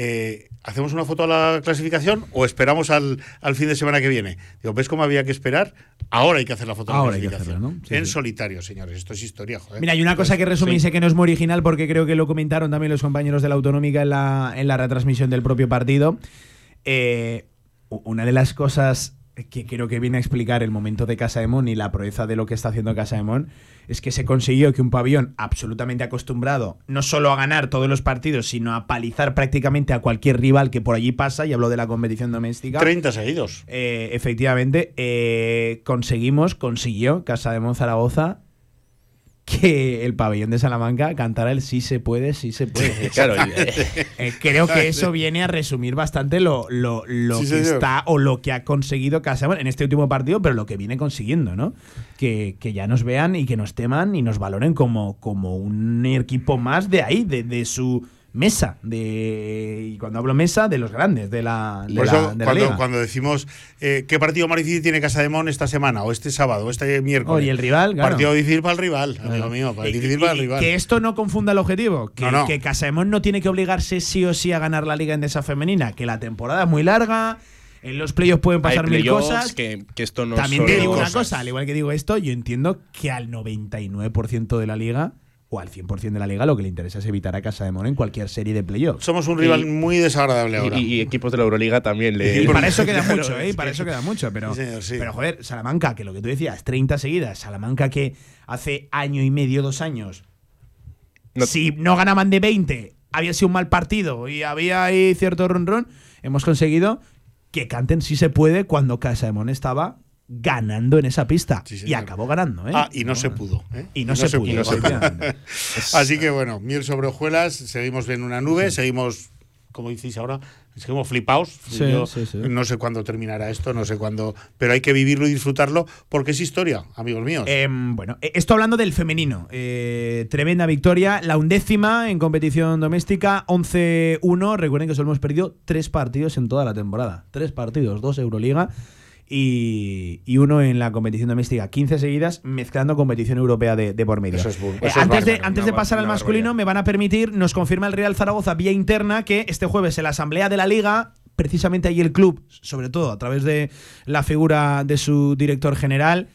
eh, ¿hacemos una foto a la clasificación o esperamos al, al fin de semana que viene? Digo, ¿ves cómo había que esperar? Ahora hay que hacer la foto a la clasificación. hacerla, ¿no? Sí, en sí. solitario, señores. Esto es historia, joder. Mira, hay una cosa que resume y Sí. sé que no es muy original porque creo que lo comentaron también los compañeros de la Autonómica en la, en la retransmisión del propio partido. Eh, una de las cosas que creo que viene a explicar el momento de Casa de Mon y la proeza de lo que está haciendo Casa de Mon es que se consiguió que un pabellón absolutamente acostumbrado no solo a ganar todos los partidos, sino a palizar prácticamente a cualquier rival que por allí pasa, y hablo de la competición doméstica. 30 seguidos. Eh, efectivamente, eh, conseguimos, consiguió Casa de Monzaragoza que el pabellón de Salamanca cantara el sí se puede, sí se puede. Claro, Eh, creo que eso viene a resumir bastante lo, lo, lo Sí, que señor. está o lo que ha conseguido Casa bueno, en este último partido, pero lo que viene consiguiendo, ¿no? Que, que ya nos vean y que nos teman y nos valoren como, como un equipo más de ahí, de, de su mesa. De, y cuando hablo mesa, de los grandes, de la, de Por la- eso, de la cuando, liga. cuando decimos eh, qué partido más difícil tiene Casa de Mon esta semana, o este sábado, o este miércoles. Oh, y el rival, claro. Partido difícil para el rival, amigo mío. para- Y- difícil y- para el rival. Que esto no confunda el objetivo. Que, No, no. que no tiene que obligarse sí o sí a ganar la liga endesa femenina. Que la temporada es muy larga. En los playoffs pueden Hay pasar mil cosas. que, que esto no También te digo una cosa, al igual que digo esto, yo entiendo que al 99% de la liga o al 100% de la liga lo que le interesa es evitar a Casa de Mon en cualquier serie de playoffs. Somos un rival Y- muy desagradable ahora. Y, y equipos de la Euroliga también le. Y para eso queda mucho, ¿eh? Y para eso queda mucho. Pero, Sí, señor, sí. pero joder, Salamanca, que lo que tú decías, 30 seguidas. Salamanca que hace año y medio, dos años, No- si no ganaban de 20, había sido un mal partido y había ahí cierto run, hemos conseguido que canten si se puede cuando Casaemón estaba ganando en esa pista. y acabó ganando, ¿eh? Ah, y no se pudo. ¿eh? Y no se pudo. Así que bueno, miel sobre hojuelas, seguimos en una nube, seguimos, como decís ahora, seguimos. Sí, Yo sí. No sé cuándo terminará esto, no sé cuándo, pero hay que vivirlo y disfrutarlo porque es historia, amigos míos. Em, bueno, eh, esto hablando del femenino. Eh, tremenda victoria, la undécima en competición doméstica, 11-1. Recuerden que solo hemos perdido tres partidos en toda la temporada. Tres partidos, dos Euroliga y, y uno en la competición doméstica. 15 seguidas, mezclando competición europea de, de por medio. Eso es Eh, eso es antes de, antes de pasar al masculino, me van a permitir, nos confirma el Real Zaragoza vía interna que este jueves en la asamblea de la liga, precisamente ahí el club, sobre todo a través de la figura de su director general,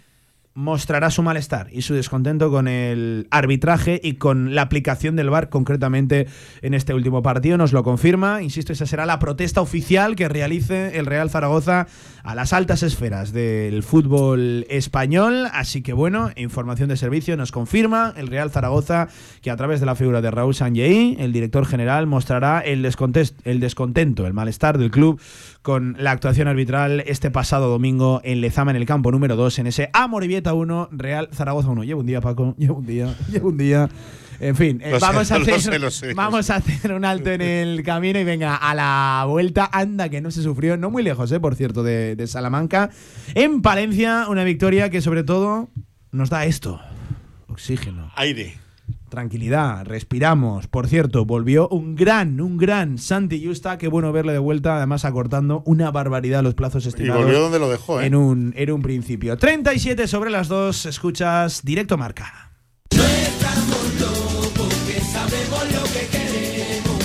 mostrará su malestar y su descontento con el arbitraje y con la aplicación del VAR concretamente en este último partido. Nos lo confirma. Insisto, esa será la protesta oficial que realice el Real Zaragoza a las altas esferas del fútbol español. Así que bueno, información de servicio nos confirma el Real Zaragoza que a través de la figura de Raúl Sanjei, el director general, mostrará el, descontento, el malestar del club con la actuación arbitral este pasado domingo en Lezama en el campo número 2 en ese Amoribieta 1, Real Zaragoza 1. Llevo un día, Paco, llevo un día, llevo un día. En fin, eh, sé, vamos, a hacer, sé, lo sé. vamos a hacer un alto en el camino y venga, a la vuelta, anda que no se sufrió, no muy lejos, eh, por cierto, de, de Salamanca. En Palencia, una victoria que sobre todo nos da esto, oxígeno. Aire. Tranquilidad, respiramos. Por cierto, volvió un gran, un gran Santi Justa. Qué bueno verle de vuelta, además acortando una barbaridad los plazos Y estimados. volvió donde lo dejó, ¿eh? En un, en un principio. 37 sobre las 2, escuchas directo marca.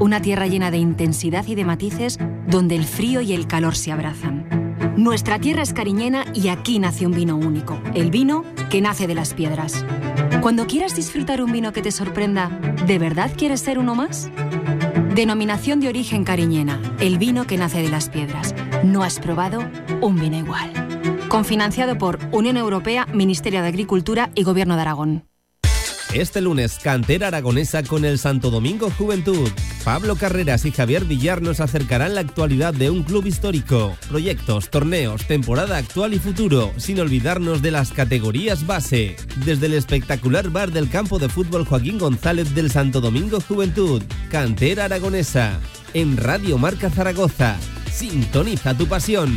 una tierra llena de intensidad y de matices donde el frío y el calor se abrazan. Nuestra tierra es cariñena y aquí nace un vino único, el vino que nace de las piedras. Cuando quieras disfrutar un vino que te sorprenda, ¿de verdad quieres ser uno más? Denominación de origen cariñena, el vino que nace de las piedras. No has probado un vino igual. Confinanciado por Unión Europea, Ministerio de Agricultura y Gobierno de Aragón. Este lunes, cantera aragonesa con el Santo Domingo Juventud. Pablo Carreras y Javier Villar nos acercarán la actualidad de un club histórico, proyectos, torneos, temporada actual y futuro, sin olvidarnos de las categorías base. Desde el espectacular bar del campo de fútbol Joaquín González del Santo Domingo Juventud, cantera aragonesa. En Radio Marca Zaragoza. Sintoniza tu pasión.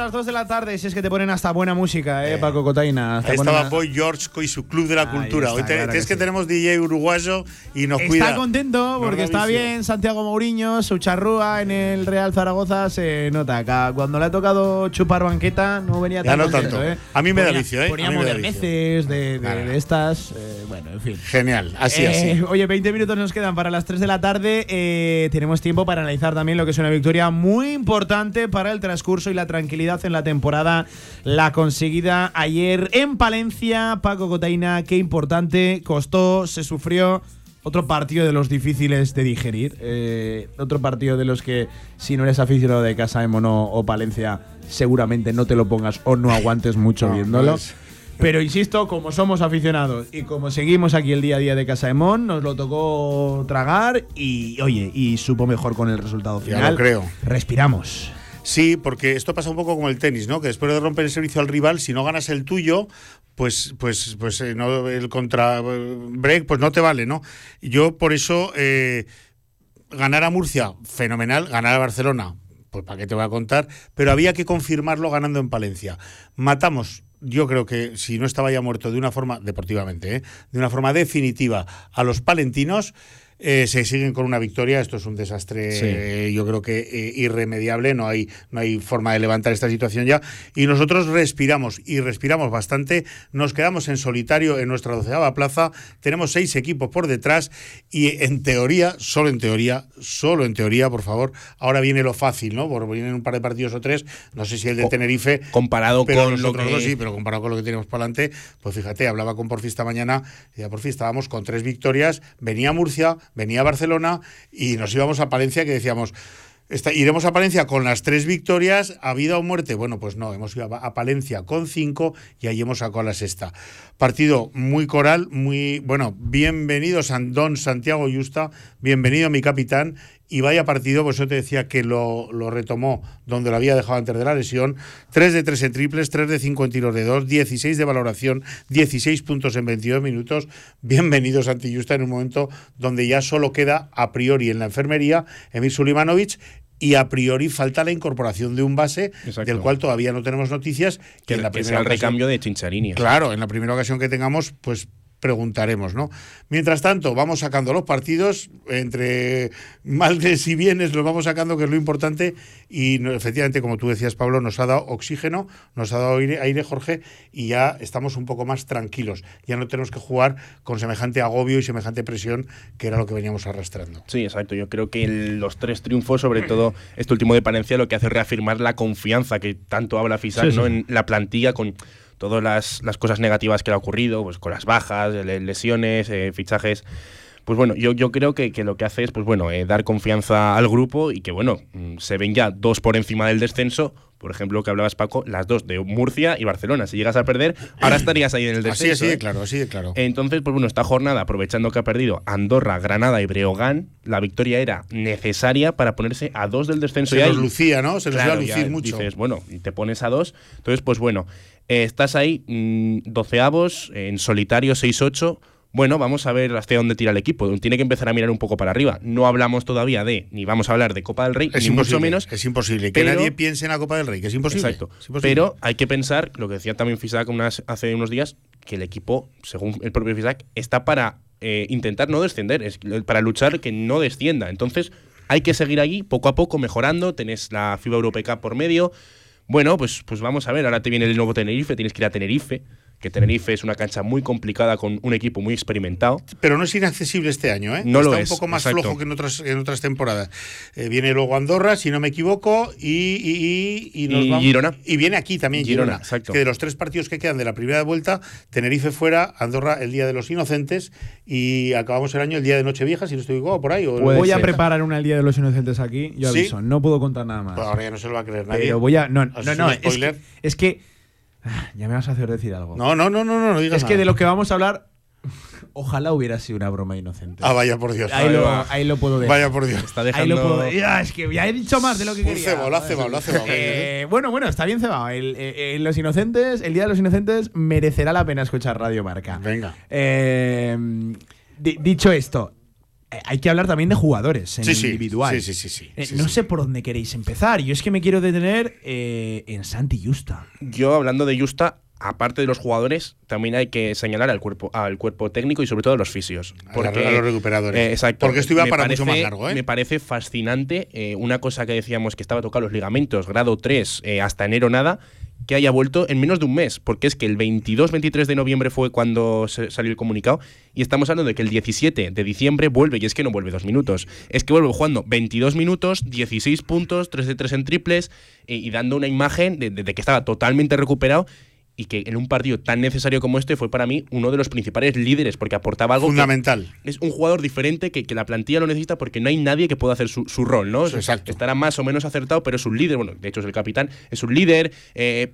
Las 2 de la tarde. Si es que te ponen hasta buena música, ¿eh, Paco Cotaina? Ahí estaba Boy George y su Club de la Ahí Cultura. está, Hoy te- claro es que que tenemos DJ uruguayo y nos cuida. Está contento porque está bien Santiago Mourinho, su charrúa en el Real Zaragoza se nota acá. Cuando le ha tocado chupar banqueta no venía Ya tan no contento, tanto. ¿eh? A mí me da vicio, ¿eh? Ponía A mí me da moderneces de, de- de estas. eh, bueno, en fin. Genial, así, Eh, así. Oye, 20 minutos nos quedan para las 3 de la tarde. Eh, tenemos tiempo para analizar también lo que es una victoria muy importante para el transcurso y la tranquilidad en la temporada. La conseguida ayer en Palencia. Paco Cotaina, qué importante. Costó, se sufrió. Otro partido de los difíciles de digerir. Eh, otro partido de los que, si no eres aficionado de Casa de Mono o Palencia, seguramente no te lo pongas o no aguantes mucho No, viéndolo. Pero insisto, como somos aficionados y como seguimos aquí el día a día de Casa de Mon, nos lo tocó tragar y, oye, y supo mejor con el resultado Ya final. lo creo. Respiramos. Sí, porque esto pasa un poco como el tenis, ¿no? Que después de romper el servicio al rival, si no ganas el tuyo, pues, pues, pues eh, no, el contra break, pues no te vale, ¿no? Yo por eso eh, ganar a Murcia, fenomenal, ganar a Barcelona, pues para qué te voy a contar, pero había que confirmarlo ganando en Palencia. Matamos. Yo creo que si no estaba ya muerto de una forma, deportivamente, ¿eh? de una forma definitiva a los palentinos, eh, se siguen con una victoria. Esto es un desastre, Sí. eh, yo creo que eh, irremediable. No hay, no hay forma de levantar esta situación ya. Y nosotros respiramos y respiramos bastante. Nos quedamos en solitario en nuestra doceava plaza. Tenemos seis equipos por detrás y en teoría, solo en teoría, solo en teoría, por favor. Ahora viene lo fácil, ¿no? Porque vienen un par de partidos o tres. No sé si el de Tenerife. comparado con lo que- dos sí, pero comparado con lo que tenemos para adelante, pues fíjate, hablaba con Porfi esta mañana, y a Porfi estábamos con tres victorias, venía Murcia, venía Barcelona y nos íbamos a Palencia que decíamos, iremos a Palencia con las tres victorias, ¿a vida o muerte? Bueno, pues no, hemos ido a, a Palencia con cinco y ahí hemos sacado la sexta. Partido muy coral, muy, bueno, bienvenido San Don Santiago Yusta, bienvenido mi capitán. Y vaya partido, pues yo te decía que lo, lo retomó donde lo había dejado antes de la lesión. 3 de 3 en triples, 3 de 5 en tiros de 2, 16 de valoración, 16 puntos en 22 minutos. Bienvenido Santi Justa en un momento donde ya solo queda a priori en la enfermería Emir Sulimanovic y a priori falta la incorporación de un base Exacto. del cual todavía no tenemos noticias. Que, en la primera sea el ocasión- recambio de Chincharini. Claro, en la primera ocasión que tengamos, pues preguntaremos, ¿no? Mientras tanto, vamos sacando los partidos, entre males y bienes los vamos sacando, que es lo importante, y efectivamente, como tú decías, Pablo, nos ha dado oxígeno, nos ha dado aire, aire, Jorge, y ya estamos un poco más tranquilos. Ya no tenemos que jugar con semejante agobio y semejante presión, que era lo que veníamos arrastrando. Sí, exacto. Yo creo que el- los tres triunfos, sobre todo este último de Palencia, lo que hace es reafirmar la confianza que tanto habla Fisac Sí, ¿no? en la plantilla con todas las, las cosas negativas que le ha ocurrido, pues con las bajas, le- lesiones, eh, fichajes. Pues bueno, yo, yo creo que, que lo que hace es pues bueno, eh, dar confianza al grupo y que bueno, mm, se ven ya dos por encima del descenso. Por ejemplo, que hablabas Paco, las dos de Murcia y Barcelona. Si llegas a perder, ahora estarías ahí en el Así, descenso. así de ¿eh? claro, así claro. Entonces, pues bueno, esta jornada, aprovechando que ha perdido Andorra, Granada y Breogán, la victoria era necesaria para ponerse a dos del descenso. Se ahí- lucía, ¿no? Se nos iba a Claro, lucir ya mucho. Dices, bueno, te pones a dos. Entonces, pues bueno, eh, estás ahí, mm, doceavos, en solitario, 6-8. Bueno, vamos a ver hasta dónde tira el equipo. Tiene que empezar a mirar un poco para arriba. No hablamos todavía de, ni vamos a hablar de Copa del Rey, Es ni mucho menos. es imposible. Que nadie piense en la Copa del Rey, que es imposible. Exacto. Es imposible. Pero hay que pensar, lo que decía también Fisac unas, hace unos días, que el equipo, según el propio Fisac, está para eh, intentar no descender, es para luchar que no descienda. Entonces, hay que seguir allí, poco a poco, mejorando. Tenés la FIBA Europeca por medio. Bueno, pues, pues vamos a ver. Ahora te viene el nuevo Tenerife, tienes que ir a Tenerife. Que Tenerife es una cancha muy complicada con un equipo muy experimentado. Pero no es inaccesible este año, ¿eh? No lo Está es, un poco más exacto. flojo que en otras, en otras temporadas. Eh, viene luego Andorra, si no me equivoco, y, y, y, y nos Y vamos- Girona. Y viene aquí también Girona, Girona. exacto. Que de los tres partidos que quedan de la primera vuelta, Tenerife fuera, Andorra el día de los inocentes, y acabamos el año el día de Nochevieja, si no estoy equivocado, por ahí. o- Voy a preparar una el Día de los Inocentes aquí. Yo ¿Sí? aviso, no puedo contar nada más. Pues ahora ya no se lo va a creer nadie. Pero voy a. No, ¿Has no, no. un Es que, es que- Ya me vas a hacer decir algo. No, no, no, no, no, no digas Es que de lo que vamos a hablar. Ojalá hubiera sido una broma inocente. Ah, vaya por Dios. Ahí, Ahí lo, va. ahí lo puedo dejar. Vaya por Dios. Está Ahí dejando. lo puedo Ya, es que ya he dicho más de lo que Un quería. cebado, lo ha cebado, lo ha cebado. Eh, bueno, bueno, está bien cebado. El, eh, eh, los Inocentes, el Día de los Inocentes merecerá la pena escuchar Radio Marca. Venga. Eh, di- dicho esto, hay que hablar también de jugadores en Sí, el individual. sí, sí, sí, sí, Eh, sí, no sí. sé por dónde queréis empezar. Yo es que me quiero detener eh, en Santi Justa. Yo hablando de Justa, aparte de los jugadores, también hay que señalar al cuerpo, al cuerpo técnico y sobre todo a los fisios. A los recuperadores. Eh, exacto. Porque esto iba para mucho más largo, ¿eh? Me parece fascinante eh, una cosa que decíamos que estaba tocado los ligamentos, grado 3, eh, hasta enero nada, que haya vuelto en menos de un mes, porque es que el 22-23 de noviembre fue cuando salió el comunicado y estamos hablando de que el 17 de diciembre vuelve y es que no vuelve dos minutos, es que vuelve jugando 22 minutos, 16 puntos, 3 de 3 en triples eh, y dando una imagen de que estaba totalmente recuperado y que en un partido tan necesario como este fue para mí uno de los principales líderes porque aportaba algo que- Fundamental. es un jugador diferente que, que la plantilla lo necesita porque no hay nadie que pueda hacer su, su rol, ¿no? Exacto. Estará más o menos acertado, pero es un líder. Bueno, de hecho es el capitán. Es un líder, eh,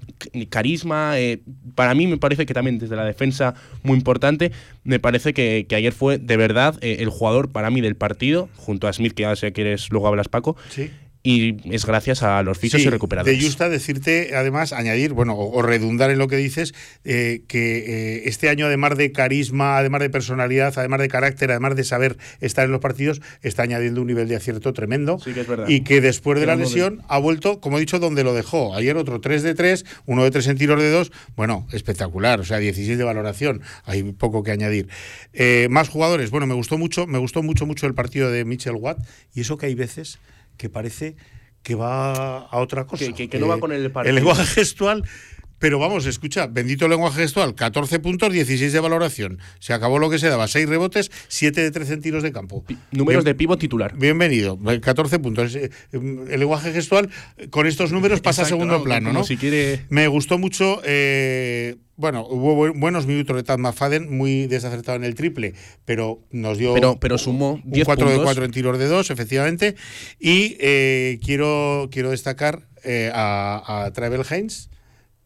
carisma. eh, para mí me parece que también desde la defensa muy importante. Me parece que, que ayer fue de verdad eh, el jugador para mí del partido, junto a Smith, que ya sé que eres, luego hablas Paco. Sí. Y es gracias a los fisios Sí, y recuperadores. De justa decirte, además, añadir, bueno, o, o redundar en lo que dices, eh, que eh, este año, además de carisma, además de personalidad, además de carácter, además de saber estar en los partidos, está añadiendo un nivel de acierto tremendo. Sí que es verdad. Y que después de la lesión ha vuelto, como he dicho, donde lo dejó. Ayer otro 3 de 3, uno de 3 en tiros de 2. Bueno, espectacular. O sea, 16 de valoración. Hay poco que añadir. Eh, más jugadores. Bueno, me gustó mucho, me gustó mucho, mucho el partido de Mitchell Watt. Y eso que hay veces que parece que va a otra cosa. Que- que- que no va con el. El lenguaje gestual. Pero vamos, escucha, bendito lenguaje gestual, 14 puntos, 16 de valoración. Se acabó lo que se daba, 6 rebotes, 7 de 13 en tiros de campo. Números Bien- de pivot titular. Bienvenido, 14 puntos. Eh, El lenguaje gestual eh, con estos números pasa a Exacto, segundo ¿no? plano, ¿no? si quiere- Me gustó mucho, eh, bueno, hubo bu- buenos minutos de Tad McFadden, muy desacertado en el triple, pero nos dio Pero- pero sumó un 10 4 de puntos. 4 en tiros de 2, efectivamente. Y eh, quiero, quiero destacar eh, a, a Travel Haynes,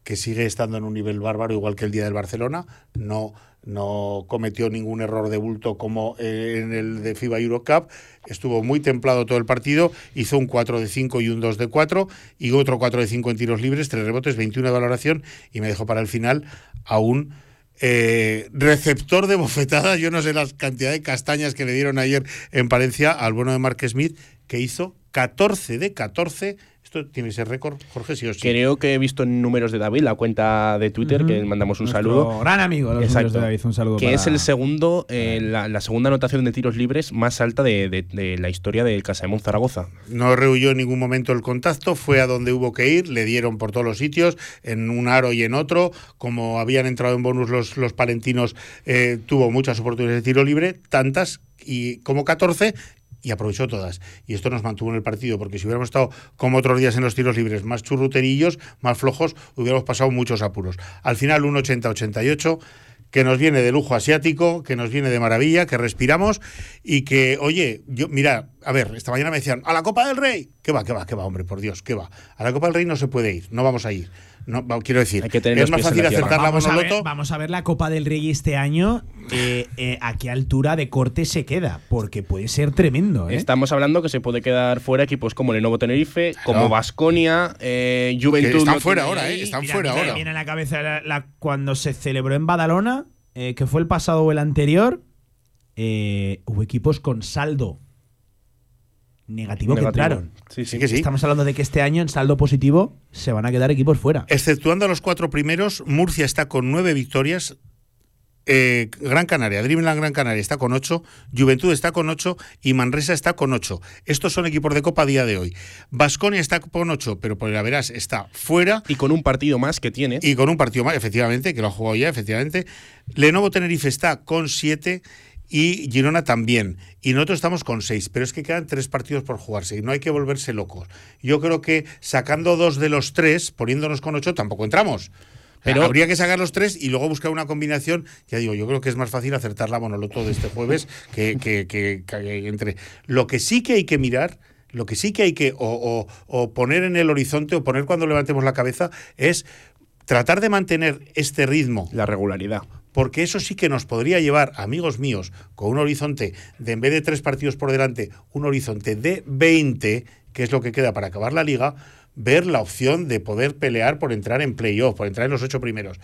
que sigue estando en un nivel bárbaro, igual que el día del Barcelona. No, no cometió ningún error de bulto como eh, en el de FIBA Eurocup. Estuvo muy templado todo el partido. Hizo un 4 de 5 y un 2 de 4. Y otro 4 de 5 en tiros libres, 3 rebotes, 21 de valoración. Y me dejó para el final a un eh, receptor de bofetadas. Yo no sé la cantidad de castañas que le dieron ayer en Palencia al bueno de Mark Smith, que hizo 14 de 14. Esto tiene ese récord, Jorge, sí o sí. Creo que he visto en números de David, la cuenta de Twitter, que mandamos un Nuestro saludo. gran amigo, los números de David, un saludo Que para- es el segundo, eh, la, la segunda anotación de tiros libres más alta de, de- de la historia del Casaemón Zaragoza. No rehuyó en ningún momento el contacto, fue a donde hubo que ir, le dieron por todos los sitios, en un aro y en otro. Como habían entrado en bonus los, los palentinos, eh, tuvo muchas oportunidades de tiro libre, tantas y como 14 y aprovechó todas. Y esto nos mantuvo en el partido, porque si hubiéramos estado como otros días en los tiros libres, más churruterillos, más flojos, hubiéramos pasado muchos apuros. Al final, un 80-88 que nos viene de lujo asiático, que nos viene de maravilla, que respiramos y que, oye, yo, mira, a ver, esta mañana me decían, a la Copa del Rey. ¿Qué va, qué va, qué va, hombre, por Dios, qué va? A la Copa del Rey no se puede ir, no vamos a ir. No, quiero decir, tener es más fácil acertar la vamos, a ver, monoloto. vamos a ver la Copa del Rey este año. eh, eh, ¿A qué altura de corte se queda? Porque puede ser tremendo. ¿eh? Estamos hablando que se puede quedar fuera equipos como Lenovo Tenerife, como Vasconia, eh, Juventud. están no fuera ahora, ahí. ¿eh? Están Mira, fuera me ahora. viene a la cabeza la- la- cuando se celebró en Badalona, eh, que fue el pasado o el anterior, eh, hubo equipos con saldo negativo, que entraron. Sí, sí. que sí. Estamos hablando de que este año en saldo positivo se van a quedar equipos fuera. Exceptuando a los cuatro primeros, Murcia está con nueve victorias. eh, Gran Canaria, Dreamland Gran Canaria está con ocho, Juventud está con ocho y Manresa está con ocho. Estos son equipos de Copa a día de hoy. Vasconia está con ocho, pero por la verás está fuera. Y con un partido más que tiene. Y con un partido más, efectivamente, que lo ha jugado ya, efectivamente. Lenovo Tenerife está con siete y Girona también. Y nosotros estamos con seis, pero es que quedan tres partidos por jugarse y no hay que volverse locos. Yo creo que sacando dos de los tres, poniéndonos con ocho, tampoco entramos. Pero habría que sacar los tres y luego buscar una combinación. Ya digo, yo creo que es más fácil acertar la monoloto de este jueves que, que- que- que entre. Lo que sí que hay que mirar, lo que sí que hay que o, o- o poner en el horizonte o poner cuando levantemos la cabeza es tratar de mantener este ritmo. La regularidad. Porque eso sí que nos podría llevar, amigos míos, con un horizonte de en vez de tres partidos por delante, un horizonte de 20, que es lo que queda para acabar la liga, ver la opción de poder pelear por entrar en playoff, por entrar en los ocho primeros.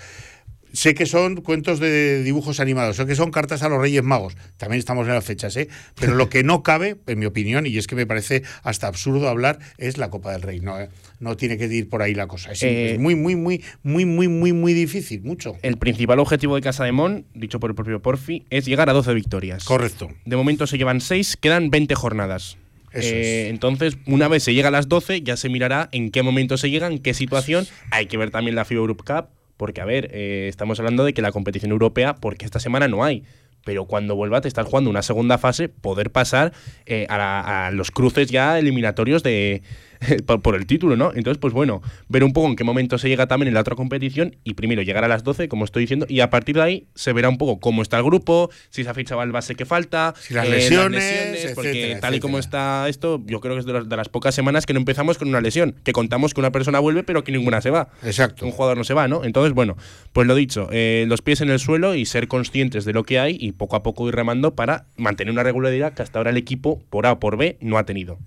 Sé que son cuentos de dibujos animados, sé que son cartas a los Reyes Magos. También estamos en las fechas, ¿eh? Pero lo que no cabe, en mi opinión, y es que me parece hasta absurdo hablar, es la Copa del Rey. No, ¿eh? no tiene que ir por ahí la cosa. Es, Eh, es muy, muy, muy, muy, muy, muy, muy difícil, mucho. El principal objetivo de Casa de Mon, dicho por el propio Porfi, es llegar a 12 victorias. Correcto. De momento se llevan 6, quedan 20 jornadas. Eh, Entonces, una vez se llega a las 12, ya se mirará en qué momento se llega, en qué situación. Hay que ver también la FIBA Europe Cup, porque, a ver, eh, estamos hablando de que la competición europea, porque esta semana no hay. Pero cuando vuelva te estás jugando una segunda fase, poder pasar eh, a, la- a los cruces ya eliminatorios de por, el título, ¿no? Entonces, pues bueno, ver un poco en qué momento se llega también en la otra competición y primero llegar a las 12, como estoy diciendo, y a partir de ahí se verá un poco cómo está el grupo, si se ha fichado el base que falta, Si las eh, lesiones, porque etcétera, tal y como está esto, yo creo que es de las, de las pocas semanas que no empezamos con una lesión, que contamos que una persona vuelve pero que ninguna se va. Exacto. Un jugador no se va, ¿no? Entonces, bueno, pues lo dicho, eh, los pies en el suelo y ser conscientes de lo que hay y poco a poco ir remando para mantener una regularidad que hasta ahora el equipo, por A o por B, no ha tenido.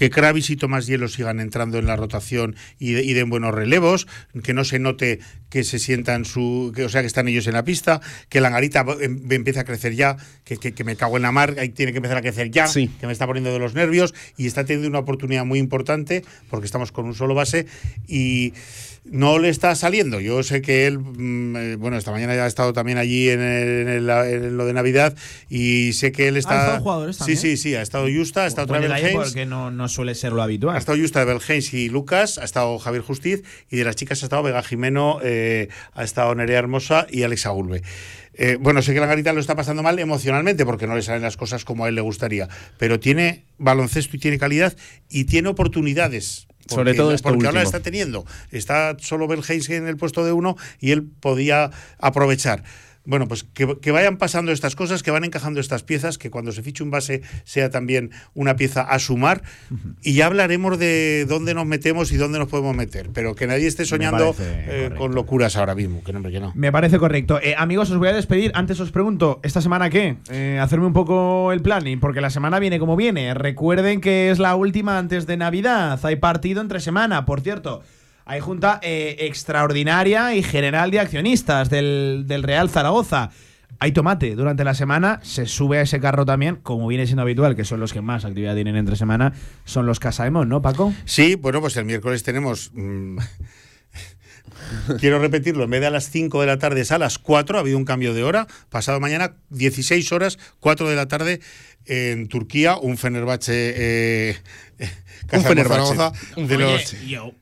Que Kravis y Tomás Hielo sigan entrando en la rotación y, de- y den buenos relevos, que no se note que se sientan su, que, o sea que están ellos en la pista, que la Angarita em- empiece a crecer ya, que, que- que me cago en la mar, ahí tiene que empezar a crecer ya, que me está poniendo de los nervios y está teniendo una oportunidad muy importante porque estamos con un solo base y no le está saliendo. Yo sé que él, mm, eh, bueno, esta mañana ya ha estado también allí en, el- en el- en lo de Navidad y sé que él ¿Han está. estado jugadores sí, también? sí, sí, ha estado Justa, ha estado Buen Travel detalle Haynes. porque no, no suele ser lo habitual. Ha estado Justa de Belgeins y Lucas, ha estado Javier Justiz y de las chicas ha estado Vega Jimeno, eh, ha estado Nerea Hermosa y Alexa Gulbe. Eh, bueno, sé que la Garita lo está pasando mal emocionalmente porque no le salen las cosas como a él le gustaría, pero tiene baloncesto y tiene calidad y tiene oportunidades. Sobre Porque- todo esto porque ahora está teniendo. Está solo Belgeins en el puesto de uno y él podía aprovechar. Bueno, pues que, que vayan pasando estas cosas, que van encajando estas piezas, que cuando se fiche un base sea también una pieza a sumar. Y ya hablaremos de dónde nos metemos y dónde nos podemos meter. Pero que nadie esté soñando eh, con locuras ahora mismo. Que no, que no. Me parece correcto. Eh, amigos, os voy a despedir. Antes os pregunto, ¿esta semana qué? Eh, hacerme un poco el planning, porque la semana viene como viene. Recuerden que es la última antes de Navidad. Hay partido entre semana. Por cierto, hay junta eh, extraordinaria y general de accionistas del, del Real Zaragoza. Hay tomate durante la semana, se sube a ese carro también, como viene siendo habitual, que son los que más actividad tienen entre semana, son los Casaemon, ¿no, Paco? Sí, bueno, pues el miércoles tenemos. mm, Quiero repetirlo, en vez de a las 5 de la tarde es a las 4, ha habido un cambio de hora. Pasado mañana, 16 horas, 4 de la tarde en Turquía, un Fenerbahce. Eh, Casa Fenerbahce. Un de Oye, los, yo, eh,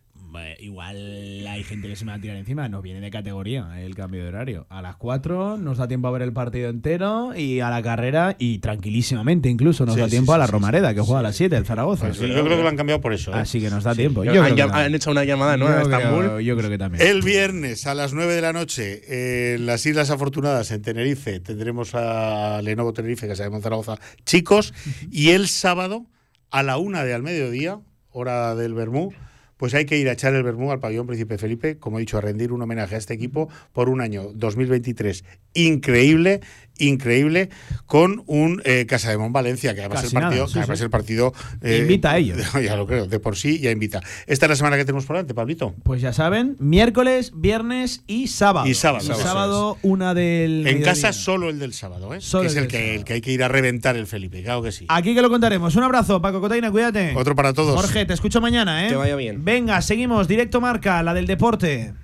igual hay gente que se me va a tirar encima. Nos viene de categoría el cambio de horario. A las 4 nos da tiempo a ver el partido entero y a la carrera y tranquilísimamente incluso nos Sí, da sí, tiempo sí, a la sí, Romareda, que juega a las 7, el Zaragoza. Pues yo creo que lo han cambiado por eso. ¿eh? Así que nos da tiempo. Han creo que hecho una llamada, ¿no? A creo- Estambul. yo creo que también. El viernes a las 9 de la noche en las Islas Afortunadas, en Tenerife, tendremos a Lenovo Tenerife, que sabemos Zaragoza, chicos. Y el sábado a la una de al mediodía, hora del Bermú, pues hay que ir a echar el Bermú al pabellón Príncipe Felipe, como he dicho, a rendir un homenaje a este equipo por un año 2023 increíble, increíble, con un eh, Casa de Mon Valencia, que además Casi el partido, nada, sí, que además sí. el partido Invita a ellos. Ya lo creo, de por sí ya invita. Esta es la semana que tenemos por delante, Pablito. Pues ya saben, miércoles, viernes y sábado. Y sábado, Y sábado, una del. En mediodía. casa solo el del sábado, ¿eh? Solo que es el el que, el que hay que ir a reventar el Felipe, claro que sí. Aquí que lo contaremos. Un abrazo, Paco Cotaina, cuídate. Otro para todos. Jorge, te escucho mañana, ¿eh? Que vaya bien. Venga, seguimos. Directo marca, la del deporte.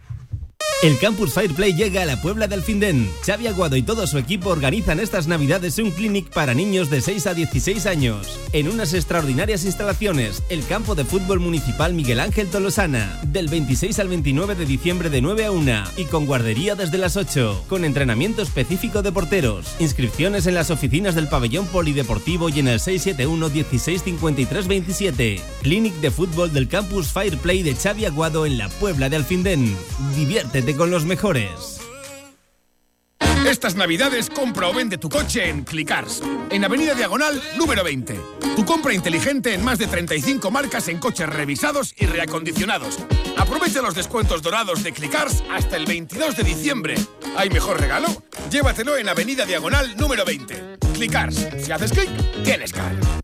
El Campus Fireplay llega a la Puebla del Findén. Xavi Aguado y todo su equipo organizan estas navidades un clinic para niños de 6 a 16 años. En unas extraordinarias instalaciones, el campo de fútbol municipal Miguel Ángel Tolosana. Del 26 al 29 de diciembre de 9 a 1 y con guardería desde las 8. Con entrenamiento específico de porteros. Inscripciones en las oficinas del pabellón polideportivo y en el 671 16 53 27. Clinic de fútbol del Campus Fireplay de Xavi Aguado en la Puebla de Alfindén. Diviértete con los mejores. Estas navidades compra o vende tu coche en Clicars, en Avenida Diagonal número 20. Tu compra inteligente en más de 35 marcas en coches revisados y reacondicionados. Aprovecha los descuentos dorados de Clicars hasta el 22 de diciembre. ¿Hay mejor regalo? Llévatelo en Avenida Diagonal número 20. Clicars, si haces clic, tienes car.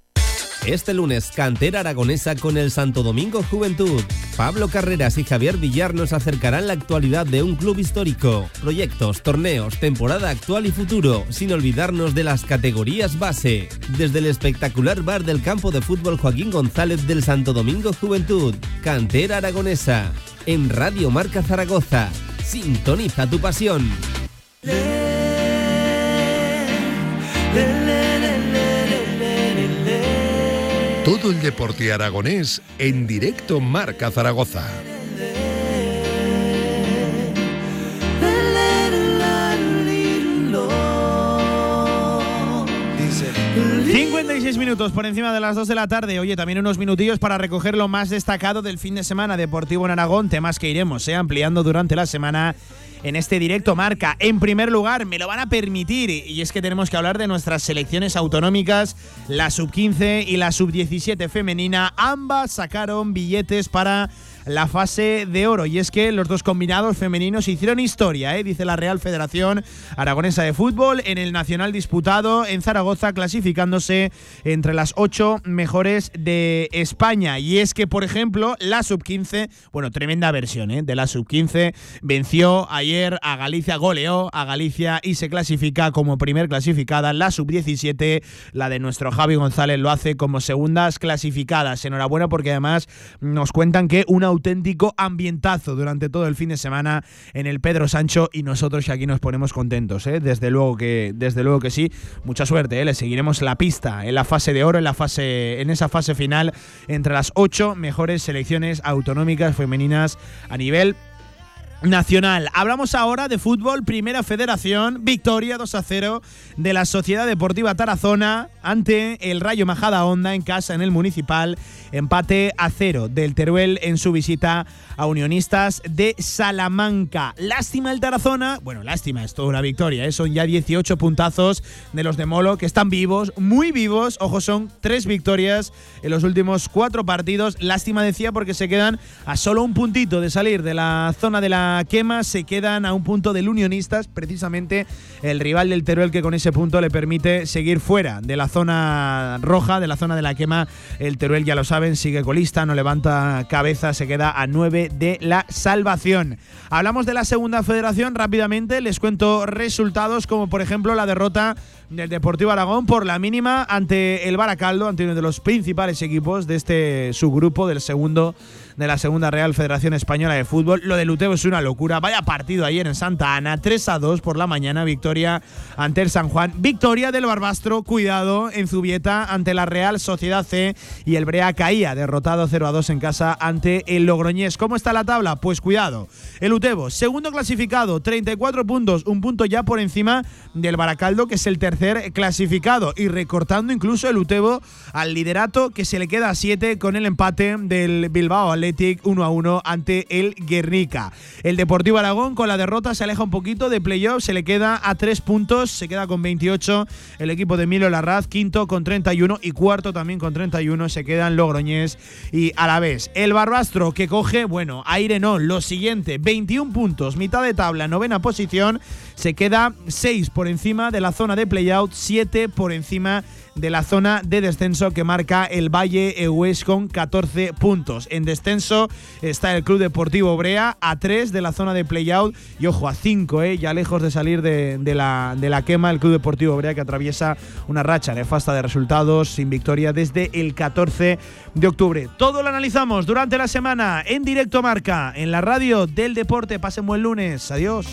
Este lunes, cantera aragonesa con el Santo Domingo Juventud. Pablo Carreras y Javier Villar nos acercarán la actualidad de un club histórico, proyectos, torneos, temporada actual y futuro, sin olvidarnos de las categorías base. Desde el espectacular bar del campo de fútbol Joaquín González del Santo Domingo Juventud, cantera aragonesa. En Radio Marca Zaragoza. Sintoniza tu pasión. Todo el deporte aragonés en directo Marca Zaragoza. 56 minutos por encima de las 2 de la tarde. Oye, también unos minutillos para recoger lo más destacado del fin de semana deportivo en Aragón, temas que iremos eh, ampliando durante la semana en este directo marca. En primer lugar, me lo van a permitir y es que tenemos que hablar de nuestras selecciones autonómicas, la sub-15 y la sub-17 femenina. Ambas sacaron billetes para la fase de oro. Y es que los dos combinados femeninos hicieron historia, ¿eh? dice la Real Federación Aragonesa de Fútbol, en el Nacional disputado en Zaragoza, clasificándose entre las ocho mejores de España. Y es que, por ejemplo, la sub-15, bueno, tremenda versión ¿eh? de la sub-15, venció ayer a Galicia, goleó a Galicia y se clasifica como primer clasificada. La sub-17, la de nuestro Javi González, lo hace como segundas clasificadas. Enhorabuena porque además nos cuentan que una auténtico ambientazo durante todo el fin de semana en el Pedro Sancho y nosotros aquí nos ponemos contentos, ¿eh? desde luego que desde luego que sí. Mucha suerte, ¿eh? le seguiremos la pista en la fase de oro, en la fase en esa fase final entre las ocho mejores selecciones autonómicas femeninas a nivel Nacional. Hablamos ahora de fútbol, Primera Federación, victoria 2 a 0 de la Sociedad Deportiva Tarazona ante el Rayo Majada Honda en casa en el Municipal, empate a cero del Teruel en su visita a Unionistas de Salamanca. Lástima el Tarazona, bueno, lástima, es toda una victoria, ¿eh? son ya 18 puntazos de los de Molo que están vivos, muy vivos, ojo, son tres victorias en los últimos cuatro partidos. Lástima decía porque se quedan a solo un puntito de salir de la zona de la quema se quedan a un punto del Unionistas, precisamente el rival del Teruel que con ese punto le permite seguir fuera de la zona roja, de la zona de la quema. El Teruel ya lo saben, sigue colista, no levanta cabeza, se queda a 9 de la salvación. Hablamos de la segunda federación rápidamente, les cuento resultados como por ejemplo la derrota del Deportivo Aragón por la mínima ante el Baracaldo, ante uno de los principales equipos de este subgrupo del segundo de la segunda Real Federación Española de Fútbol. Lo de Luteo es una locura. Vaya partido ayer en Santa Ana, 3 a 2 por la mañana, victoria ante el San Juan. Victoria del Barbastro, cuidado, en Zubieta ante la Real Sociedad C y el Brea caía, derrotado 0 a 2 en casa ante el Logroñés. ¿Cómo está la tabla? Pues cuidado. El Utebo, segundo clasificado, 34 puntos, un punto ya por encima del Baracaldo, que es el tercer clasificado y recortando incluso el Utebo al liderato que se le queda a 7 con el empate del Bilbao Athletic 1 a 1 ante el Guernica. El Deportivo Aragón con la derrota se aleja un poquito de playoff, se le queda a 3 puntos, se queda con 28 el equipo de Milo Larraz, quinto con 31 y cuarto también con 31 se quedan Logroñés y Alavés. El Barbastro que coge, bueno, aire no, lo siguiente, 21 puntos, mitad de tabla, novena posición, se queda 6 por encima de la zona de playout, 7 por encima de la zona de descenso que marca el Valle Ehues con 14 puntos. En descenso está el Club Deportivo Brea a 3 de la zona de playout y ojo a 5, eh, ya lejos de salir de, de, la, de la quema el Club Deportivo Brea que atraviesa una racha nefasta de resultados sin victoria desde el 14 de octubre. Todo lo analizamos durante la semana en directo marca en la radio del deporte. Pasen buen lunes. Adiós.